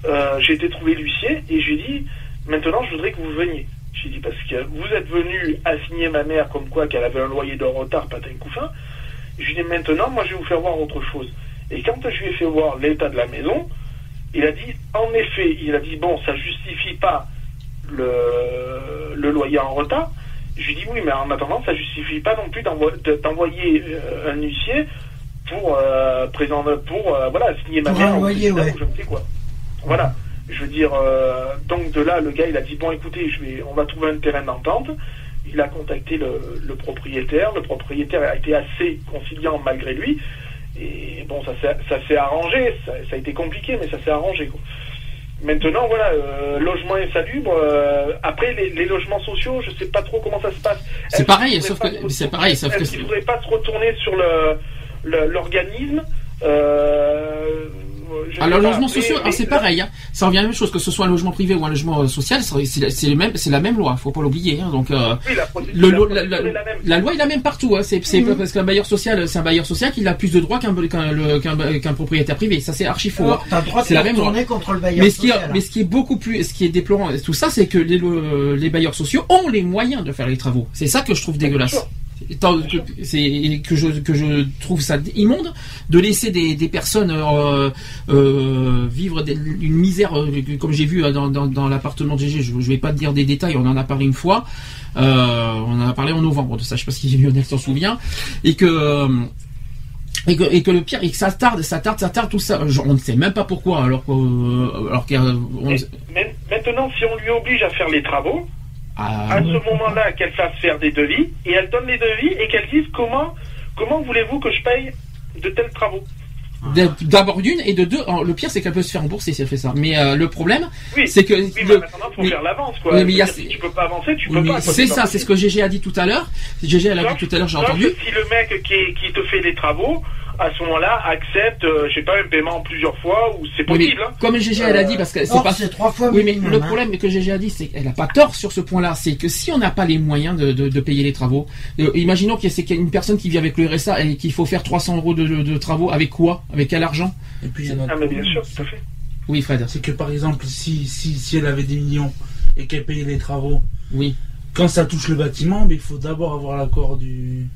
Euh, j'ai été trouver l'huissier et j'ai dit maintenant, je voudrais que vous veniez. J'ai dit parce que vous êtes venu assigner ma mère comme quoi qu'elle avait un loyer de retard, patin couffin. Je lui ai dit maintenant, moi, je vais vous faire voir autre chose. Et quand je lui ai fait voir l'état de la maison, il a dit, en effet, il a dit, bon, ça justifie pas le, le loyer en retard. Je lui dis oui, mais en attendant, ça justifie pas non plus d'envo- de- d'envoyer euh, un huissier pour euh, présenter, pour euh, voilà signer ma mère président ouais. ou je ne sais quoi. Voilà. Je veux dire, euh, donc de là, le gars, il a dit bon, écoutez, je vais, on va trouver un terrain d'entente. Il a contacté le, le propriétaire. Le propriétaire a été assez conciliant malgré lui. Et bon, ça s'est ça s'est arrangé. Ça, ça a été compliqué, mais ça s'est arrangé. Quoi. Maintenant, voilà, euh, logement insalubre. euh, après, les, les logements sociaux, je sais pas trop comment ça se passe. C'est pareil, sauf que- c'est pareil, sauf que qu'il faudrait pas se retourner sur le l'organisme euh, Alors, pas. logement social, mais c'est pareil. Hein. Ça revient à la même chose que ce soit un logement privé ou un logement euh, social. C'est c'est- c'est le même, c'est la même loi. Faut pas l'oublier. Hein. Donc euh, Oui, la le, loi est la même partout. Hein. C'est pas parce qu'un bailleur social, c'est un bailleur social qu'il a plus de droits qu'un propriétaire privé. Ça c'est archi faux. hein. Alors, t'as le droit de C'est la même retourner contre le bailleur Mais ce, qui est, social. mais ce qui est beaucoup plus, ce qui est déplorant, tout ça, c'est que les, le- les bailleurs sociaux ont les moyens de faire les travaux. C'est ça que je trouve dégueulasse. Tant que, c'est que je que je trouve ça immonde de laisser des, des personnes euh, euh, vivre des- une misère euh, comme j'ai vu dans, dans, dans l'appartement de GG. Je, je vais pas te dire des détails, on en a parlé une fois. Euh, on en a parlé en novembre de ça. Je sais pas si Lionel s'en souvient et que et que, et que le pire, et que ça tarde, ça tarde, ça tarde, tout ça. On ne sait même pas pourquoi, alors maintenant, si on lui oblige à faire les travaux, ah, à ce moment-là, qu'elle fasse faire des devis, et elle donne les devis, et qu'elle dise comment, comment voulez-vous que je paye de tels travaux d'abord d'une et de deux. le pire, c'est qu'elle peut se faire rembourser si elle fait ça. Mais euh, le problème, Oui, c'est que oui, mais le- maintenant, il faut oui. faire l'avance, quoi. Oui, mais a- si tu peux pas avancer, tu oui, peux mais pas. c'est ça, c'est ce que GG a dit tout à l'heure. GG elle a dit tout à l'heure, j'ai entendu. Si le mec qui, est- qui te fait les travaux, à ce moment-là, accepte, euh, je sais pas, un paiement plusieurs fois, ou c'est Oui, mais possible. hein. comme GG elle a dit, parce que c'est pas. c'est trois fois Oui, mais minimum, le hein. problème que GG a dit, c'est qu'elle n'a pas tort sur ce point-là. C'est que si on n'a pas les moyens de, de, de payer les travaux, euh, imaginons qu'il y a c'est qu'il y a une personne qui vit avec le RSA et qu'il faut faire 300 euros de, de- de travaux, avec quoi? Avec quel argent? Et puis il y en a. Ah, mais bien sûr, tout à fait. Oui, Fred. C'est que par exemple, si, si, si elle avait des millions et qu'elle payait les travaux, Oui. quand ça touche le bâtiment, mais il faut d'abord avoir l'accord du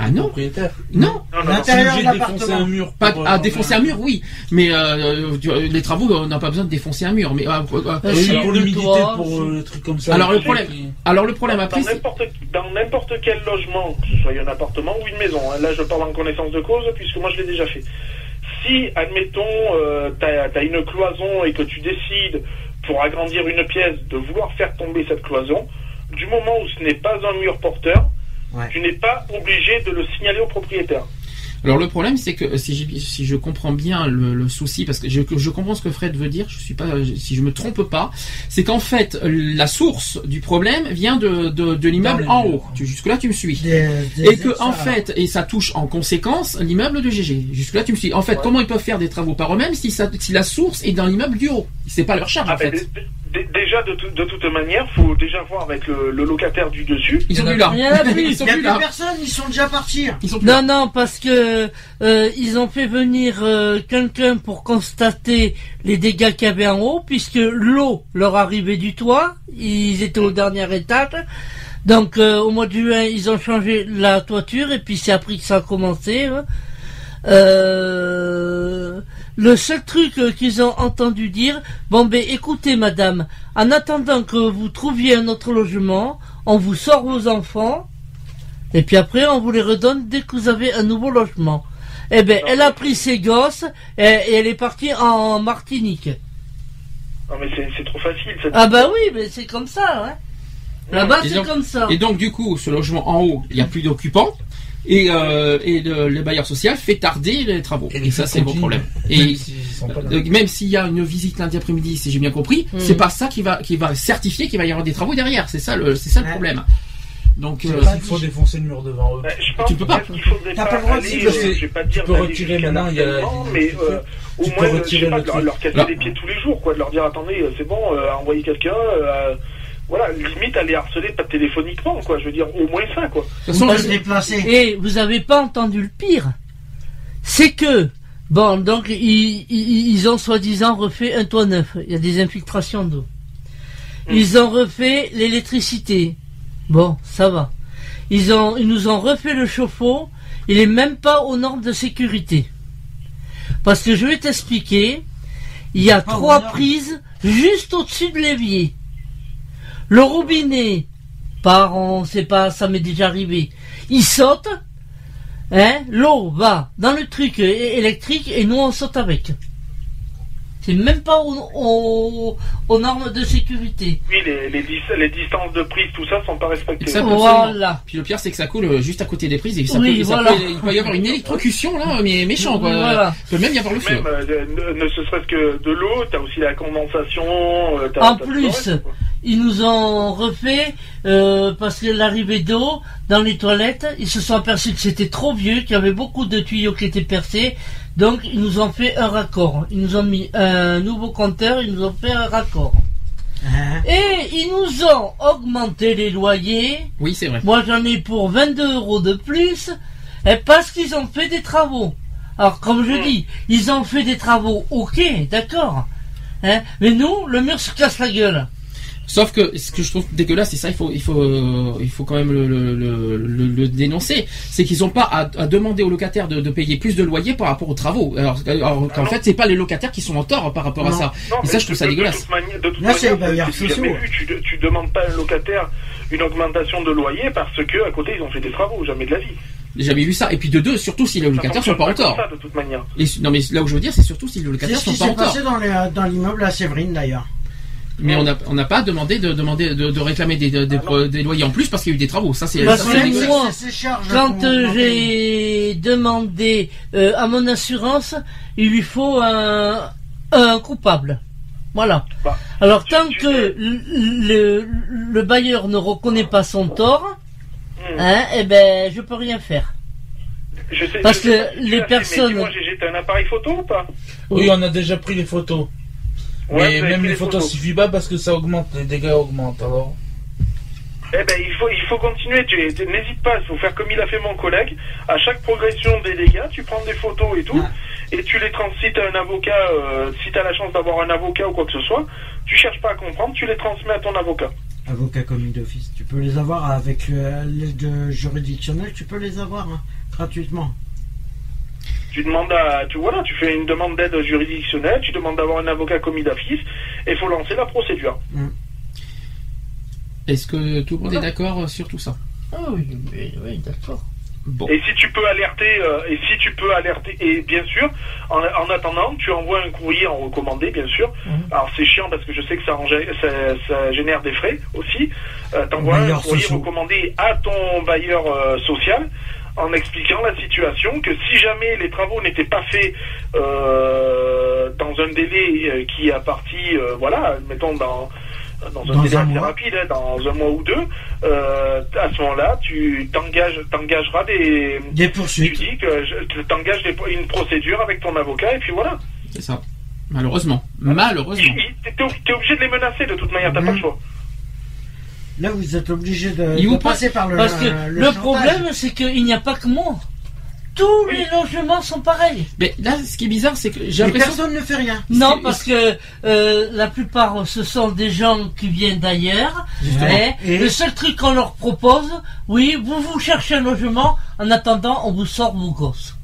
Ah non propriétaire. Non Non, non, L'intérieur de défoncer l'appartement. un mur. pas, pour, à euh, défoncer un mur, oui, mais euh, les travaux, on n'a pas besoin de défoncer un mur. Mais euh, euh, Euh, Oui, pour le l'humidité, pour si. euh, le truc comme ça. Alors, le problème- qui- alors le problème après, dans n'importe dans n'importe quel logement, que ce soit un appartement ou une maison, hein, là je parle en connaissance de cause puisque moi je l'ai déjà fait. Si, admettons, euh, tu as, une cloison et que tu décides, pour agrandir une pièce, de vouloir faire tomber cette cloison, du moment où ce n'est pas un mur porteur, Ouais. tu n'es pas obligé de le signaler au propriétaire. Alors le problème, c'est que si, j'ai- si je comprends bien le, le souci, parce que je, je comprends ce que Fred veut dire, je suis pas, si je me trompe pas, c'est qu'en fait la source du problème vient de, de, de l'immeuble en haut. Tu- Jusque là, tu me suis. Des- des Et que en extras. fait, et ça touche en conséquence l'immeuble de GG. Jusque là, tu me suis. En fait, Ouais. comment ils peuvent faire des travaux par eux-mêmes si, ça, si la source est dans l'immeuble du haut? C'est pas leur charge Ah, en fait. Dé- dé- déjà, de, tout- de toute manière, faut déjà voir avec le, le locataire du dessus. Ils sont Il y en plus a- là. Il y en a plus. Ils Il n'y a plus plus là. personne, ils sont déjà partis. Ils sont plus Non, là. non, parce que euh, ils ont fait venir euh, quelqu'un pour constater les dégâts qu'il y avait en haut, puisque l'eau leur arrivait du toit, ils étaient au dernier étage. Donc euh, au mois de juin, ils ont changé la toiture et puis c'est après que ça a commencé. hein. Euh, le seul truc euh, qu'ils ont entendu dire, bon ben écoutez madame, en attendant que vous trouviez un autre logement, on vous sort vos enfants, et puis après on vous les redonne dès que vous avez un nouveau logement. Eh ben elle a pris ses gosses et, et elle est partie en Martinique. Non, mais c'est c'est trop facile. cette- Ah bah oui, mais c'est comme ça, hein. Là-bas c'est comme ça. Et donc du coup, ce logement en haut, il n'y a plus d'occupants? Et, euh, et le, le bailleur social fait tarder les travaux. Et ça, c'est le gros problème. Même Et euh, même s'il y a une visite lundi après-midi, si j'ai bien compris, Mm. c'est pas ça qui va, qui va certifier qu'il va y avoir des travaux derrière. C'est ça le, c'est ça le Ouais. problème. Donc, C'est euh, parce qu'il faut défoncer le mur devant eux. Ben, je pense Tu peux pas. T'as pas, le droit de aller, dire, euh, c'est- je vais pas tu dire peux d'aller retirer maintenant, il y a- mais euh, au Tu moins, peux euh, je retirer sais pas, leur, casser Là. les pieds tous les jours, quoi, de leur dire attendez, c'est bon, euh, envoyez quelqu'un, euh, voilà, limite à les harceler, pas téléphoniquement, quoi, je veux dire, au moins ça, quoi. de toute façon, On peut je- se déplacer. Et vous avez pas entendu le pire C'est que, bon, donc ils, ils, ils ont soi-disant refait un toit neuf. Il y a des infiltrations d'eau. Ils ont refait l'électricité. Bon, ça va. Ils, ont, ils nous ont refait le chauffe-eau. Il est même pas aux normes de sécurité. Parce que je vais t'expliquer. Il y a trois prises juste au-dessus de l'évier. Le robinet, par, on sait pas, ça m'est déjà arrivé. Il saute, hein, l'eau va dans le truc é- électrique et nous on saute avec. C'est même pas aux, aux- aux normes de sécurité. Oui, les, les, dis- les distances de prise, tout ça, sont pas respectées. Ça, Voilà. Puis le pire, c'est que ça coule euh, juste à côté des prises et ça Oui, peut, ça voilà. peut- il peut y avoir une électrocution là, mais méchant quoi. Voilà. Il peut même y avoir le feu. Même, euh, ne, ne serait-ce que de l'eau, t'as aussi la condensation. euh, t'as- En plus. Ils nous ont refait euh, parce que l'arrivée d'eau dans les toilettes, ils se sont aperçus que c'était trop vieux, qu'il y avait beaucoup de tuyaux qui étaient percés. Donc ils nous ont fait un raccord. Ils nous ont mis un nouveau compteur, ils nous ont fait un raccord. Hein Et ils nous ont augmenté les loyers. Oui, c'est vrai. Moi j'en ai pour 22 euros de plus et parce qu'ils ont fait des travaux. Alors comme je dis, ils ont fait des travaux, ok, d'accord. Hein, mais nous, le mur se casse la gueule. Sauf que ce que je trouve dégueulasse, c'est ça, il faut, il faut, euh, il faut quand même le, le, le, le- le dénoncer, c'est qu'ils n'ont pas à, à demander aux locataires de, de payer plus de loyer par rapport aux travaux. Alors, alors qu'en non. fait, c'est pas les locataires qui sont en tort par rapport à ça. Non, Et mais ça, je trouve ça de- de dégueulasse. toute manière- De toute c'est manière, c'est. Tu, tu demandes pas à un locataire une augmentation de loyer parce que à côté ils ont fait des travaux, jamais de la vie. J'ai jamais vu ça. Et puis de deux, surtout si les Ça locataires sont pas en tort. ça, de toute manière. Et, non, mais là où je veux dire, c'est surtout si les C'est locataires ce sont qui pas en tort. passé dans les- dans l'immeuble à Séverine d'ailleurs. Mais on n'a on n'a pas demandé de demander de, de réclamer des, des, des- Ah des loyers en plus parce qu'il y a eu des travaux. Ça, c'est ça, moi, charges Quand euh, j'ai demandé euh, à mon assurance, il lui faut un, un coupable. Voilà. Bah, Alors tant que le, le bailleur ne reconnaît pas son tort, Hmm. hein, eh ben je peux rien faire. Je sais- Parce je sais que pas si tu les l'as fait, personnes- Gégé, t'as un appareil photo ou pas? Oui, on a déjà pris les photos. Ouais, mais même les photos suffisent pas parce que ça augmente, les dégâts augmentent alors. Eh ben, il faut, il faut continuer. Tu, tu- n'hésite pas. Il faut faire comme il a fait mon collègue. À chaque progression des dégâts, tu prends des photos et tout, et tu les trans. Si t'as un avocat, euh, si t'as la chance d'avoir un avocat ou quoi que ce soit, tu cherches pas à comprendre, tu les transmets à ton avocat. Avocat commis d'office, tu peux les avoir avec euh, l'aide juridictionnelle, tu peux les avoir hein, gratuitement. Tu demandes à, tu voilà, tu fais une demande d'aide juridictionnelle, tu demandes d'avoir un avocat commis d'office, et il faut lancer la procédure. Est-ce que tout le monde est d'accord sur tout ça? Ah oui, oui, d'accord. Bon. Et si tu peux alerter, euh, et si tu peux alerter, et bien sûr, en, en attendant, tu envoies un courrier en recommandé, bien sûr. Alors c'est chiant parce que je sais que ça, ça, ça génère des frais aussi. Euh, T'envoies un courrier recommandé à ton bailleur euh, social en expliquant la situation que si jamais les travaux n'étaient pas faits euh, dans un délai euh, qui a parti, euh, voilà, mettons dans dans un Dans délai un assez mois. rapide, hein, dans un mois ou deux, euh, à ce moment-là, tu t'engages, t'engageras des, Des poursuites. tu dis que t'engages des- une procédure avec ton avocat et puis voilà. C'est ça. Malheureusement. Malheureusement. T'es obligé de les menacer de toute manière, t'as pas le choix. Là, vous êtes obligé de, Il de vous passer par le Parce que le, problème, c'est qu'il n'y a pas que moi. Tous les logements sont pareils. Mais là, ce qui est bizarre, c'est que j'ai Et l'impression. personne ne fait rien. Non, parce que euh, la plupart, ce sont des gens qui viennent d'ailleurs. Et, Et- le seul truc qu'on leur propose, oui, vous vous cherchez un logement, en attendant, on vous sort vos gosses.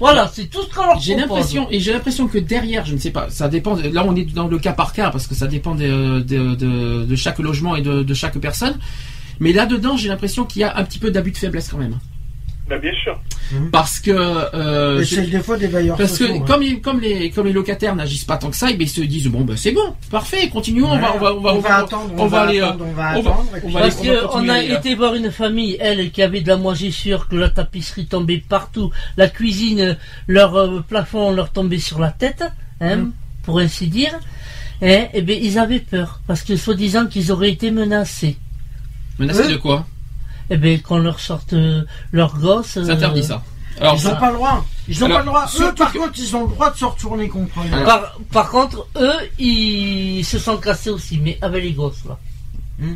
Voilà, c'est tout ce qu'on leur J'ai propose. l'impression et j'ai l'impression que derrière, je ne sais pas, ça dépend. Là, on est dans le cas par cas parce que ça dépend de, de, de- de chaque logement et de, de chaque personne. Mais là dedans, j'ai l'impression qu'il y a un petit peu d'abus de faiblesse quand même, Bah, bien sûr. parce que euh, Et c'est le défaut des bailleurs parce que hein. comme, ils- comme les comme les locataires n'agissent pas tant que ça, eh ils se disent bon ben c'est bon, parfait, continuons, on va on va on va, On va attendre, on va aller, attendre, on va et Parce qu'on a euh, été voir une famille, elle, qui avait de la moisissure, que la tapisserie tombait partout, la cuisine, leur euh, plafond leur tombait sur la tête, hein, Mm. pour ainsi dire. Et, eh bien, ils avaient peur, parce que soi-disant qu'ils auraient été menacés. menacés Eux de quoi? Eh bien, qu'on leur sorte euh, leurs gosses. C'est interdit ça. Alors Ils n'ont ça- pas le droit. Ils n'ont Alors, pas le droit. Eux, surtout par que- contre, ils ont le droit de se retourner contre eux. Alors- Par, par contre, eux, ils se sont cassés aussi, mais avec les gosses, là.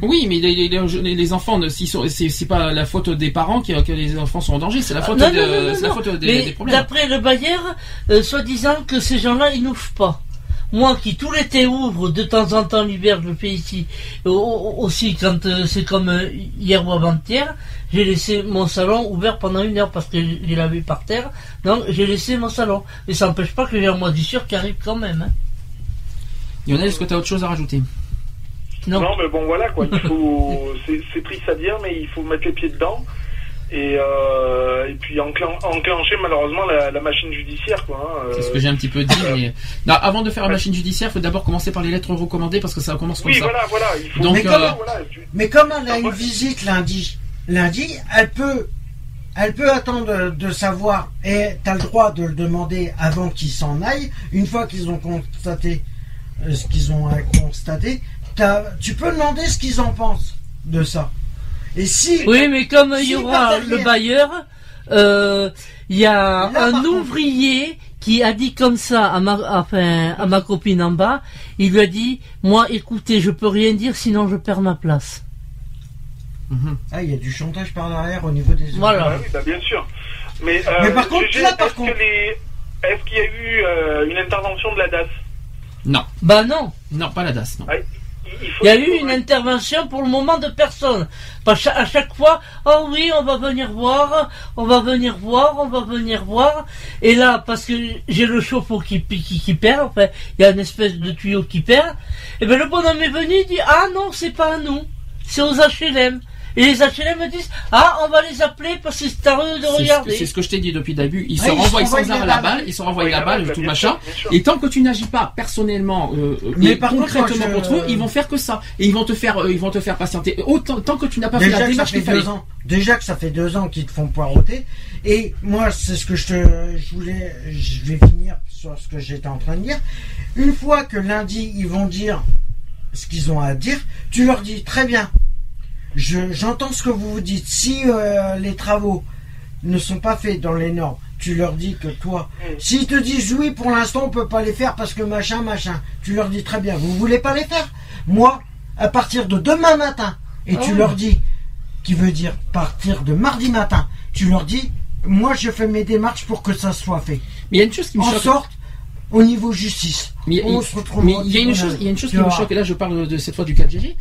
Oui, mais les, les- les- les enfants, ne- s'ils sont- c'est c'est pas la faute des parents qui- que les enfants sont en danger, c'est la faute, de- non, c'est la faute des, Mais des problèmes. d'après le bailleur, euh, soi-disant que ces gens-là, ils n'ouvrent pas. Moi qui tout l'été ouvre, de temps en temps l'hiver, je le fais ici, au- au- aussi quand euh, c'est comme euh, hier ou avant-hier, j'ai laissé mon salon ouvert pendant une heure parce que j'ai lavé par terre, donc j'ai laissé mon salon. Mais ça n'empêche pas que j'ai un moisissure qui arrive quand même. hein. Lionel, est-ce que tu as autre chose à rajouter? Non. Non, mais bon, voilà, quoi. Il faut, c'est c'est triste à dire, mais il faut mettre les pieds dedans. Et, euh, et puis enclen- enclencher malheureusement la, la machine judiciaire, quoi. hein, euh. C'est ce que j'ai un petit peu dit. Mais... Non, avant de faire la machine judiciaire, il faut d'abord commencer par les lettres recommandées parce que ça commence comme Oui, ça. voilà, voilà. Il faut. Donc, Mais euh, comment- voilà, tu- Mais comme elle a une visite lundi, lundi, elle peut, elle peut attendre de, de savoir et tu as le droit de le demander avant qu'ils s'en aillent. Une fois qu'ils ont constaté euh, ce qu'ils ont t'as- tu peux demander ce qu'ils en pensent de ça. Et si Oui, mais comme il y aura le bailleur, euh, il y a Là, un contre- ouvrier qui a dit comme ça à ma, enfin, à ma copine en bas, il lui a dit, moi, écoutez, je peux rien dire, sinon je perds ma place. Mhm. ah, il y a du chantage par derrière au niveau des Voilà. Ah oui, bah, bien sûr. Mais, euh, Mais par contre, GG, là, par est-ce contre- que les- Est-ce qu'il y a eu euh, une intervention de la DAS? Non, Bah non, non, pas la DAS. Non. Ah, il, y a eu une intervention pour le moment de personne. Pas cha- à chaque fois, oh oui, on va venir voir, on va venir voir, on va venir voir. Et là, parce que j'ai le chauffe-eau qui, qui, qui perd, enfin, il y a une espèce de tuyau qui perd, et ben le bonhomme est venu, il dit, ah non, c'est pas à nous, c'est aux HLM. Et les HLM me disent, ah, on va les appeler parce que c'est à eux de regarder. c'est ce que je t'ai dit depuis le début. Ils Ah, se ils renvoient sans arrêt la balle, ils se renvoient Oui, la la balle, tout machin. sûr. Et tant que tu n'agis pas personnellement euh, Mais et par contre, concrètement contre eux, ils vont faire que ça. Et ils vont te faire, euh, ils vont te faire patienter. Autant tant que tu n'as pas fait Déjà la que, ça démarche fait qu'il fallait. deux ans, déjà que ça fait deux ans qu'ils te font poireauter. Et moi, c'est ce que je te, je voulais, je vais finir sur ce que j'étais en train de dire. Une fois que lundi, ils vont dire ce qu'ils ont à dire, tu leur dis très bien. Je, j'entends ce que vous vous dites. Si euh, les travaux ne sont pas faits dans les normes, tu leur dis que toi, s'ils te disent oui, pour l'instant, on peut pas les faire parce que machin, machin, tu leur dis très bien. Vous voulez pas les faire? Moi, à partir de demain matin, et Ah tu oui. leur dis, qui veut dire partir de mardi matin. Tu leur dis, moi je fais mes démarches pour que ça soit fait. Mais il y a une chose qui me En choque. sorte, au niveau justice, Mais, on il- se retrouve mais il y a une chose, il y a une chose qui me choque, et là je parle de cette fois du 4 GG.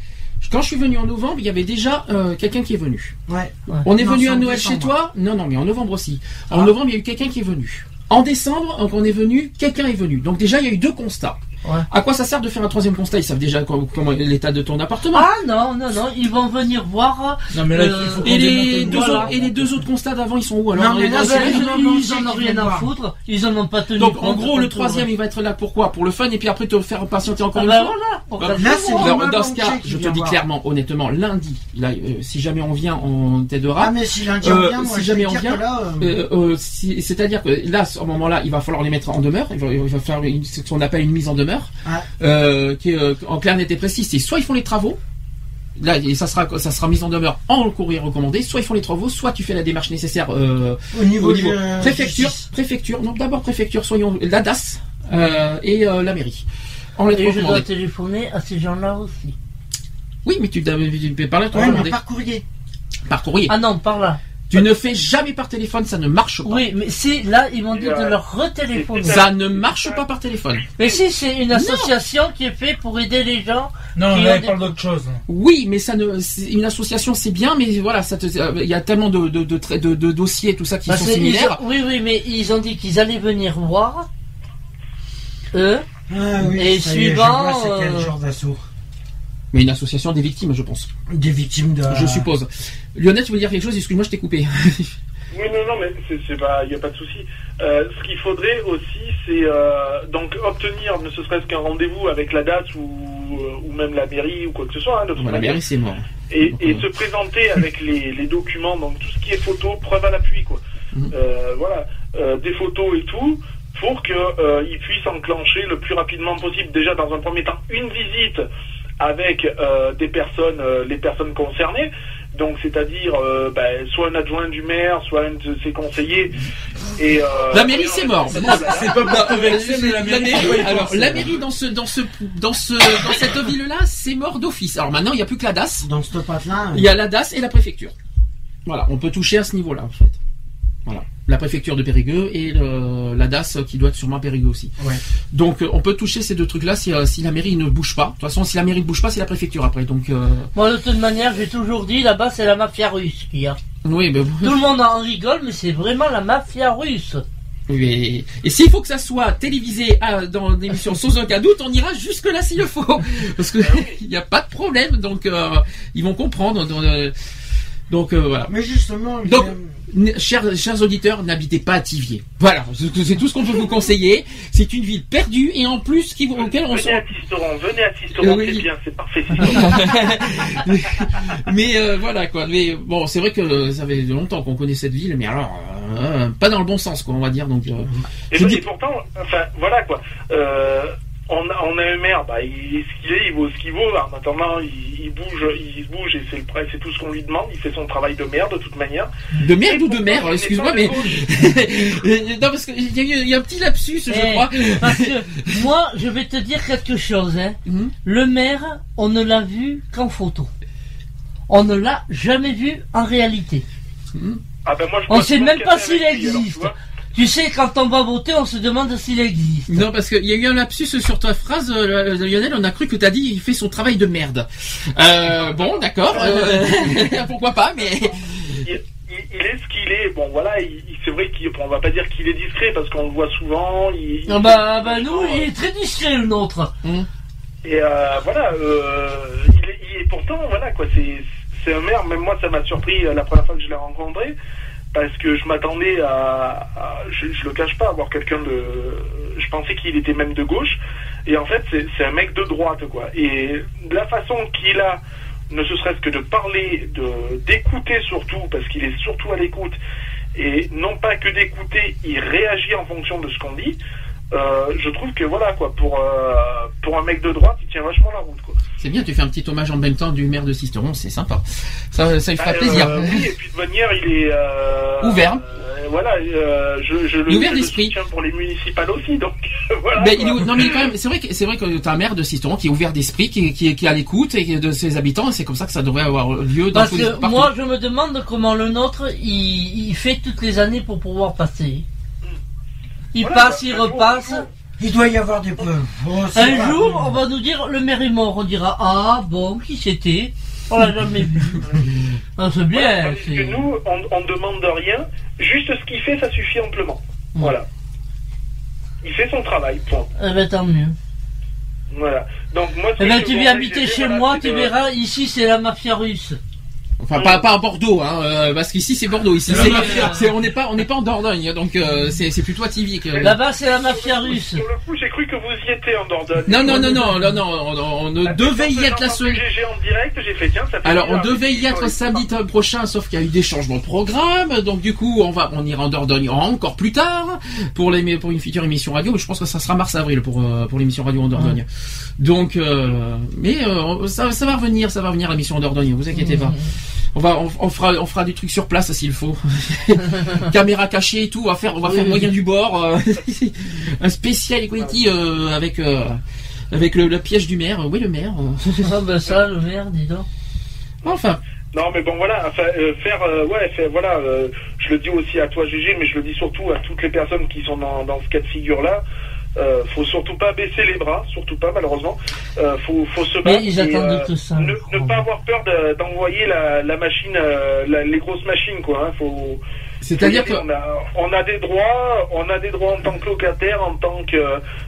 Quand je suis venu en novembre, il y avait déjà euh, quelqu'un qui est venu. Ouais. On est Non, venu à Noël décembre. chez toi? Non, non, mais en novembre aussi. En Ah. novembre, il y a eu quelqu'un qui est venu. En décembre, donc on est venu, quelqu'un est venu. Donc déjà, il y a eu deux constats. Ouais. À quoi ça sert de faire un troisième constat Ils savent déjà comment est l'état de ton appartement. Ah non, non, non, ils vont venir voir. Non, mais là, il euh, faut et, les deux voilà. autres, et les deux autres constats d'avant, ils sont où alors Non, mais là, ils en ont rien à foutre, ils en ont pas tenu Donc en gros, le troisième, euh, il va être là pourquoi Pour le fun et puis après te faire patienter encore Ah une ben fois Bah, là, dans ce cas, je te dis clairement, honnêtement, lundi, là, euh, si jamais on vient, on t'aidera. Ah mais si lundi Euh, on vient, moi si je jamais on vient, que là, euh, Euh, euh, si- C'est-à-dire que là, à ce moment-là, il va falloir les mettre en demeure. Il va, faire ce qu'on appelle une mise en demeure, Ah. euh, qui est euh, en clair, net et précis. C'est soit ils font les travaux. Là, et ça sera, ça sera mise en demeure en courrier recommandé. Soit ils font les travaux, soit tu fais la démarche nécessaire euh, au niveau, au niveau de- préfecture, justice. préfecture. Non, d'abord préfecture, soyons la DAS euh, et euh, la mairie. En Et je dois téléphoner à ces gens-là aussi. Oui, mais tu, peux parler à ton Ouais, mais par courrier. par courrier. Ah non, par là. Tu ne fais jamais par téléphone, ça ne marche pas. Oui, mais si, là, ils m'ont dit de leur retéléphoner. Ça ne marche pas par téléphone. Mais si, c'est une association qui est faite pour aider les gens. Non, là, ont il des- parle d'autre chose. Oui, mais ça ne, une association c'est bien, mais voilà, ça te, euh, il y a tellement de, de, de, tra- de- de dossiers, tout ça qui Parce sont ils similaires. ont- oui, oui, mais ils ont dit qu'ils allaient venir voir. Eux. Ah oui, Et est, je suivant, vois c'est quel euh, genre d'assaut. Mais une association des victimes, je pense. Des victimes de. Je suppose. Lionel, tu voulais dire quelque chose? Excuse-moi, je t'ai coupé. Oui, non, non, mais c'est, c'est pas, il n'y a pas de souci. Euh, ce qu'il faudrait aussi, c'est euh, donc obtenir, ne serait-ce qu'un rendez-vous avec la ou, euh, ou même la mairie ou quoi que ce soit. Hein, de la mairie, c'est mort. et, Donc, et euh, se présenter avec les, les documents, donc tout ce qui est photo, preuve à l'appui, quoi. Mhm. Euh, voilà, Euh, des photos et tout, pour que euh, ils puissent enclencher le plus rapidement possible. Déjà, dans un premier temps, une visite avec euh, des personnes, euh, les personnes concernées. Donc, c'est-à-dire, euh, ben, soit un adjoint du maire, soit un de ses conseillers. Et, euh, La mairie, c'est mort. C'est pas mais la mairie, alors la mairie dans ce dans ce dans ce dans cette ville-là, c'est mort d'office. Alors maintenant, il n'y a plus que la DAS. Dans ce patin. Il y a la DAS et la préfecture. Voilà, on peut toucher à ce niveau-là en fait. Voilà, la préfecture de Périgueux et le- la DAS qui doit être sûrement à Périgueux aussi. Ouais. Donc euh, on peut toucher ces deux trucs-là si, euh, si la mairie ne bouge pas. De toute façon, si la mairie ne bouge pas, c'est la préfecture après. Donc euh, Moi, de toute manière, j'ai toujours dit, là-bas, c'est la mafia russe qu'il y a. oui, mais Tout le monde en rigole, mais c'est vraiment la mafia russe. Oui, et s'il faut que ça soit télévisé à- dans l'émission sans aucun doute, on ira jusque là s'il le faut, parce que il n'y a pas de problème, donc euh, ils vont comprendre. Euh, donc, euh, voilà. Mais justement, Donc, euh, Chers, chers auditeurs, n'habitez pas à Tivier. Voilà, c'est tout ce qu'on peut vous conseiller. C'est une ville perdue et en plus qui, auquel on Venez à sent. Tisteron, venez à Tisteron, Oui. c'est bien, c'est parfait. mais euh, voilà quoi. Mais bon, c'est vrai que ça fait longtemps qu'on connaît cette ville, mais alors euh, pas dans le bon sens quoi, on va dire. Donc, euh, Et, Je ben, dis- et pourtant, enfin, voilà quoi. On, a, on a un maire, bah, il est ce qu'il est, il vaut ce qu'il vaut. En attendant, il, il bouge, il bouge et c'est le prêt, c'est tout ce qu'on lui demande. Il fait son travail de merde de toute manière. de merde Et ou de n'est excuse-moi, mais non parce qu'il y, y a un petit lapsus, je Eh, crois. Parce que moi, je vais te dire quelque chose. Hein. Mhm. Le maire, on ne l'a vu qu'en photo. On ne l'a jamais vu en réalité. Ah ben moi, je On bois sait même pas s'il alors, tu sais, quand on va voter, on se demande s'il existe. Non, parce qu'il y a eu un lapsus sur ta phrase, euh, Lionel. On a cru que t'as dit il fait son travail de merde. Euh, bon, d'accord. euh, pourquoi pas, mais il, est ce qu'il est. Bon, voilà, il, il- c'est vrai qu'on va pas dire qu'il est discret parce qu'on le voit souvent. Il, il- Ah bah, bah nous, il est très discret le nôtre. Et euh, voilà, euh, il, est, il est pourtant, voilà quoi, c'est c'est un maire. Même moi, ça m'a surpris euh, la première fois que je l'ai rencontré parce que je m'attendais à, je, le cache pas, à voir quelqu'un de. Je pensais qu'il était même de gauche, et en fait, c'est c'est un mec de droite quoi. Et la façon qu'il a, ne ce serait-ce que de parler, de d'écouter surtout, parce qu'il est surtout à l'écoute, et non pas que d'écouter, il réagit en fonction de ce qu'on dit. Euh, je trouve que voilà quoi, pour euh, pour un mec de droite, il tient vachement la route quoi. C'est bien. Tu fais un petit hommage en même temps du maire de Sisteron, c'est sympa. Ça, ça lui fera Euh, plaisir. oui, et puis de manière, il est euh, Ouvert. euh, voilà, euh, je, Il le, ouvert je le d'esprit. soutiens pour les municipales aussi, donc voilà. Ben, il est- non mais quand même, c'est vrai que c'est vrai que t'as un maire de Sisteron qui est ouvert d'esprit, qui, qui, qui est à l'écoute et de ses habitants, et c'est comme ça que ça devrait avoir lieu dans Parce tous les que partout. moi, je me demande comment le nôtre, il, il fait toutes les années pour pouvoir passer. Il Voilà, passe, bah, il repasse. jour. Il doit y avoir des preuves. Oh, Un pas- jour, on va nous dire le maire est mort. On dira ah bon, qui c'était? On l'a jamais vu. Ah, c'est bien. Voilà, c'est- que nous, on, on demande rien, juste ce qu'il fait, ça suffit amplement. Ouais. Voilà. Il fait son travail, point. Eh ben tant mieux. Voilà. Donc moi, Eh ben tu viens habiter chez voilà, moi, tu de- verras. Ici, c'est la mafia russe. Enfin, pas, pas à Bordeaux, hein, euh, parce qu'ici c'est Bordeaux. Ici, c'est, mafia. c'est- on n'est pas, on n'est pas en Dordogne, donc euh, c'est, c'est plutôt à. Que... Là-bas, c'est la mafia russe. Sur le coup, j'ai cru que vous y étiez en Dordogne. Non, non, non, non, non, non, on, on- on Ah, devait y être la j'ai semaine. entendu GG en direct, j'ai fait tiens, ça fait Alors, on bizarre. devait y être samedi prochain, sauf qu'il y a eu des changements de programme, donc du coup, on va, on ira en Dordogne encore plus tard pour les, pour une future émission radio. Mais je pense que ça sera mars-avril pour euh, pour l'émission radio en Dordogne. Donc, euh, mais euh, ça, ça va revenir, ça va revenir l'émission en Dordogne. Vous inquiétez pas. On va, on, on fera, on fera des trucs sur place s'il faut. Caméra cachée et tout. On va faire, on va faire moyen du bord. euh, un spécial equality euh, avec euh, avec le, le piège du maire. Oui, le maire. Ah ben ça, le maire, dis donc. Enfin. Non, mais bon, voilà, enfin, euh, faire, euh, ouais, faire, voilà, euh, je le dis aussi à toi, GG, mais je le dis surtout à toutes les personnes qui sont dans, dans ce cas de figure-là. Euh, faut surtout pas baisser les bras, surtout pas malheureusement. Euh, faut, faut se Mais battre. ils et, attendent euh, tout ça. Ne, ne pas avoir peur de- d'envoyer la, la machine, euh, la- les grosses machines, quoi. Hein, faut. C'est-à-dire faut y que- aller, on a, on a des droits, on a des droits en tant que locataire, en tant que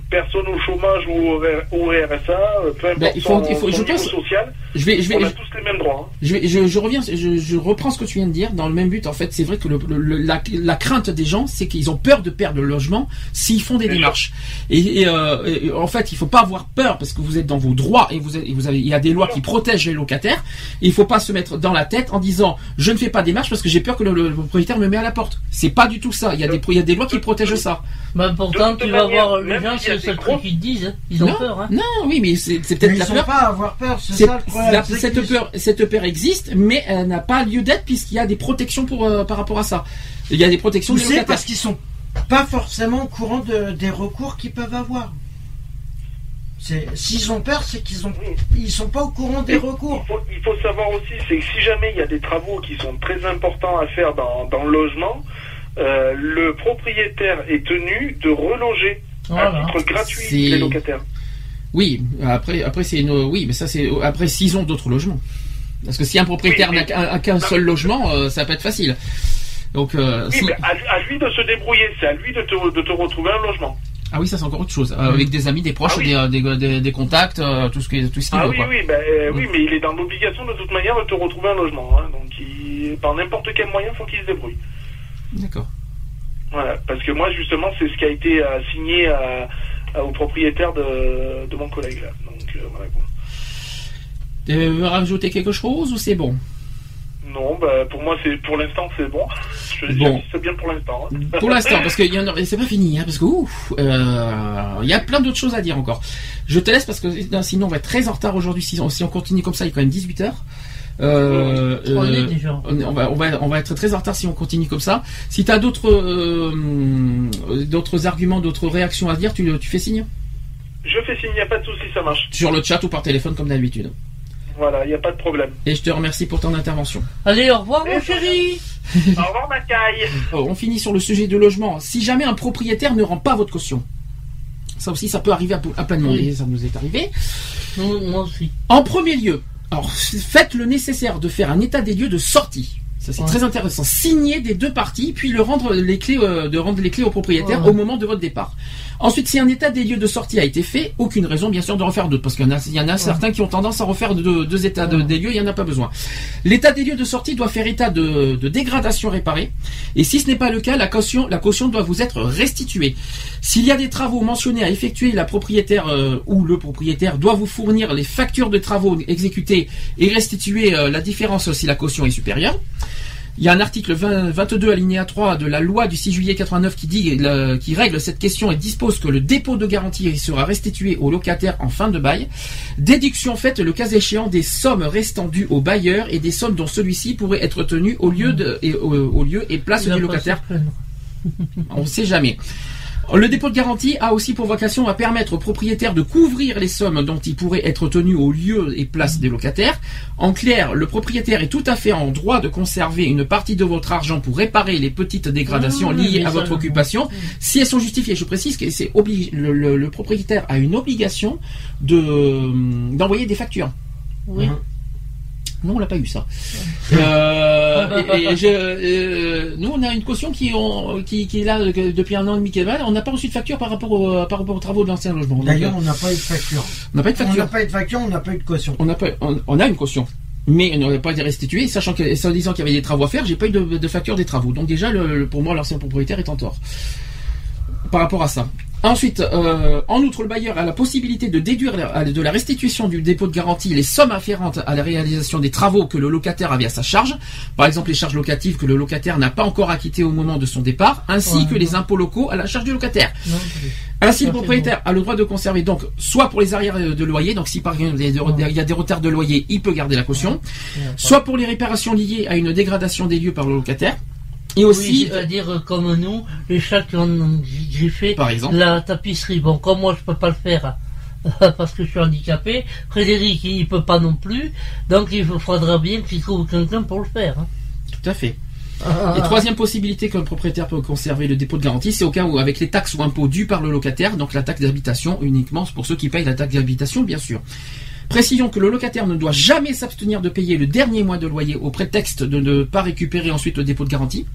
euh, personne au chômage ou au, R- au RSA, euh, peu importe Ben, il faut- son, il faut- son je pense- social. Je vais, je vais, on a je- tous les mêmes droits. hein. Je, vais- je, je reviens, je, je reprends ce que tu viens de dire dans le même but. En fait, c'est vrai que le, le- la, la crainte des gens, c'est qu'ils ont peur de perdre le logement s'ils font des Bien démarches. Et, et, euh, et, en fait, il faut pas avoir peur parce que vous êtes dans vos droits et vous, êtes- et vous avez, il y a des lois qui protègent les locataires. Et il faut pas se mettre dans la tête en disant je ne fais pas des démarches parce que j'ai peur que le, le propriétaire me met à la porte. C'est pas du tout ça. Il y a des, il y a des lois qui protègent ça. Ben pourtant, De tu vas voir les gens, c'est le seul truc qu'ils disent. hein. Ils ont Non, peur. Hein. Non, oui, mais c'est c'est peut-être la sont peur. pas à avoir peur, c'est C'est- ça le problème. la- c'est cette peur, cette peur existe, mais elle n'a pas lieu d'être puisqu'il y a des protections pour euh, par rapport à ça. Il y a des protections locataires. parce qu'ils sont pas forcément au courant de- des recours qu'ils peuvent avoir. C'est- S'ils ont peur, c'est qu'ils ont, ils sont pas au courant des recours. faut, il faut savoir aussi, c'est que si jamais il y a des travaux qui sont très importants à faire dans, dans le logement, euh, le propriétaire est tenu de reloger Voilà. à titre gratuit les locataires. Oui, après, après c'est oui, mais ça c'est après s'ils ont d'autres logements. Parce que si un propriétaire Oui, n'a qu'un seul logement, euh, ça peut être facile. Donc, euh, Oui, si- mais à, à lui de se débrouiller, c'est à lui de te, de te retrouver un logement. ah oui, ça c'est encore autre chose. Euh, avec des amis, des proches, Ah des, des, des- des contacts, euh, tout ce qui, tout ce qu'il Ah veut, oui, quoi. oui, ben, Mm. oui, mais il est dans l'obligation de toute manière de te retrouver un logement. hein. donc, il, par n'importe quel moyen, faut qu'il se débrouille. D'accord. Voilà, parce que moi, justement, c'est ce qui a été euh, signé à- à- au propriétaire de, de mon collègue. Là. Donc, euh, voilà. Tu veux rajouter quelque chose ou c'est bon? Non, bah, pour moi, c'est pour l'instant, c'est bon. Je Bon. c'est bien pour l'instant. hein. Pour l'instant, parce que c'est pas fini, hein, parce que ouf, euh, il y a plein d'autres choses à dire encore. Je te laisse parce que non, sinon on va être très en retard aujourd'hui si on, si on continue comme ça. Il est quand même 18 heures. Euh, On euh, déjà. va, on, va, on va être très en retard si on continue comme ça. Si tu as d'autres euh, d'autres arguments, d'autres réactions à dire, tu, tu fais signe? Je fais signe, il n'y a pas de souci, ça marche. sur le chat ou par téléphone comme d'habitude. Voilà, il n'y a pas de problème. Et je te remercie pour ton intervention. Allez, au revoir, mon chéri. Au revoir, ma caille. Oh, on finit sur le sujet de logement. Si jamais un propriétaire ne rend pas votre caution, ça aussi ça peut arriver à, à plein de monde. Oui. et Ça nous est arrivé. Moi aussi. En premier lieu, alors faites le nécessaire de faire un état des lieux de sortie. Ça c'est Ouais. très intéressant. Signer des deux parties, puis le rendre les clés, euh, de rendre les clés au propriétaire Ouais. au moment de votre départ. Ensuite, si un état des lieux de sortie a été fait, aucune raison bien sûr de refaire d'autres, parce qu'il y en a, certains qui ont tendance à refaire deux, états des lieux, il n'y en a pas besoin. L'état des lieux de sortie doit faire état de, de dégradation réparée, et si ce n'est pas le cas, la caution, la caution doit vous être restituée. S'il y a des travaux mentionnés à effectuer, la propriétaire euh, ou le propriétaire doit vous fournir les factures de travaux exécutés et restituer euh, la différence si la caution est supérieure. Il y a un article 20 22 alinéa 3 de la loi du 6 juillet 89 qui dit le- qui règle cette question et dispose que le dépôt de garantie sera restitué au locataire en fin de bail. Déduction faite le cas échéant des sommes restant dues au bailleur et des sommes dont celui-ci pourrait être tenu au lieu de et, au, au lieu et place du locataire. On ne sait jamais. Le dépôt de garantie a aussi pour vocation à permettre aux propriétaires de couvrir les sommes dont ils pourraient être tenus au lieu et place des locataires. En clair, le propriétaire est tout à fait en droit de conserver une partie de votre argent pour réparer les petites dégradations Ah, liées à votre occupation, si elles sont justifiées. Je précise que c'est obligé, le, le- le propriétaire a une obligation de d'envoyer des factures. Oui. Non, on l'a pas eu ça. Euh, et, et je, euh, nous, on a une caution qui, ont- qui, qui est là euh, depuis un an et demi. On n'a pas reçu de facture par rapport, au, par rapport aux travaux de l'ancien logement. D'ailleurs, on n'a pas eu de facture. on n'a pas eu de On n'a facture. pas eu de facture, on n'a pas eu de caution. On n'a pas, on, on a une caution. Mais on n'a pas été restitué, sachant que, en disant qu'il y avait des travaux à faire, j'ai pas eu de, de facture des travaux. Donc déjà, le, le- pour moi, l'ancien propriétaire est en tort. Par rapport à ça. Ensuite, euh, en outre, le bailleur a la possibilité de déduire de la restitution du dépôt de garantie les sommes afférentes à la réalisation des travaux que le locataire avait à sa charge. Par exemple, les charges locatives que le locataire n'a pas encore acquittées au moment de son départ, ainsi Ouais, que les impôts locaux à la charge du locataire. Ainsi, le propriétaire a le droit de conserver donc soit pour les arrières de loyer, donc si par exemple il y a des retards de loyer, il peut garder la caution, soit pour les réparations liées à une dégradation des lieux par le locataire, et aussi, Oui, c'est-à-dire euh, comme nous, les chats qui ont griffé par exemple, la tapisserie. Bon, comme moi je peux pas le faire euh, parce que je suis handicapé, Frédéric il peut pas non plus, donc il faudra bien qu'il trouve quelqu'un pour le faire. hein. tout à fait. Ah, Et troisième possibilité que le propriétaire peut conserver le dépôt de garantie, c'est au cas où avec les taxes ou impôts dus par le locataire, donc la taxe d'habitation uniquement pour ceux qui payent la taxe d'habitation, bien sûr. Précisons que le locataire ne doit jamais s'abstenir de payer le dernier mois de loyer au prétexte de ne pas récupérer ensuite le dépôt de garantie.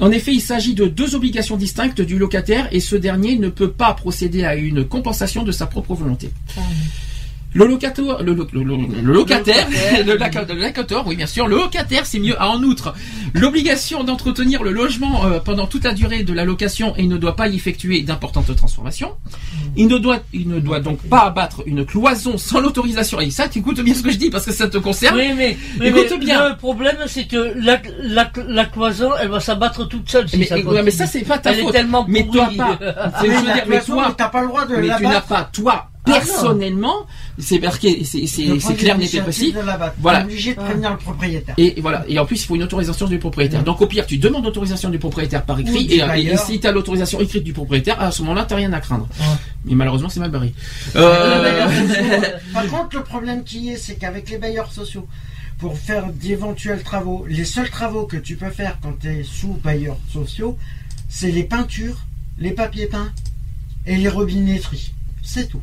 En effet, il s'agit de deux obligations distinctes du locataire et ce dernier ne peut pas procéder à une compensation de sa propre volonté. Le locataire, le, le- le- le locataire, oui bien sûr, le locataire, c'est mieux. A en outre l'obligation d'entretenir le logement euh, pendant toute la durée de la location et ne doit pas y effectuer d'importantes transformations. Il ne doit, il ne doit donc pas abattre une cloison sans l'autorisation. Et ça, tu écoutes bien ce que je dis parce que ça te concerne. Oui, mais, oui, Écoute mais bien. le problème c'est que la, la, la cloison elle va s'abattre toute seule si mais, ça ouais, mais ça c'est pas ta Elle est tellement mais toi pas. Je veux la dire, mais cloison, toi, t'as pas le droit de mais tu n'as pas toi Ah, personnellement. c'est marqué, c'est clair, l'initiative précis. Voilà. Obligé de prévenir le propriétaire. Et voilà. Et en plus, il faut une autorisation du propriétaire. Donc, au pire, tu demandes l'autorisation du propriétaire par écrit. Et, si tu as l'autorisation écrite du propriétaire, à ce moment-là, t'as rien à craindre. Mais malheureusement, c'est mal barré. Euh, Par contre, le problème qui est, c'est qu'avec les bailleurs sociaux, pour faire d'éventuels travaux, les seuls travaux que tu peux faire quand tu es sous bailleurs sociaux, c'est les peintures, les papiers peints et les robinetteries. C'est tout.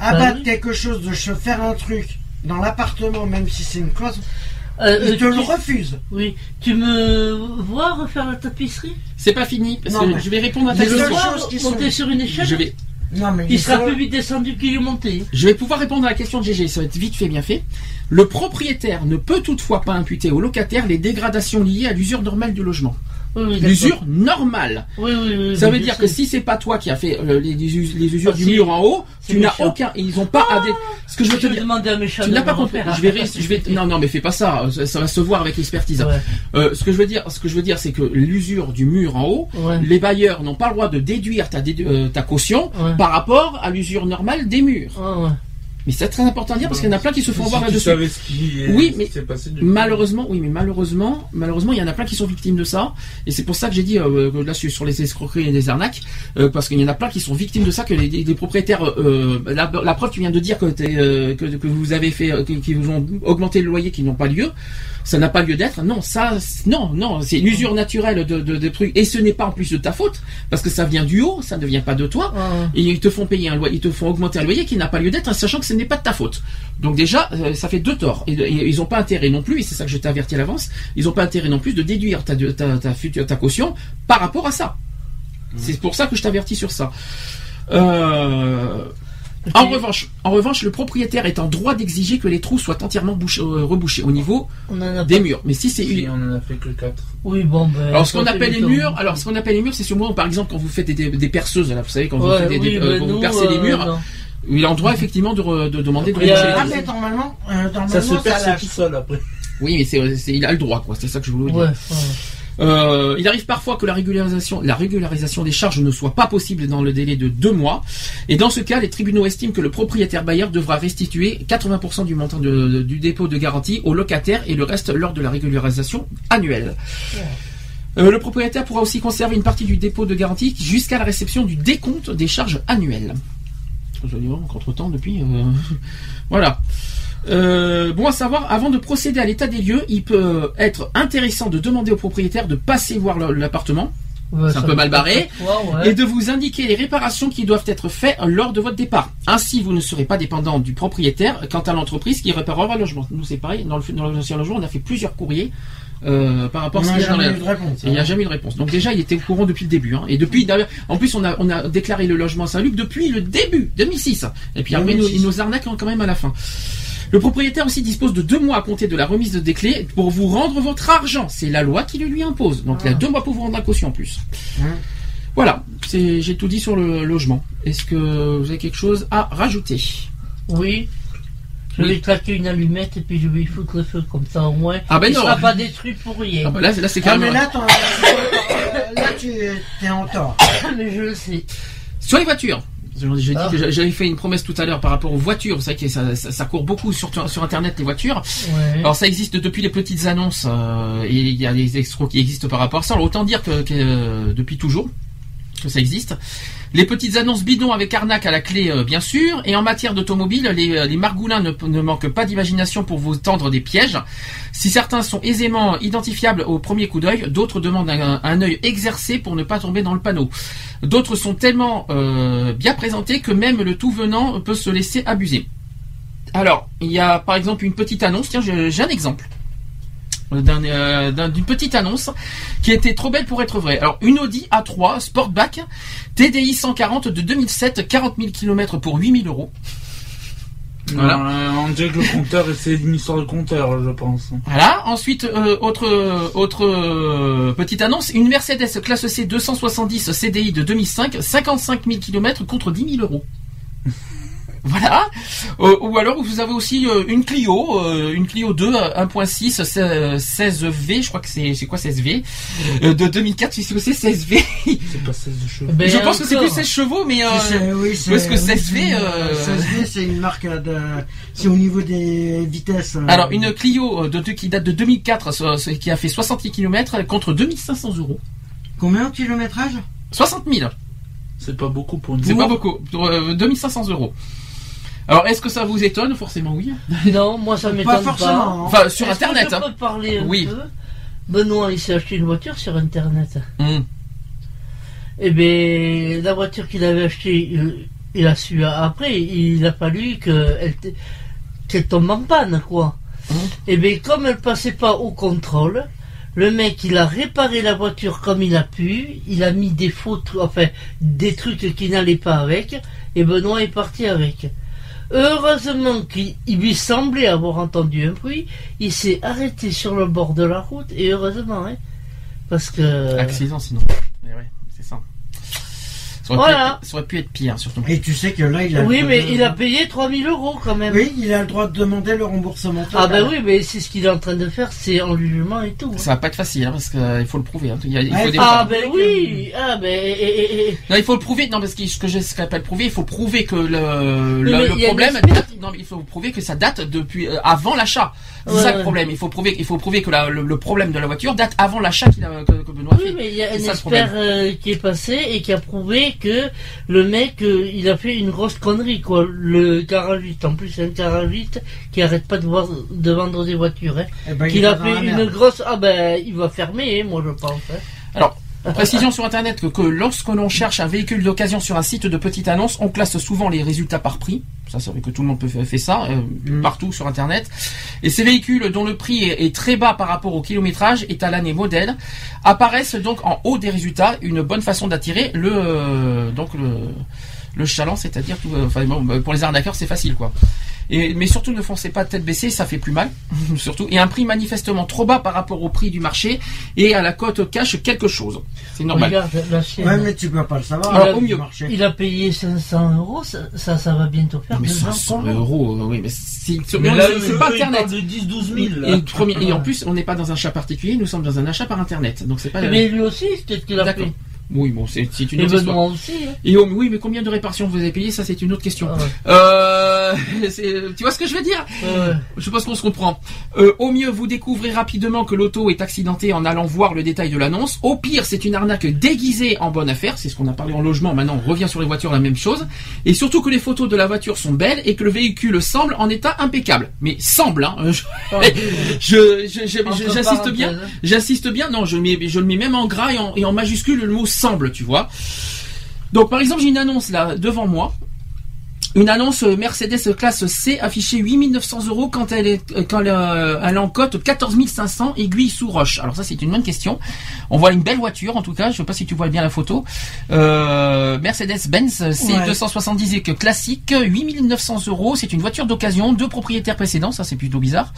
Abattre oui. quelque chose, de se faire un truc dans l'appartement, même si c'est une cloison, Euh, ils te tu- le refusent. Oui, tu me vois refaire la tapisserie? C'est pas fini. Parce Non, que mais- je vais répondre à ta question. vois choses qui sont- monter sur une échelle? Je vais, Non, mais Il sera plus vite descendu qu'il est monté. je vais pouvoir répondre à la question de GG. Ça va être vite fait, bien fait. Le propriétaire ne peut toutefois pas imputer au locataire les dégradations liées à l'usure normale du logement. Oui. L'usure normale. Oui, oui, oui. Ça veut dire que si c'est pas toi qui as fait euh, les, les us- les usures Ah, du mur en haut, tu n'as aucun. Ils ont pas à dé- Ce que je veux te dire. demander à mes Tu n'as pas compris. Je vais, ré- je vais. Non, non, mais fais pas ça. Ça, ça va se voir avec l'expertise. Ouais, Euh, ce que je veux dire, ce que je veux dire, c'est que l'usure du mur en haut, ouais. les bailleurs n'ont pas le droit de déduire ta, dédu- euh, ta caution Ouais. par rapport à l'usure normale des murs. Mais c'est très important à dire parce qu'il y en a plein qui se font Si voir là-dessus. Oui, ce mais passé. Malheureusement, oui, mais malheureusement, malheureusement, il y en a plein qui sont victimes de ça, et c'est pour ça que j'ai dit euh, que là sur sur les escroqueries et les arnaques, euh, parce qu'il y en a plein qui sont victimes de ça, que les, les propriétaires, euh, la, la preuve, tu viens de dire que, t'es, euh, que, que vous avez fait, euh, qui vous ont augmenté le loyer, qui n'ont pas lieu, ça n'a pas lieu d'être. Non, ça, c'est- non, non, c'est l'usure naturelle de, de, de trucs, et ce n'est pas en plus de ta faute, parce que ça vient du haut, ça ne vient pas de toi. Ouais. Et ils te font payer un loyer, ils te font augmenter un loyer qui n'a pas lieu d'être, sachant que ce n'est pas de ta faute. Donc déjà, euh, ça fait deux torts. Et, et ils n'ont pas intérêt non plus, et c'est ça que je t'ai averti à l'avance, ils n'ont pas intérêt non plus de déduire ta, ta, ta, future, ta caution par rapport à ça. C'est pour ça que je t'avertis sur ça. Euh, en revanche, en revanche, le propriétaire est en droit d'exiger que les trous soient entièrement bouchés- euh, rebouchés au niveau a des pas- murs. Mais si c'est Si, une, on en a fait que 4. Oui, bon, ben. alors ce qu'on appelle les murs, alors ce qu'on appelle les murs, c'est sûrement par exemple quand vous faites des, des- des perceuses, là, vous savez quand vous faites des, oui, euh, ben quand vous percez les euh, murs, non. il est en droit effectivement de, re- de demander de a- reboucher Ah, les normalement, euh, normalement, Ça se perce tout seul après. Oui, mais c'est, c'est- il a le droit, quoi. C'est ça que je voulais vous dire. Ouais, ouais. Euh, il arrive parfois que la régularisation, la régularisation des charges ne soit pas possible dans le délai de deux mois. Et dans ce cas, les tribunaux estiment que le propriétaire bailleur devra restituer 80% du montant du dépôt de garantie au locataire et le reste lors de la régularisation annuelle. Euh, le propriétaire pourra aussi conserver une partie du dépôt de garantie jusqu'à la réception du décompte des charges annuelles. Contre temps depuis. euh, voilà. Euh, bon à savoir, avant de procéder à l'état des lieux, il peut être intéressant de demander au propriétaire de passer voir l'appartement Ouais, C'est un peu mal barré. trois, ouais. et de vous indiquer les réparations qui doivent être faites lors de votre départ. Ainsi, vous ne serez pas dépendant du propriétaire quant à l'entreprise qui réparera le logement. Nous, c'est pareil. Dans le, dans l'ancien logement, on a fait plusieurs courriers euh, par rapport On à ce qu'il y a dans jamais la- eu de réponse. et il n'y a hein. jamais eu de réponse. Donc déjà, il était au courant depuis le début. hein. Et depuis, d'ailleurs, en plus, on a, on a déclaré le logement à Saint-Luc depuis le début, 2006. Et puis après, il nous, 2006. il nous arnaque quand même à la fin. Le propriétaire aussi dispose de deux mois à compter de la remise de des clés pour vous rendre votre argent. C'est la loi qui le lui impose. Donc il Ah. a deux mois pour vous rendre la caution en plus. Hein. Voilà, c'est- j'ai tout dit sur le logement. Est-ce que vous avez quelque chose à rajouter? Oui. Je vais claquer une allumette et puis je vais y foutre le feu comme ça au moins. Ah ben il non. sera pas détruit pour rien. ah bah là, là c'est Ah, carrément... mais là, tu es en tort. mais je le sais. Sur les voitures. Dit Ah. que j'a- j'avais fait une promesse tout à l'heure par rapport aux voitures. Vous savez que ça, ça- ça court beaucoup sur, sur Internet les voitures. Ouais. Alors ça existe depuis les petites annonces euh, et il y a des escrocs qui existent par rapport à ça. Alors autant dire que, que, euh, depuis toujours que ça existe. Les petites annonces bidons avec arnaque à la clé, euh, bien sûr. Et en matière d'automobile, les, euh, les margoulins ne, manquent pas d'imagination pour vous tendre des pièges. Si certains sont aisément identifiables au premier coup d'œil, d'autres demandent un, un œil exercé pour ne pas tomber dans le panneau. D'autres sont tellement euh, bien présentés que même le tout venant peut se laisser abuser. Alors, il y a par exemple une petite annonce. Tiens, j'ai un exemple euh, d'un- d'une petite annonce qui était trop belle pour être vraie. Alors, une Audi A3 Sportback TDI 140 de 2007, 40 000 km pour 8 000 euros. Voilà. Euh, on dirait que le compteur, c'est une histoire de compteur, je pense. Voilà. Ensuite, euh, autre autre euh, petite annonce, une Mercedes classe C 270 CDI de 2005, 55 000 km contre 10 000 euros. Voilà. Euh, ou alors vous avez aussi euh, une Clio, euh, une Clio 2 euh, 1.6 euh, 16V, je crois que c'est c'est quoi 16V euh, de 2004, c'est ce que c'est 16V. C'est pas 16 de cheveux. Ben, je pense que c'est plus 16 chevaux, mais euh, C'est- oui, c'est- parce que oui, 16V, c'est- euh, 16V, c'est une marque de. C'est au niveau des vitesses. euh, alors une Clio de, de- qui date de 2004, so- so- qui a fait 60 km contre 2500 euros. Combien au kilométrage 60 000. C'est pas beaucoup pour une C'est pas beaucoup. Pour, euh, 2500 euros. Alors, est-ce que ça vous étonne Forcément, oui. Non, moi ça m'étonne pas. forcément. Enfin, sur Est-ce que Internet. je hein. peux parler un Oui. peu Benoît, il s'est acheté une voiture sur Internet. Hum. Eh bien, la voiture qu'il avait achetée, il, il a su après, il a fallu qu'elle qu'elle tombe en panne, quoi. Mhm. Eh bien, comme elle passait pas au contrôle, le mec, il a réparé la voiture comme il a pu, il a mis des faux trucs, enfin, des trucs qui n'allaient pas avec, et Benoît est parti avec. Heureusement qu'il il lui semblait avoir entendu un bruit, il s'est arrêté sur le bord de la route, et heureusement, hein, parce que... Accident, sinon. Mais ouais, c'est ça. Ça aurait, Voilà. pu être, ça aurait pu être pire, surtout. Et tu sais que là, il a. Oui, mais de- il a payé 3000 euros quand même. Oui, il a le droit de demander le remboursement. Ah bah oui, mais c'est ce qu'il est en train de faire, c'est en jugement et tout. hein. Ça va pas être facile, hein, parce qu'il faut le prouver. hein. Il, faut Ah ben oui, ah ben et- Non, il faut le prouver. Non, parce que ce que je ne pas le prouver, il faut prouver que le, Oui, le, problème. une non, mais il faut prouver que ça date depuis euh, avant l'achat. C'est Ouais, ça ouais. le problème. Il faut prouver, il faut prouver que la- le, le problème de la voiture date avant l'achat qu'il a- que, que Benoît a oui, fait. mais il y a un expert euh, qui est passé et qui a prouvé que le mec, euh, il a fait une grosse connerie quoi. Le garagiste, en plus c'est un garagiste qui arrête pas de, voir- de vendre des voitures. Hein. Eh ben, il Qu'il a fait une merde. grosse, ah ben il va fermer, hein, moi je pense. hein. Alors, précision sur Internet que, que lorsque l'on cherche un véhicule d'occasion sur un site de petite annonce, on classe souvent les résultats par prix. Ça, c'est vrai que tout le monde peut faire fait ça euh, Mm. partout sur Internet. Et ces véhicules dont le prix est, est très bas par rapport au kilométrage et à l'année modèle apparaissent donc en haut des résultats. Une bonne façon d'attirer le euh, donc le le chaland, c'est-à-dire tout, euh, enfin, bon, bah, pour les arnaqueurs, c'est facile quoi. Et, mais surtout ne foncez pas tête baissée, ça fait plus mal, surtout. Et un prix manifestement trop bas par rapport au prix du marché et à la cote cache quelque chose. C'est normal. Regarde la. Ouais, mais tu peux pas le savoir. Alors, au mieux. marché. Il a payé 500 euros, ça, ça, ça va bientôt faire Non, mais 200 500 pour moi. euros, oui, mais c'est Mais là, c'est- pas Internet. de 10-12 000. Et, premier- et en plus, on n'est pas dans un achat particulier, nous sommes dans un achat par Internet. Donc c'est pas. Mais lui aussi, peut-être qu'il a D'accord. fait. Oui, bon, c'est une autre histoire. Benoît aussi. hein. Et au- oui, mais combien de réparations vous avez payé Ça, c'est une autre question. Ah ouais. Euh, tu vois ce que je veux dire? Ouais. Je pense qu'on se comprend. Euh, au mieux, vous découvrez rapidement que l'auto est accidentée en allant voir le détail de l'annonce. Au pire, c'est une arnaque déguisée en bonne affaire. C'est ce qu'on a parlé en logement. Maintenant, on revient sur les voitures, la même chose. Et surtout que les photos de la voiture sont belles et que le véhicule semble en état impeccable. Mais semble, hein. Je, Entre j'insiste bien. hein. J'insiste bien. Non, je le mets, je le mets même en gras et en, et en majuscule le mot semble, tu vois. Donc, par exemple, j'ai une annonce là devant moi. Une annonce euh, Mercedes classe C affichée 8900 euros quand elle est euh, quand euh, elle en cote 14 500 aiguilles sous roche. Alors ça c'est une bonne question. On voit une belle voiture en tout cas. Je sais pas si tu vois bien la photo. Euh, Mercedes-Benz C270 et que classique 8900 euros. C'est une voiture d'occasion, deux propriétaires précédents. Ça c'est plutôt bizarre.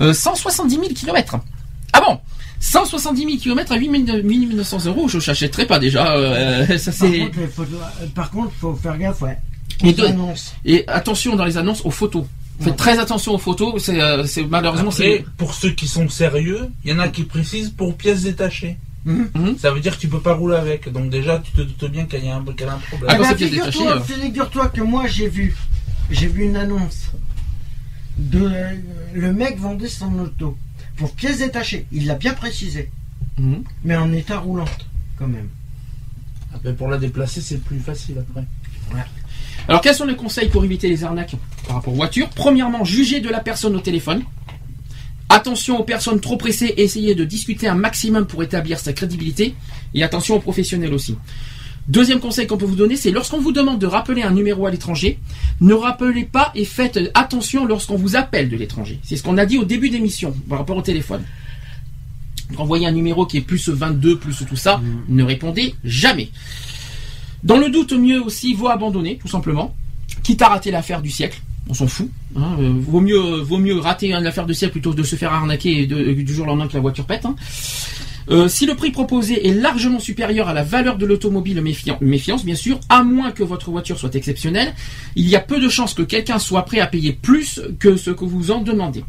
Euh, 170 000 kilomètres. Ah bon? 170 000 km à 8900 euros, je n'achèterais pas déjà. euh, ça Par c'est. contre, photos- euh, par contre, faut faire gaffe, ouais. Et de- attention dans les annonces aux photos. Faites Ouais. très attention aux photos. C'est, euh, c'est malheureusement Après, c'est. pour ceux qui sont sérieux, il y en a qui précisent pour pièces détachées. Mhm, mhm. Ça veut dire que tu peux pas rouler avec. Donc déjà, tu te doutes bien qu'il y a un, qu'elle a un problème. Ah, détachées, figure-toi, euh. figure-toi que moi j'ai vu, j'ai vu une annonce de euh, le mec vendait son auto pour pièces détachées. Il l'a bien précisé, Mhm. mais en état roulante quand même. Après, pour la déplacer, c'est plus facile après. Alors quels sont les conseils pour éviter les arnaques par rapport aux voitures Premièrement, jugez de la personne au téléphone. Attention aux personnes trop pressées essayez de discuter un maximum pour établir sa crédibilité. Et attention aux professionnels aussi. Deuxième conseil qu'on peut vous donner, c'est lorsqu'on vous demande de rappeler un numéro à l'étranger, ne rappelez pas et faites attention lorsqu'on vous appelle de l'étranger. C'est ce qu'on a dit au début d'émission par rapport au téléphone. Quand vous voyez un numéro qui est plus 22, plus tout ça, ne répondez jamais. Dans le doute, mieux aussi vaut abandonner, tout simplement. Quitte à rater l'affaire du siècle, on s'en fout. hein, euh, vaut mieux, vaut mieux rater une affaire du siècle plutôt que de se faire arnaquer et de- euh, du jour au lendemain que la voiture pète. hein. Euh, si le prix proposé est largement supérieur à la valeur de l'automobile, méfiance bien sûr, à moins que votre voiture soit exceptionnelle, il y a peu de chances que quelqu'un soit prêt à payer plus que ce que vous en demandez.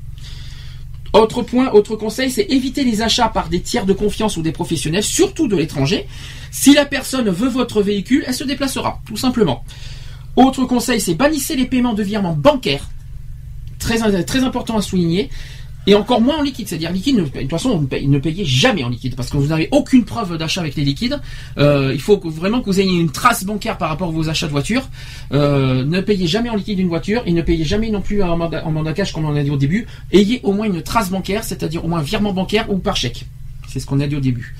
Autre point, autre conseil, c'est éviter les achats par des tiers de confiance ou des professionnels, surtout de l'étranger. Si la personne veut votre véhicule, elle se déplacera, tout simplement. Autre conseil, c'est bannissez les paiements de virement bancaire. Très important à souligner. Et encore moins en liquide, c'est-à-dire liquide, de toute façon, ne payez, jamais en liquide, parce que vous n'avez aucune preuve d'achat avec les liquides. Euh, il faut vraiment que vous ayez une trace bancaire par rapport à vos achats de voiture. Euh, ne payez jamais en liquide une voiture, et ne payez jamais non plus en mandat cash, comme on a dit au début. Ayez au moins une trace bancaire, c'est-à-dire au moins un virement bancaire ou par chèque. C'est ce qu'on a dit au début.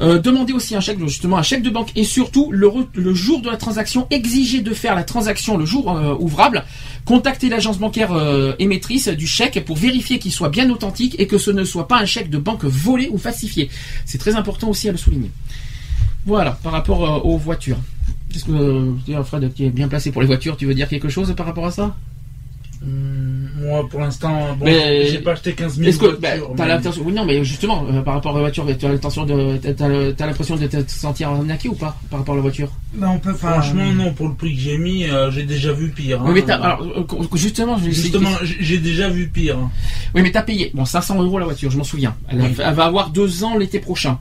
Euh, demandez aussi un chèque, justement un chèque de banque et surtout le, jour de la transaction, exigez de faire la transaction le jour euh, ouvrable. Contactez l'agence bancaire euh, émettrice du chèque pour vérifier qu'il soit bien authentique et que ce ne soit pas un chèque de banque volé ou falsifié. C'est très important aussi à le souligner. Voilà, par rapport aux voitures. Qu'est-ce que Fred qui est bien placé pour les voitures, tu veux dire quelque chose par rapport à ça? Moi, pour l'instant, bon, Mais- j'ai pas acheté 15 000 Est-ce que bah, voitures. t'as mais- l'intention Oui, non, mais justement, euh, par rapport à la voiture, tu as l'intention de, t'as- t'as t'as l'impression de te sentir arnaqué ou pas par rapport à la voiture? Ben, on peut. Franchement, non, pour le prix que j'ai mis, euh, j'ai déjà vu pire. hein. Oui, mais t'as, alors, euh, justement, j'ai déjà vu pire. hein. Oui, mais t'as payé. Bon, 500 euros la voiture, je m'en souviens. Elle, Oui. elle va avoir deux ans l'été prochain.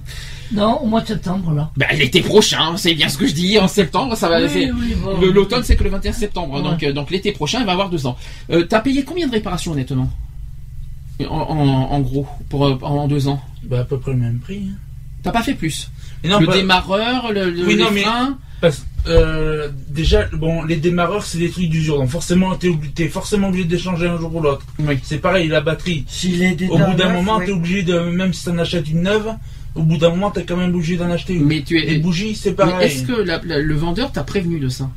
Non, au mois de septembre, là. Ben, l'été prochain, c'est bien ce que je dis. En septembre, ça va. Oui, c'est- oui, bon. le- L'automne, c'est que le 21 septembre. Ouais. Donc, euh, donc l'été prochain, elle va avoir deux ans. Euh, t'as payé combien de réparations, honnêtement? En, en- en gros, pour euh, en deux ans? Bah, à peu près le même prix. hein. T'as pas fait plus? Non, le pas- démarreur, le, le Oui, les non, mais- freins? parce- euh, déjà, bon, les démarreurs, c'est des trucs d'usure. Donc, forcément, t'es obli- t'es forcément obligé d'échanger un jour ou l'autre. Oui. C'est pareil, la batterie. S'il est Au bout d'un moment, tu t'es obligé de, même si t'en achètes une neuve, au bout d'un moment, t'es quand même obligé d'en acheter une. Mais tu es. Les bougies, c'est mais pareil. est-ce que la- la- le vendeur t'a prévenu de ça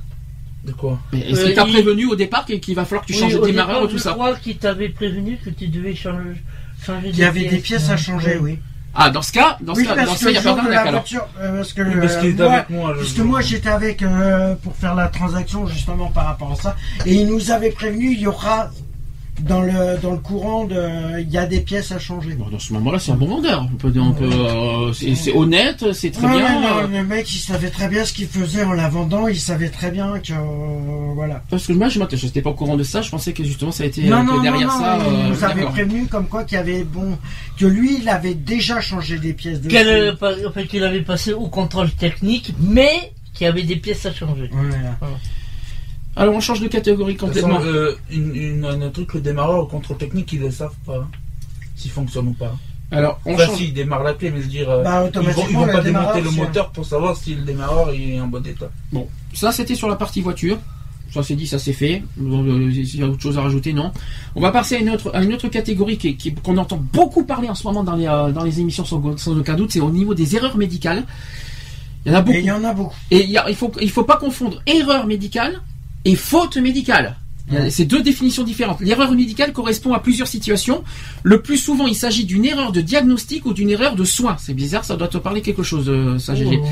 De quoi Mais Est-ce Euh, qu'il t'a il- prévenu au départ qu'il qu'il va falloir que tu Oui, changes de au démarreur et tout je ça crois qu'il t'avait prévenu que tu devais changer, changer Il y avait des pièces à changer, oui. Ah, dans ce cas, dans ce Oui, cas, dans parce ce que cas, il n'y a pas de la voiture, euh, parce que, Oui, parce euh, qu'il était moi, avec moi. je- Puisque moi j'étais avec euh, pour faire la transaction justement par rapport à ça, et il nous avait prévenu il y aura dans le dans le courant de, il y a des pièces à changer. Bon, dans ce moment-là, c'est un bon vendeur. On peut, on peut, euh, c'est honnête, c'est très Ouais, bien. euh, non, le mec, il savait très bien ce qu'il faisait en la vendant. Il savait très bien que euh, voilà. Parce que moi, je n'étais pas au courant de ça. Je pensais que justement, ça a été Non, euh, que non, non, derrière non, ça. il euh, nous avait prévenu comme quoi qu'il y avait bon que lui, il avait déjà changé des pièces de. Qu'elle, euh, pa- en fait, qu'il avait passé au contrôle technique, mais qu'il y avait des pièces à changer. Voilà. Alors, on change de catégorie toute façon, complètement. euh, une, une- un truc, le démarreur au contrôle technique, ils ne savent pas. hein, S'il fonctionne ou pas. Alors, on Enfin, change. s'ils démarrent la clé, mais je veux dire, euh, Bah, ils vont, ils vont le pas démonter le c'est- moteur pour savoir si le démarreur il est en bon état. Bon, ça, c'était sur la partie voiture. Ça c'est dit, ça c'est fait. Euh, S'il y a autre chose à rajouter, non. On va passer à une autre, à une autre catégorie qui, qui- qu'on entend beaucoup parler en ce moment dans les, euh, dans les émissions sans, sans aucun doute, c'est au niveau des erreurs médicales. Il y en a beaucoup. Et il y en a beaucoup. Et il, y a- il faut il faut pas confondre erreur médicale et faute médicale. C'est deux définitions différentes. L'erreur médicale correspond à plusieurs situations. Le plus souvent, il s'agit d'une erreur de diagnostic ou d'une erreur de soin. C'est bizarre, ça doit te parler quelque chose, euh, ça, GG. Oh,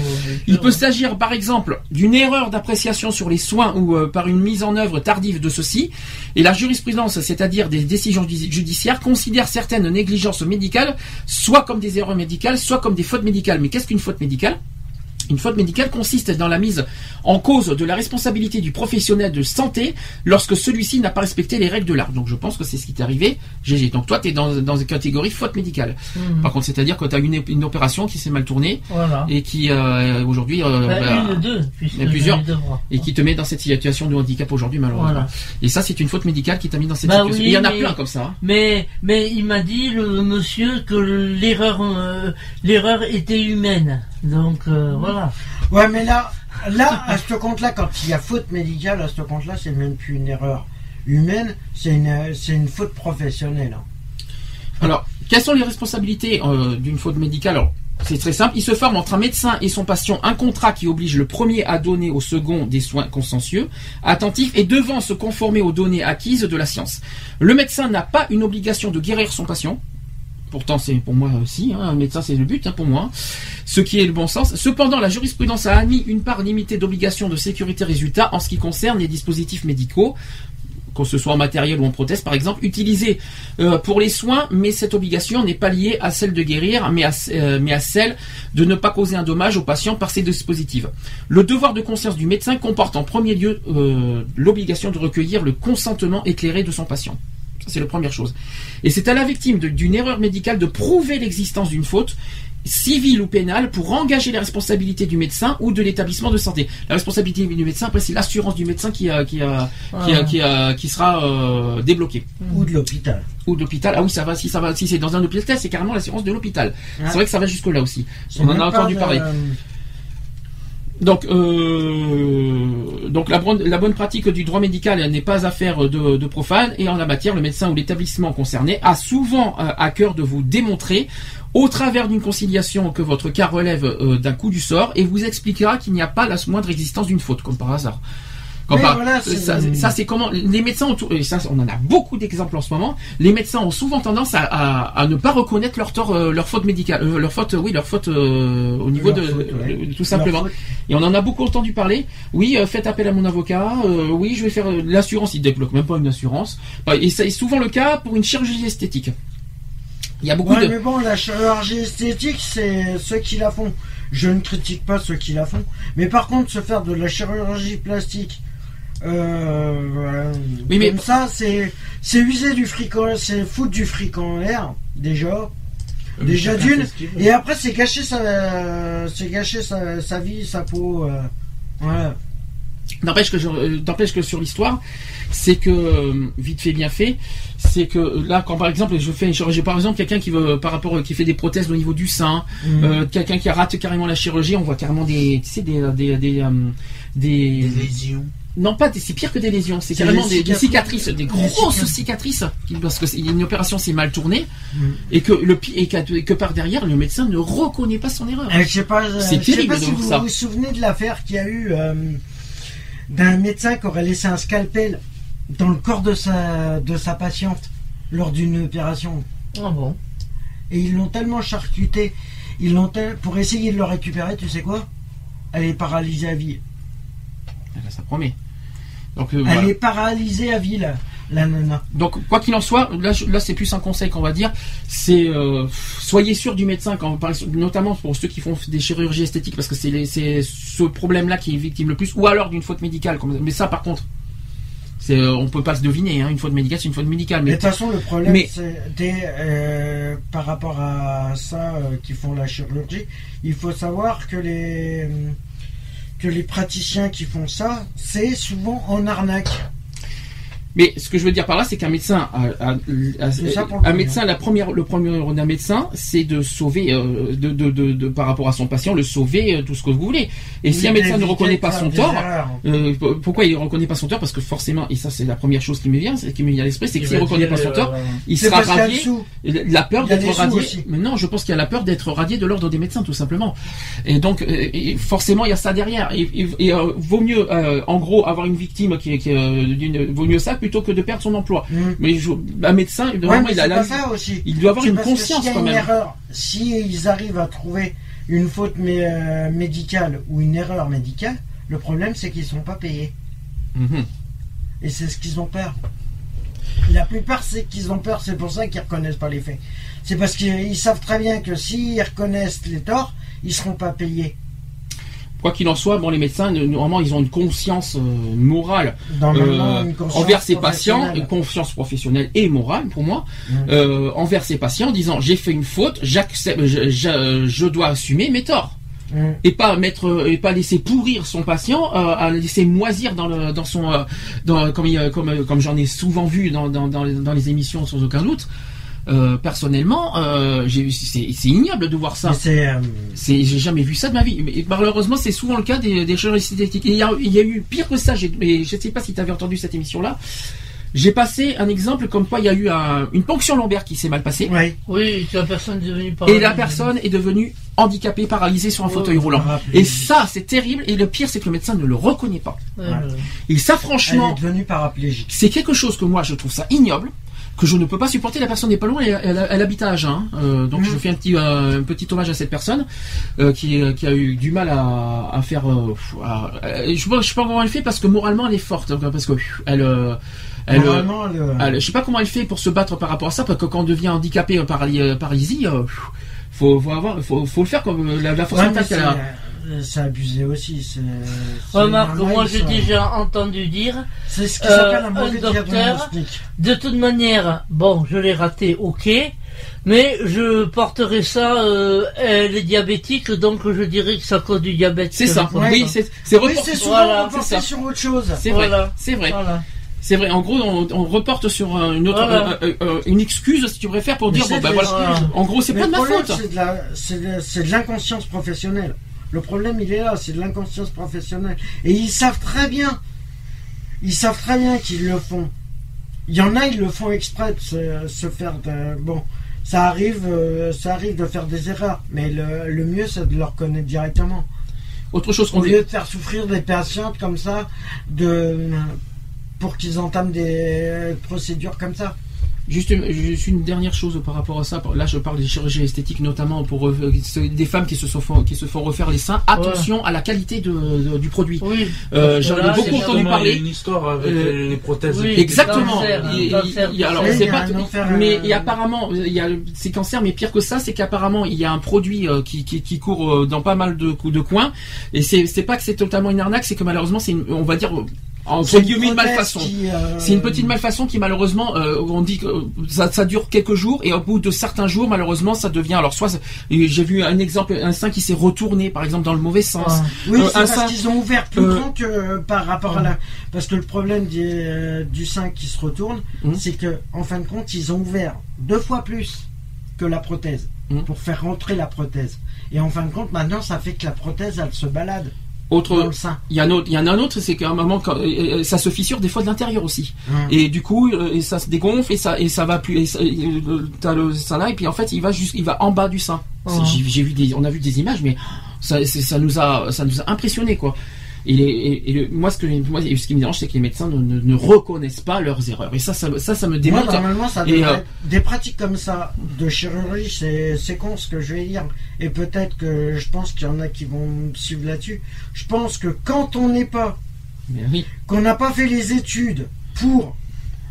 Il peut s'agir, par exemple, d'une erreur d'appréciation sur les soins ou euh, par une mise en œuvre tardive de ceux-ci. Et la jurisprudence, c'est-à-dire des décisions judi- judiciaires, considère certaines négligences médicales soit comme des erreurs médicales, soit comme des fautes médicales. Mais qu'est-ce qu'une faute médicale? Une faute médicale consiste dans la mise en cause de la responsabilité du professionnel de santé lorsque celui-ci n'a pas respecté les règles de l'art. Donc je pense que c'est ce qui t'est arrivé, GG. Donc toi, tu es dans, dans une catégorie faute médicale. Mhm. Par contre, c'est-à-dire que tu as une, une opération qui s'est mal tournée Voilà. et qui euh, aujourd'hui euh, Bah, bah, une, deux, puisque a plusieurs. deux et qui te met dans cette situation de handicap aujourd'hui malheureusement. Voilà. Et ça, c'est une faute médicale qui t'a mis dans cette Bah situation. oui, il y en a mais- plein comme ça. hein. Mais, mais il m'a dit, le monsieur, que l'erreur, euh, l'erreur était humaine. Donc, euh, Ouais, mais là, là, à ce compte-là, quand il y a faute médicale, à ce compte-là, c'est même plus une erreur humaine, c'est une, c'est une faute professionnelle. hein. Alors, quelles sont les responsabilités euh, d'une faute médicale? Alors, c'est très simple. Il se forme entre un médecin et son patient un contrat qui oblige le premier à donner au second des soins consciencieux, attentifs et devant se conformer aux données acquises de la science. Le médecin n'a pas une obligation de guérir son patient. Pourtant, c'est pour moi aussi, hein, un médecin c'est le but hein, pour moi, ce qui est le bon sens. Cependant, la jurisprudence a admis une part limitée d'obligation de sécurité résultat en ce qui concerne les dispositifs médicaux, qu'on ce soit en matériel ou en prothèse par exemple, utilisés euh, pour les soins, mais cette obligation n'est pas liée à celle de guérir, mais à, euh, celle de ne pas causer un dommage au patient par ces dispositifs. Le devoir de conscience du médecin comporte en premier lieu euh, l'obligation de recueillir le consentement éclairé de son patient. C'est la première chose. Et c'est à la victime d'une erreur médicale de prouver l'existence d'une faute civile ou pénale pour engager la responsabilité du médecin ou de l'établissement de santé. La responsabilité du médecin, après, c'est l'assurance du médecin qui, a- qui, a- qui, Ah. qui, sera euh, débloquée. Ou de l'hôpital. Ou de l'hôpital. Ah oui, ça va. Si ça va, si c'est dans un hôpital, c'est carrément l'assurance de l'hôpital. Ouais. C'est vrai que ça va jusque là aussi. On en a entendu parler. Donc, euh, donc la, bonne, pratique du droit médical n'est pas affaire de, de profane et en la matière, le médecin ou l'établissement concerné a souvent euh, à cœur de vous démontrer au travers d'une conciliation que votre cas relève euh, d'un coup du sort et vous expliquera qu'il n'y a pas la moindre existence d'une faute, comme par hasard. Comme Mais par- voilà, c'est- ça, ça, c'est comment les médecins ont, et ça on en a beaucoup d'exemples en ce moment. Les médecins ont souvent tendance à, à- à ne pas reconnaître leur tort, euh, leur faute médicale, euh, leur faute, oui, leur faute euh, au niveau de, faute, ouais. de- tout simplement. Et on en a beaucoup entendu parler. Oui, euh, faites appel à mon avocat. euh, oui, je vais faire euh, l'assurance. Il débloque même pas une assurance. Et c'est souvent le cas pour une chirurgie esthétique. Il y a beaucoup Ouais, de. mais bon, la chirurgie esthétique, c'est ceux qui la font. Je ne critique pas ceux qui la font. Mais par contre, se faire de la chirurgie plastique, euh, voilà, Oui, mais- comme ça, c'est c'est user du fric, en- c'est foutre du fric en l'air, déjà. Déjà Chacun d'une. Et après, c'est gâcher sa, c'est gâcher sa, sa vie, sa peau. euh, voilà. N'empêche que, je- euh, n'empêche que sur l'histoire, c'est que euh, vite fait bien fait, c'est que euh, là, quand par exemple, je fais une chirurgie, par exemple, quelqu'un qui veut, par rapport, qui fait des prothèses au niveau du sein, Mhm. euh, quelqu'un qui rate carrément la chirurgie, on voit carrément des, tu sais, des, des, des, euh, des- Des lésions. Non pas, des- c'est pire que des lésions, c'est carrément des des, cicatrices. des grosses cicatrices. parce que c'est- une opération s'est mal tournée Mhm. et que le et que, que par derrière, le médecin ne reconnaît pas son erreur. Euh, je sais pas, euh, C'est je sais terrible pas si vous ça. vous souvenez de l'affaire qu'il y a eu euh, d'un médecin qui aurait laissé un scalpel dans le corps de sa, de sa patiente lors d'une opération. Ah bon Et ils l'ont tellement charcuté, ils l'ont pour essayer de le récupérer, tu sais quoi? Elle est paralysée à vie. Ah, Ça promet. Donc euh, Elle voilà. est paralysée à vie là. la nana. Donc quoi qu'il en soit, là, là c'est plus un conseil qu'on va dire, c'est euh, soyez sûr du médecin, quand, notamment pour ceux qui font des chirurgies esthétiques, parce que c'est ce problème-là qui est victime le plus, ou alors d'une faute médicale. Comme, mais ça par contre, euh, on peut pas se deviner, hein, une faute médicale c'est une faute médicale. Mais de toute façon, le problème, Mais- c'est euh, par rapport à ça euh, qui font la chirurgie, il faut savoir que les que les praticiens qui font ça, c'est souvent en arnaque. Mais ce que je veux dire par là, c'est qu'un médecin, a- a- a- un médecin, la première, le premier rôle d'un médecin, c'est de sauver, euh, de, de, de, de- par rapport à son patient, le sauver, euh, tout ce que vous voulez. Et si un médecin ne reconnaît pas son tort, euh, pourquoi il ne reconnaît pas son tort? Parce que forcément, et ça c'est la première chose qui me vient, qui me vient à l'esprit, c'est que Il s'il ne reconnaît pas son tort, il sera radié. La peur d'être radié. Mais non, je pense qu'il y a la peur d'être radié de l'ordre des médecins, tout simplement. Et donc, et forcément, il y a ça derrière. Et, et- et, vaut mieux, en gros, avoir une victime qui, vaut mieux ça plutôt que de perdre son emploi. Mm. Mais je- un médecin, Ouais, normalement, mais il a c'est la- pas ça aussi. il doit avoir une conscience s'il y a quand une même. erreur, si ils arrivent à trouver une faute mé- euh, médicale ou une erreur médicale, le problème c'est qu'ils sont pas payés. Mhm. Et c'est ce qu'ils ont peur. La plupart, c'est qu'ils ont peur, c'est pour ça qu'ils reconnaissent pas les faits. C'est parce qu'ils ils savent très bien que s'ils reconnaissent les torts, ils seront pas payés. Quoi qu'il en soit, bon, les médecins, normalement, ils ont une conscience euh, morale. Euh, une conscience envers ses patients, une confiance professionnelle et morale pour moi, euh, envers ses patients, en disant j'ai fait une faute, j'accepte, je, je- je dois assumer mes torts. Et pas mettre et pas laisser pourrir son patient à le laisser moisir dans le dans son dans comme il- comme comme j'en ai souvent vu dans dans dans les, dans les émissions sans aucun doute euh, personnellement euh, c'est c'est ignoble de voir ça euh, c'est j'ai jamais vu ça de ma vie mais malheureusement c'est souvent le cas des, des chirurgies esthétiques Et il y a, il y a eu pire que ça j'ai mais je sais pas si tu avais entendu cette émission là j'ai passé un exemple comme quoi il y a eu un- une ponction lombaire qui s'est mal passée ouais. Oui, la personne est devenue et la personne est devenue handicapée, paralysée sur un Ouais, fauteuil roulant. rappelle. Et ça, c'est terrible. Et le pire, c'est que le médecin ne le reconnaît pas. Ouais. Et ça, Elle franchement, est devenue paraplégique. c'est quelque chose que moi, je trouve ça ignoble, que je ne peux pas supporter. La personne n'est pas loin, elle, elle- elle habite à Agen. hein. Euh, donc, je fais un petit, euh, un petit hommage à cette personne euh, qui, qui a eu du mal à, à faire. euh, à- euh, je ne sais pas comment elle fait parce que moralement, elle est forte. donc, parce que elle. euh, elle, euh, Normalement, le- elle- je sais pas comment elle fait pour se battre par rapport à ça, parce que quand on devient handicapé, euh, euh, paralysie, euh, faut, faut avoir, faut, faut le faire comme euh, la, la force Ouais, mentale c'est, euh, abusé aussi. C'est, Remarque, moi j'ai ça. déjà entendu dire, C'est ce qui euh, s'appelle un un docteur- de toute manière, bon, je l'ai raté, ok, mais je porterai ça, euh, elle est diabétique, donc je dirais que à cause du diabète. C'est ça. Oui, c'est c'est Oui, souvent Voilà, reporté ça. sur autre chose. C'est vrai. C'est vrai. Voilà. C'est vrai. En gros, on, on reporte sur euh, une autre, Voilà. euh, euh, euh, une excuse, si tu préfères, pour Mais dire c'est bon ben voilà. excuses. En gros, c'est pas de ma faute. C'est de l'inconscience professionnelle. Le problème, il est là, c'est de l'inconscience professionnelle. Et ils savent très bien. Ils savent très bien qu'ils le font. Il y en a, ils le font exprès de se, se faire. de- bon, ça arrive, euh, ça arrive de faire des erreurs. Mais le, le mieux, c'est de le reconnaître directement. Autre chose qu'on Au dit. lieu de faire souffrir des patientes comme ça, de, pour qu'ils entament des procédures comme ça. Juste, une- juste une dernière chose par rapport à ça. Là, je parle des chirurgies esthétiques, notamment pour euh, des femmes qui se, sont, font- qui se font refaire les seins. Attention à la qualité de, de- du produit. Oui. Euh, J'en ai beaucoup entendu Justement, il y a parler. une histoire avec Euh, les prothèses. oui. Exactement. Mais euh, et apparemment il y a le- c'est cancer, mais pire que ça, c'est qu'apparemment il y a un produit euh, qui, qui, qui court euh, dans pas mal de coups de coins. Et c'est pas que c'est totalement une arnaque, c'est que malheureusement c'est une- on va dire euh, entre guillemets une malfaçon. euh, C'est une petite malfaçon qui malheureusement, euh, on dit que euh, ça, ça dure quelques jours et au bout de certains jours, malheureusement, ça devient. Alors soit, j'ai vu un exemple, un sein qui s'est retourné, par exemple, dans le mauvais sens. Ah. Oui, Euh, c'est parce sein- qu'ils ont ouvert plus grand que par rapport à la. Parce que le problème du, du sein qui se retourne, Mhm. c'est que en fin de compte, ils ont ouvert deux fois plus que la prothèse Mhm. pour faire rentrer la prothèse. Et en fin de compte, maintenant, ça fait que la prothèse, elle se balade Autre, il y a un autre, il y en a un autre, c'est qu'à un moment, quand, ça se fissure des fois de l'intérieur aussi. Mhm. Et du coup, euh, et ça se dégonfle et ça et ça va plus. Et ça- et, euh, le sein là et puis en fait, il va juste, il va en bas du sein. J'ai vu des, on a vu des images, mais ça, ça nous a, ça nous a impressionné quoi. Et, les- et- et le- moi, ce que moi, ce qui me dérange, c'est que les médecins ne, ne- ne reconnaissent pas leurs erreurs. Et ça, ça, ça, ça me Moi, démonte. normalement, ça Et, euh, Des pratiques comme ça de chirurgie, c'est c'est con ce que je vais dire. Et peut-être que je pense qu'il y en a qui vont me suivre là-dessus. Je pense que quand on n'est pas oui. qu'on n'a pas fait les études pour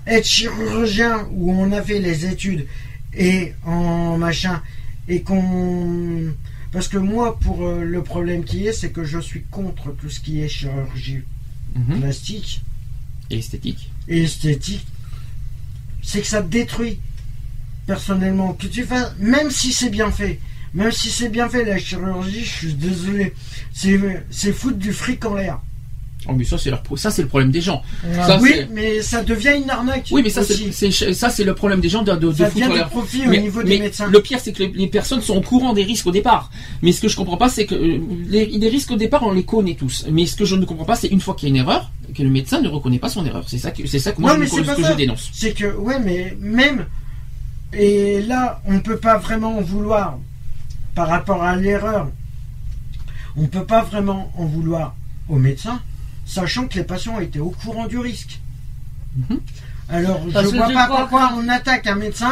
être chirurgien où on a fait les études et en machin et qu'on parce que moi pour euh, le problème qui est c'est que je suis contre tout ce qui est chirurgie Mhm. plastique Et esthétique. et esthétique c'est que ça te détruit personnellement que tu fasses même si c'est bien fait même si c'est bien fait la chirurgie je suis désolé c'est c'est foutre du fric en l'air Oh, mais ça c'est leur pro- ça c'est le problème des gens. Ça, oui mais ça devient une arnaque Oui, mais ça c'est c'est- ça c'est le problème des gens de, de, de ça foutre devient du leur- profit au Mais- niveau mais des médecins Le pire, c'est que les, les personnes sont au courant des risques au départ. Mais ce que je comprends pas, c'est que euh, les, les risques au départ, on les connaît tous. Mais ce que je ne comprends pas, c'est une fois qu'il y a une erreur, que le médecin ne reconnaît pas son erreur. C'est ça que c'est ça que moi Non, je, que je dénonce. C'est que, ouais, mais même. Et là, on peut pas vraiment en vouloir par rapport à l'erreur. On peut pas vraiment en vouloir aux médecins, sachant que les patients étaient au courant du risque. Mhm. Alors, Parce je que vois pas pourquoi que- on attaque un médecin,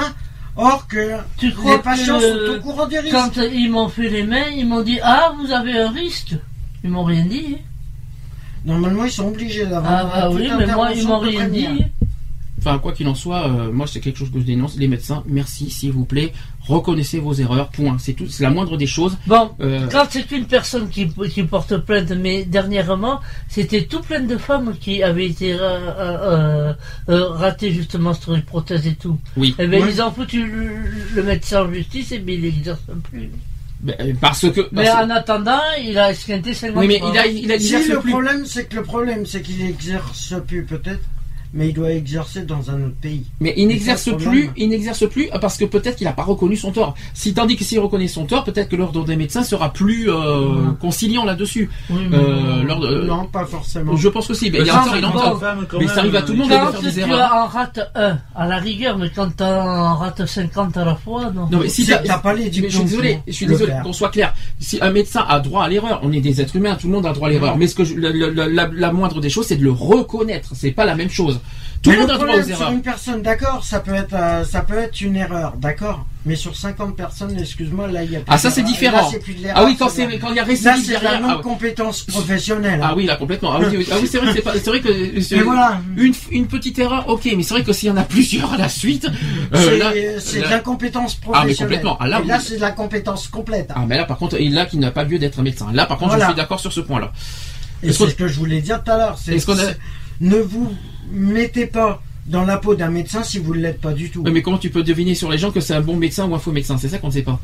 or que Tu crois les patients que sont au courant du risque. quand ils m'ont fait les mains, ils m'ont dit Ah, vous avez un risque Ils m'ont rien dit. Normalement, ils sont obligés d'avoir. Ah, bah oui, mais moi, ils m'ont rien dit. Enfin, quoi qu'il en soit, euh, moi c'est quelque chose que je dénonce. Les médecins, merci, s'il vous plaît, reconnaissez vos erreurs. Point. C'est tout. C'est la moindre des choses. Bon, Euh, quand c'est une personne qui, qui porte plainte, mais dernièrement, c'était tout plein de femmes qui avaient été euh, euh, euh, ratées justement sur les prothèses et tout. oui. Eh bien, Ouais. ils ont foutu le, le médecin en justice et bien il n'exerce plus. Ben, Parce que. Mais en attendant, il a esquinté 50 oui, mais il a, il a Si le plus. problème, c'est que le problème, c'est qu'il exerce plus peut-être, mais il doit exercer dans un autre pays. Mais il n'exerce plus, il n'exerce plus parce que peut-être qu'il n'a pas reconnu son tort. Si tandis que s'il reconnaît son tort, peut-être que l'ordre des médecins sera plus euh, conciliant là-dessus. Oui, Euh, euh, non, pas forcément. je pense aussi. Ben, Le il y a un tort, il en Mais ça arrive à tout le monde de Quand faire tu des erreurs. en rates un, à la rigueur, mais quand tu en rates 50 à la fois, non. Non mais si t'as- que pas les mais je suis désolé, pour je suis désolé qu'on soit clair. Si un médecin a droit à l'erreur, on est des êtres humains, tout le monde a droit à l'erreur. Mais ce que je- le- la, la moindre des choses, c'est de le reconnaître. C'est pas la même chose. Tout Mais le monde a droit sur une personne, d'accord, ça peut être, euh, ça peut être une erreur, d'accord. Mais sur 50 personnes, excuse-moi, là il y a. plus Ah, ça, c'est différent. Là, plus de Ah oui, quand c'est quand il y a Là, récidive c'est de la derrière. ah, non-compétence professionnelle. Ah oui, là complètement. Ah oui, oui, ah oui, c'est vrai que c'est pas- c'est vrai que c'est- Mais voilà. une, une petite erreur, ok, mais c'est vrai que s'il y en a plusieurs à la suite, euh, C'est là, là- de l'incompétence Ah, mais professionnelle. complètement. Ah, là, Et là, c'est de la compétence complète. ah mais là par contre, et là qui n'a pas lieu d'être un médecin. Là par contre, Voilà. je suis d'accord sur ce point-là. Et Est-ce c'est ce que je voulais dire tout à l'heure. c'est- Ne vous mettez pas dans la peau d'un médecin si vous ne l'êtes pas du tout. Mais comment tu peux deviner sur les gens que c'est un bon médecin ou un faux médecin? C'est ça qu'on ne sait pas.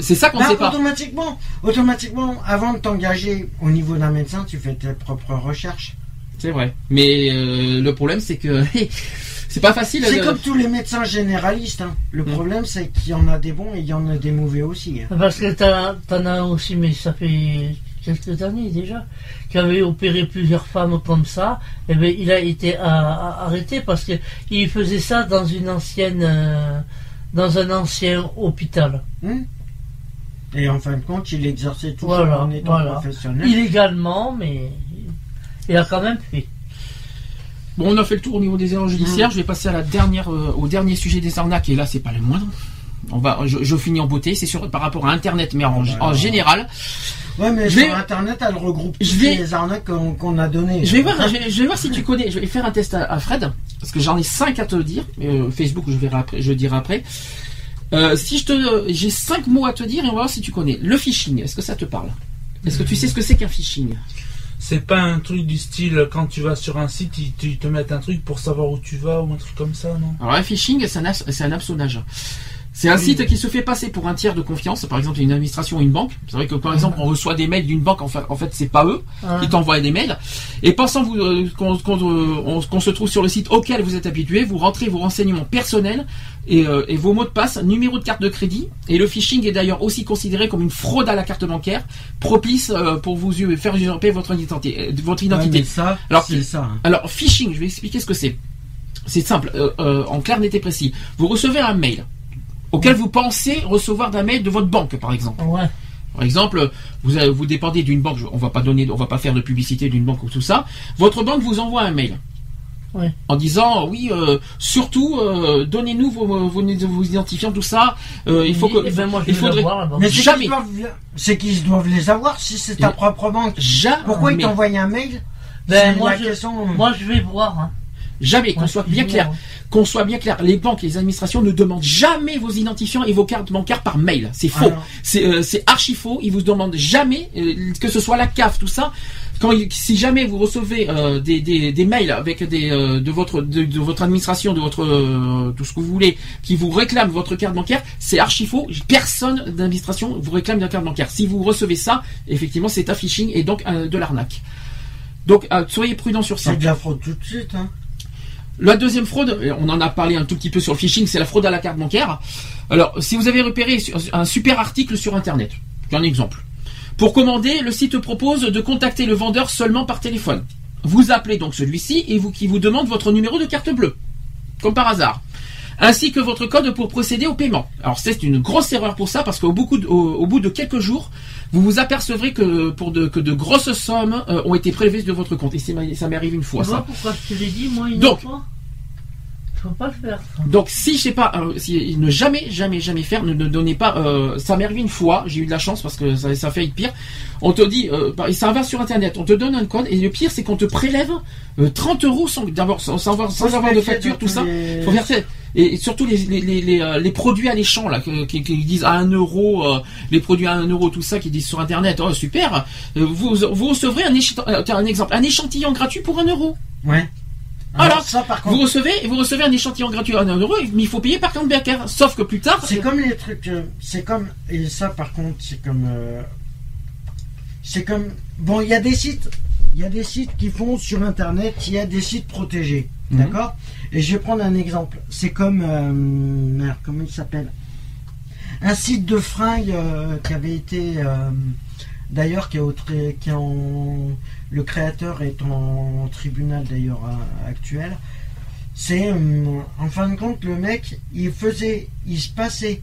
C'est ça qu'on ne Bah, sait pas. automatiquement, automatiquement, avant de t'engager au niveau d'un médecin, tu fais tes propres recherches. C'est vrai. Mais euh, le problème, c'est que c'est pas facile. C'est de- comme tous les médecins généralistes. hein. Le Hmm. problème, c'est qu'il y en a des bons et il y en a des mauvais aussi. hein. Parce que t'en t'en as aussi, mais ça fait quelques années déjà, qui avait opéré plusieurs femmes comme ça. Et ben, il a été à- à- arrêté parce que il faisait ça dans une ancienne, euh, dans un ancien hôpital. Et en fin de compte, il exerçait toujours Voilà, en étant voilà. professionnel. Illégalement, mais il a quand même fait. Bon, on a fait le tour au niveau des erreurs judiciaires. Je vais passer à la dernière, euh, au dernier sujet des arnaques. Et là, c'est pas le moindre. On va, je, je finis en beauté. C'est sur par rapport à Internet, mais en, bah, en général. Ouais, mais Je sur vais- Internet, elle regroupe Je vais- les arnaques qu'on a données. Je vais voir, je vais, je vais voir si tu connais. Je vais faire un test à, à Fred parce que j'en ai cinq à te dire. Euh, Facebook, je verrai après, je dirai après. Euh, si je te, j'ai cinq mots à te dire et on va voir si tu connais. Le phishing, est-ce que ça te parle? Est-ce que tu sais ce que c'est qu'un phishing? C'est pas un truc du style quand tu vas sur un site, ils te, ils te mettent un truc pour savoir où tu vas ou un truc comme ça, non? Alors un phishing, c'est un, c'est un hameçonnage. C'est un site qui se fait passer pour un tiers de confiance, par exemple une administration ou une banque. C'est vrai que par exemple on reçoit des mails d'une banque, en fait, en fait c'est pas eux qui t'envoient des mails. Et pensant vous, euh, qu'on euh, on- qu'on se trouve sur le site auquel vous êtes habitué, vous rentrez vos renseignements personnels et, euh, et vos mots de passe, numéro de carte de crédit. Et le phishing est d'ailleurs aussi considéré comme une fraude à la carte bancaire, propice euh, pour vous faire usurper votre identité. votre Ouais, identité. mais ça, Alors, c'est ça. hein. Alors, phishing, je vais expliquer ce que c'est. C'est simple, euh, en clair, net et précis. Vous recevez un mail auquel vous pensez recevoir d'un mail de votre banque, par exemple. Ouais. Par exemple, vous, avez- vous dépendez d'une banque, on va pas donner, on va pas faire de publicité d'une banque ou tout ça. Votre banque vous envoie un mail. Ouais. En disant oui, euh, surtout euh, donnez-nous vos, vos, vos identifiants, tout ça. Euh, il faut que, Eh ben, moi, je il faudrait. Mais c'est Jamais. qu'ils doivent, c'est qu'ils doivent les avoir si c'est ta Mais- propre banque. jamais. Pourquoi ils t'envoient un mail? Ben, C'est moi, la je, question. moi, je vais voir. hein. Jamais, qu'on Ouais, soit bien clair. Qu'on soit bien clair. Les banques et les administrations ne demandent jamais vos identifiants et vos cartes bancaires par mail. C'est faux. C'est euh, c'est archi faux. Ils vous demandent jamais, euh, que ce soit la CAF, tout ça. Quand si jamais vous recevez euh, des, des, des mails avec des euh, de votre de, de votre administration, de votre euh, tout ce que vous voulez, qui vous réclament votre carte bancaire, c'est archi faux. Personne d'administration vous réclame la carte bancaire. Si vous recevez ça, effectivement, c'est un phishing et donc de l'arnaque. Donc soyez prudents sur ça. C'est de la fraude tout de suite. Hein. La deuxième fraude, on en a parlé un tout petit peu sur le phishing, c'est la fraude à la carte bancaire. Alors, si vous avez repéré un super article sur Internet, un exemple. Pour commander, le site propose de contacter le vendeur seulement par téléphone. Vous appelez donc celui-ci et vous qui vous demande votre numéro de carte bleue, comme par hasard, ainsi que votre code pour procéder au paiement. Alors c'est une grosse erreur pour ça parce qu'au bout de quelques jours, vous vous apercevrez que pour de, que de grosses sommes euh, ont été prélevées de votre compte. Et ça m'est arrivé une fois ça. pourquoi je te l'ai dit, moi, une Donc. fois Faut pas le faire, ça. Donc si je sais pas, euh, si, ne jamais, jamais, jamais faire, ne, ne donnez pas. euh, ça m'est arrivé une fois, j'ai eu de la chance parce que ça, ça fait être pire. On te dit, euh, bah, ça va sur internet, on te donne un code et le pire c'est qu'on te prélève euh, 30 euros sans d'abord sans, sans avoir, sans avoir de facture, tout ça. les- Faut faire ça. Et, surtout les, les, les, les, euh, les produits alléchants là, que- qui, qui disent à 1 euro, euh, les produits à 1 euro, tout ça, qui disent sur internet, oh super, euh, vous, vous recevrez un, euh, exemple, un échantillon gratuit pour 1 euro. Ouais. Voilà. Alors, ça par Vous contre, recevez, vous recevez un échantillon gratuit à 1 euro, mais il faut payer par carte bancaire. Sauf que plus tard, c'est comme les trucs. euh, C'est comme et ça par contre, c'est comme. euh, C'est comme. Bon, il y a des sites. Il y a des sites qui font sur internet. Il y a des sites protégés. Mhm. D'accord? Et je vais prendre un exemple. C'est comme. euh, merde, comment il s'appelle? Un site de fringues euh, qui avait été. D'ailleurs, qui est au qui est en, le créateur est en tribunal d'ailleurs actuel. C'est hum, en fin de compte le mec, il faisait, il se passait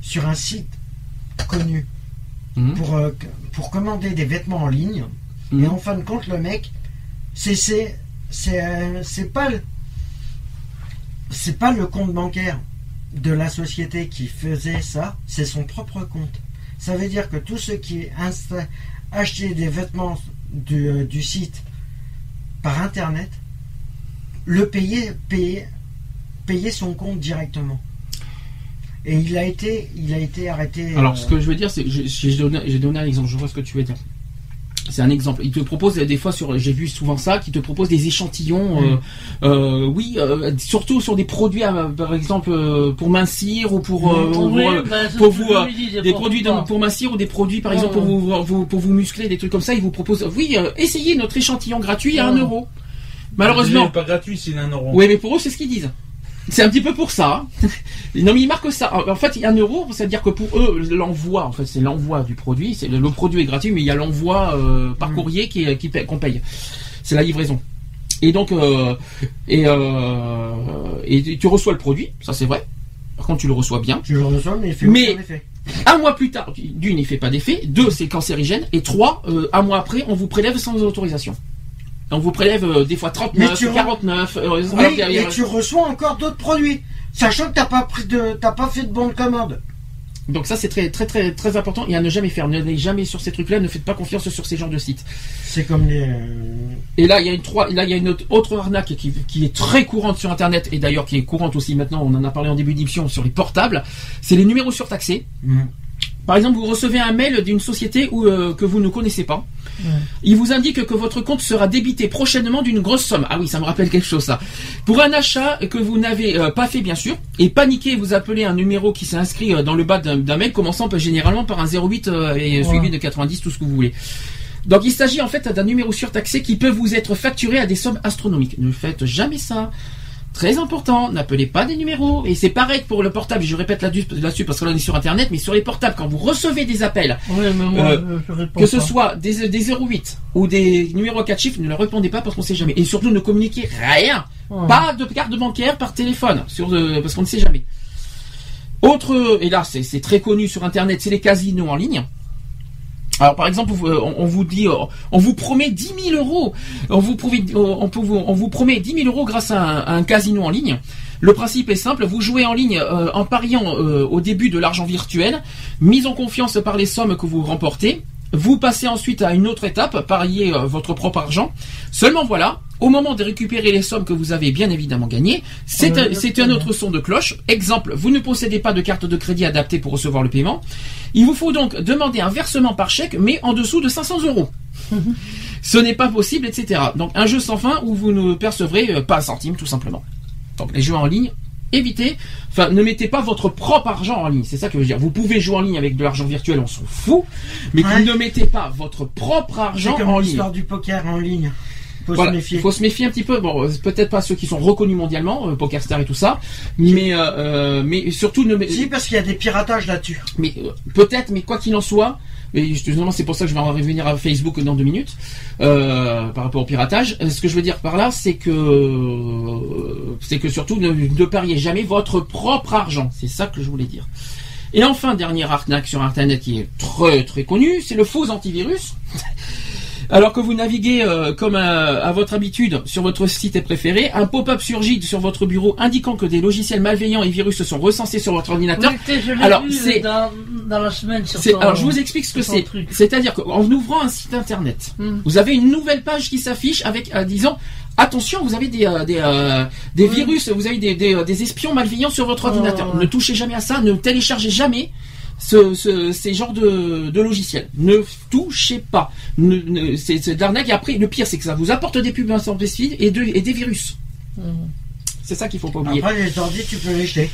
sur un site connu Mhm. pour euh, pour commander des vêtements en ligne. Mhm. Et en fin de compte, le mec, c'est c'est c'est euh, c'est pas le c'est pas le compte bancaire de la société qui faisait ça, c'est son propre compte. Ça veut dire que tous ceux qui achetaient des vêtements du, euh, du site par internet le payaient, payaient, payaient son compte directement. Et il a été, il a été arrêté. Alors, euh, ce que je veux dire, c'est, j'ai j'ai donné, j'ai donné un exemple. Je vois ce que tu veux dire. C'est un exemple. Il te propose des fois sur, j'ai vu souvent ça, qui te propose des échantillons. euh, euh, oui, euh, surtout sur des produits, euh, par exemple euh, pour mincir ou pour, euh, Oui, euh, bah, pour vous, euh, disais, des produits de- pour mincir ou des produits, par exemple, pour vous, vous- pour vous muscler, des trucs comme ça. Ils vous proposent, oui, euh, essayez notre échantillon gratuit à 1 Ouais. euro. Malheureusement, pas gratuit, c'est un euro. oui, mais pour eux, c'est ce qu'ils disent. C'est un petit peu pour ça. hein. non, mais ils marquent ça. En fait, il y a un euro, c'est-à-dire que pour eux, l'envoi, en fait, c'est l'envoi du produit. C'est le, produit est gratuit, mais il y a l'envoi euh, par courrier qui, qu'on paye. C'est la livraison. Et donc, euh, et, euh, et tu reçois le produit, ça c'est vrai. Par contre, tu le reçois bien. Tu le reçois, mais il fait Mais- aucun effet. Un mois plus tard, d'une, il fait pas d'effet. Deux, c'est cancérigène. Et trois, un mois après, on vous prélève sans autorisation. On vous prélève euh, des fois 39, Mais tu re- 49. euh, Oui, et tu reçois encore d'autres produits, sachant que t'as pas pris de, t'as pas fait de bonne commande. Donc ça c'est très très très très important et à ne jamais faire. N'allez jamais sur ces trucs-là, ne faites pas confiance sur ces genres de sites. C'est comme les. Et là il y a une trois, là il y a une autre, autre arnaque qui, qui est très courante sur internet et d'ailleurs qui est courante aussi maintenant. On en a parlé en début d'émission sur les portables. C'est les numéros surtaxés. Mhm. Par exemple, vous recevez un mail d'une société où, euh, que vous ne connaissez pas. Il vous indique que votre compte sera débité prochainement d'une grosse somme. Ah oui, ça me rappelle quelque chose ça. Pour un achat que vous n'avez euh, pas fait bien sûr, et paniqué, vous appelez un numéro qui s'est inscrit euh, dans le bas d'un mail, commençant généralement par un 08 euh, et suivi de 90, tout ce que vous voulez. Donc il s'agit en fait d'un numéro surtaxé qui peut vous être facturé à des sommes astronomiques. Ne faites jamais ça. Très important, n'appelez pas des numéros. Et c'est pareil pour le portable, je répète là-dessus parce que là on est sur internet, mais sur les portables, quand vous recevez des appels, Oui, mais moi, Euh, que ce pas. soit des, des 08 ou des numéros à 4 chiffres, ne leur répondez pas parce qu'on sait jamais. Et surtout ne communiquez rien. Ouais. Pas de carte bancaire par téléphone, sur de- parce qu'on ne sait jamais. Autre, et là c'est c'est très connu sur internet, c'est les casinos en ligne. Alors par exemple, vous- on, vous dit, euh, on vous promet 10 000 euros, on vous, promet- on, peut vous, on vous promet 10 000 euros grâce à un, casino en ligne. Le principe est simple, vous jouez en ligne euh, en pariant euh, au début de l'argent virtuel, mise en confiance par les sommes que vous remportez. Vous passez ensuite à une autre étape, parier euh, votre propre argent. Seulement voilà, Au moment de récupérer les sommes que vous avez bien évidemment gagnées, c'est Ouais, un, un autre son de cloche. Exemple, vous ne possédez pas de carte de crédit adaptée pour recevoir le paiement. Il vous faut donc demander un versement par chèque, mais en dessous de 500 euros. Ce n'est pas possible, etc. Donc un jeu sans fin où vous ne percevrez euh, pas un centime, tout simplement. Donc les jeux en ligne, évitez. Enfin, ne mettez pas votre propre argent en ligne. C'est ça que je veux dire. Vous pouvez jouer en ligne avec de l'argent virtuel, on s'en fout. Mais Ouais. ne mettez pas votre propre argent comme en ligne. l'histoire du poker en ligne. Faut Voilà, se méfier. Faut se méfier un petit peu. Bon, euh, peut-être pas ceux qui sont reconnus mondialement, euh, PokerStar et tout ça, mais euh, euh, mais surtout ne Si, parce qu'il y a des piratages là-dessus. mais euh, peut-être, mais quoi qu'il en soit, et justement c'est pour ça que je vais en revenir à Facebook dans deux minutes euh, par rapport au piratage. Euh, Ce que je veux dire par là, c'est que euh, c'est que surtout ne, ne pariez jamais votre propre argent. C'est ça que je voulais dire. Et enfin, dernière arnaque sur Internet qui est très très connue, c'est le faux antivirus. Alors que vous naviguez euh, comme à, à votre habitude sur votre site préféré, un pop-up surgit sur votre bureau indiquant que des logiciels malveillants et virus sont recensés sur votre ordinateur. Oui, je Alors, vu c'est- dans, dans la semaine sur C'est- ton- alors je vous explique ce que c'est. C'est-à-dire qu'en ouvrant un site internet, Hmm. vous avez une nouvelle page qui s'affiche avec, euh, disons, attention, vous avez des euh, des, euh, des Oui. virus, vous avez des, des, euh, des espions malveillants sur votre Oh, ordinateur. Ne touchez jamais à ça, ne téléchargez jamais. Ce, ce- ces genres de, de logiciels. Ne touchez pas. Ne, ne- c'est l'arnaque. Et après, le pire, c'est que ça vous apporte des pubs sans feed et, de, et des virus. Hmm. C'est ça qu'il faut pas oublier. Après, les ordi, tu peux les jeter.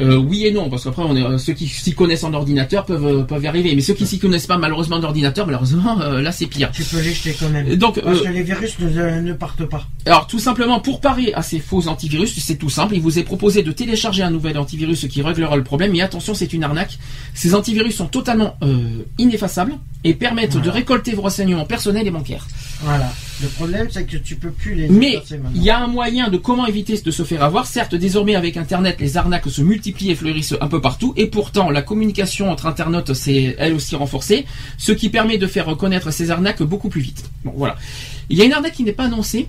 Euh, oui et non, parce qu'après, on est, euh, ceux qui s'y connaissent en ordinateur peuvent, euh, peuvent y arriver. Mais ceux qui s'y connaissent pas, malheureusement, en ordinateur, malheureusement, euh, là, c'est pire. Tu peux les jeter quand même. Donc, Parce euh, que les virus ne, ne partent pas. alors tout simplement, pour parer à ces faux antivirus, c'est tout simple. Il vous est proposé de télécharger un nouvel antivirus qui réglera le problème. Mais attention, c'est une arnaque. Ces antivirus sont totalement euh, ineffaçables et permettent de récolter vos renseignements personnels et bancaires. Voilà. Le problème, c'est que tu peux plus les Mais il y a un moyen de comment éviter de se faire avoir. Certes, désormais avec Internet, les arnaques se multiplient et fleurissent un peu partout. Et pourtant, la communication entre internautes s'est elle aussi renforcée, ce qui permet de faire reconnaître ces arnaques beaucoup plus vite. Bon, voilà. Il y a une arnaque qui n'est pas annoncée,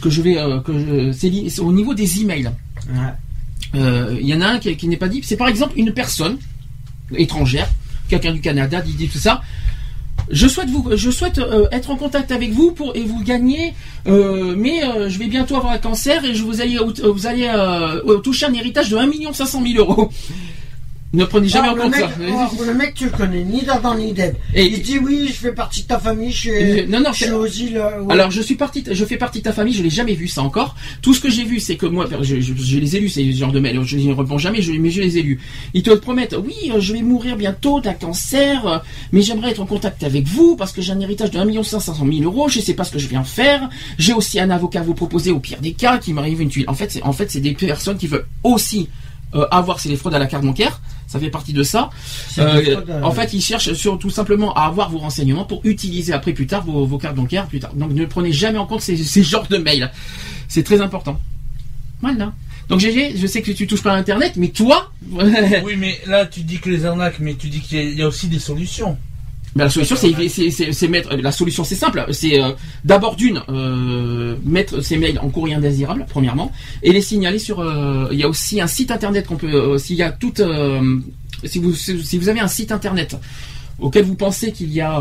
que je vais, euh, que c'est au niveau des emails. Ouais. Euh, Il y en a un qui, qui n'est pas dit. C'est par exemple une personne étrangère, quelqu'un du Canada, dit, dit tout ça. Je souhaite vous, je souhaite euh, être en contact avec vous pour et vous gagner, euh, mais euh, je vais bientôt avoir un cancer et je vous allez vous allez toucher un héritage de 1 500 000 euros. Ne prenez jamais Oh, en compte mec, ça. oh, le mec, tu le connais ni d'Adam ni d'Ève. Et- Il dit oui, je fais partie de ta famille, je suis, non, non, je suis c'est- aux îles. euh, ouais. Alors je suis parti, je fais partie de ta famille, je l'ai jamais vu ça encore. Tout ce que j'ai vu, c'est que moi, je, je- je les ai lus, ces genres de mails. Je n'y réponds jamais, je, mais je les ai lus. Ils te promettent, oui, euh, je vais mourir bientôt d'un cancer, euh, mais j'aimerais être en contact avec vous parce que j'ai un héritage de 1 500 000 euros. Je sais pas ce que je viens faire. J'ai aussi un avocat à vous proposer au pire des cas qui m'arrive une tuile. En fait, c'est en fait c'est des personnes qui veulent aussi euh, avoir, c'est les fraudes à la carte bancaire. Ça fait partie de ça. Euh, euh, en fait, ils cherchent sur, tout simplement à avoir vos renseignements pour utiliser après plus tard vos, vos cartes bancaires plus tard. Donc ne prenez jamais en compte ces, ces genres de mails. C'est très important. Voilà. Donc GG, je sais que tu touches pas à Internet, mais toi, Oui, mais là, tu dis que les arnaques, mais tu dis qu'il y a aussi des solutions. La solution, c'est. La solution, c'est simple. C'est euh, d'abord d'une euh, mettre ces mails en courrier indésirable, premièrement, et les signaler sur. euh, Il y a aussi un site internet qu'on peut. s'il y a toute. si vous si vous avez un site internet auquel vous pensez qu'il y a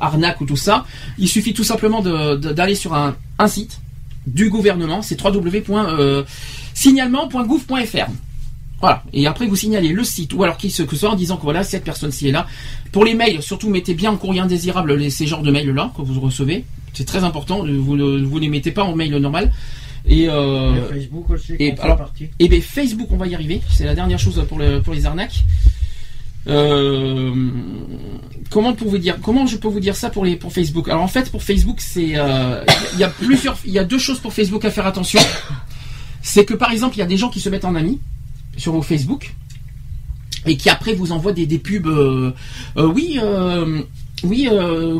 arnaque ou tout ça, il suffit tout simplement d'aller sur un, un site du gouvernement, c'est www.signalement.gouv.fr. Voilà. Et après, vous signalez le site ou alors qui ce que ce soit en disant que voilà, cette personne-ci est là. Pour les mails, surtout, mettez bien en courrier indésirable les, ces genres de mails-là que vous recevez. C'est très important. Vous ne vous les mettez pas en mail normal. Et, euh, et Facebook aussi, et alors- et bien Facebook, on va y arriver. C'est la dernière chose pour, le- pour les arnaques. Euh, comment pour vous dire Comment je peux vous dire ça pour les pour Facebook? Alors en fait, pour Facebook, c'est euh, il y a plusieurs, il y a deux choses pour Facebook à faire attention. C'est que par exemple, il y a des gens qui se mettent en amis sur vos Facebook et qui après vous envoient des, des pubs. euh, euh, oui. euh, oui,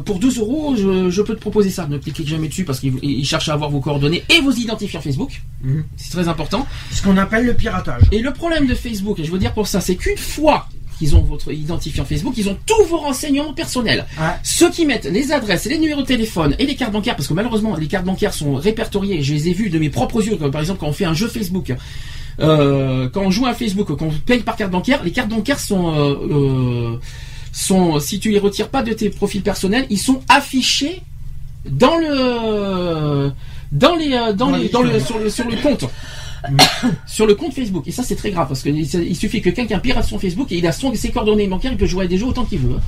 pour 2 euros, je, je peux te proposer ça. Ne cliquez jamais dessus parce qu'ils ils cherchent à avoir vos coordonnées et vos identifiants Facebook. Mhm. C'est très important. Ce qu'on appelle le piratage. Et le problème de Facebook, et je veux dire pour ça, c'est qu'une fois qu'ils ont votre identifiant Facebook, ils ont tous vos renseignements personnels. Ouais. Ceux qui mettent les adresses, les numéros de téléphone et les cartes bancaires, parce que malheureusement les cartes bancaires sont répertoriées, je les ai vues de mes propres yeux, comme par exemple quand on fait un jeu Facebook, euh, quand on joue à Facebook, quand on paye par carte bancaire, les cartes bancaires sont, euh, euh, sont, si tu les retires pas de tes profils personnels, ils sont affichés dans le dans les euh, dans les dans le sur le sur le compte. Sur le compte Facebook. Et ça c'est très grave parce qu'il il suffit que quelqu'un pirate son Facebook et il a son, ses coordonnées bancaires il peut jouer à des jeux autant qu'il veut hein.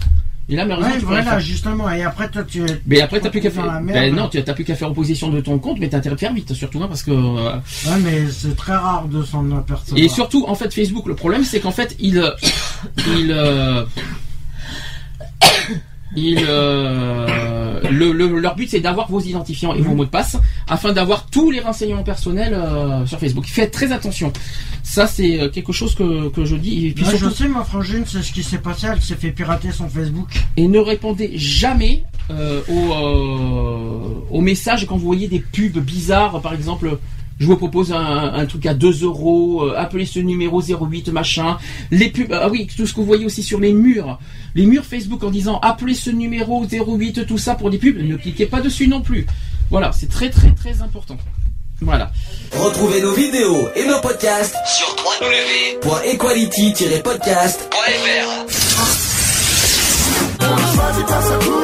Et là malheureusement Ouais, tu voilà, justement. Et après, toi, tu. mais après t'as plus qu'à faire ben non tu t'as plus qu'à faire opposition de ton compte mais t'as intérêt de faire vite surtout hein, parce que euh, Ouais, mais c'est très rare de s'en apercevoir. Et surtout, en fait, Facebook, le problème, c'est qu'en fait, il, il, euh, euh, le, le- leur but, c'est d'avoir vos identifiants et vos mots de passe afin d'avoir tous les renseignements personnels euh, sur Facebook. Faites très attention. Ça, c'est euh, quelque chose que, que je dis. Et, puis je sais, ma frangine, c'est ce qui s'est passé. Elle s'est fait pirater son Facebook. et ne répondez jamais euh, aux, aux messages quand vous voyez des pubs bizarres. Par exemple, je vous propose un, un truc à 2 euros, euh, appelez ce numéro 08 machin. Les pubs, ah oui, tout ce que vous voyez aussi sur les murs, les murs Facebook en disant appelez ce numéro 08, tout ça pour des pubs, ne cliquez pas dessus non plus. Voilà, c'est très très très important. Voilà. Retrouvez nos vidéos et nos podcasts Sur www.equality-podcast.fr.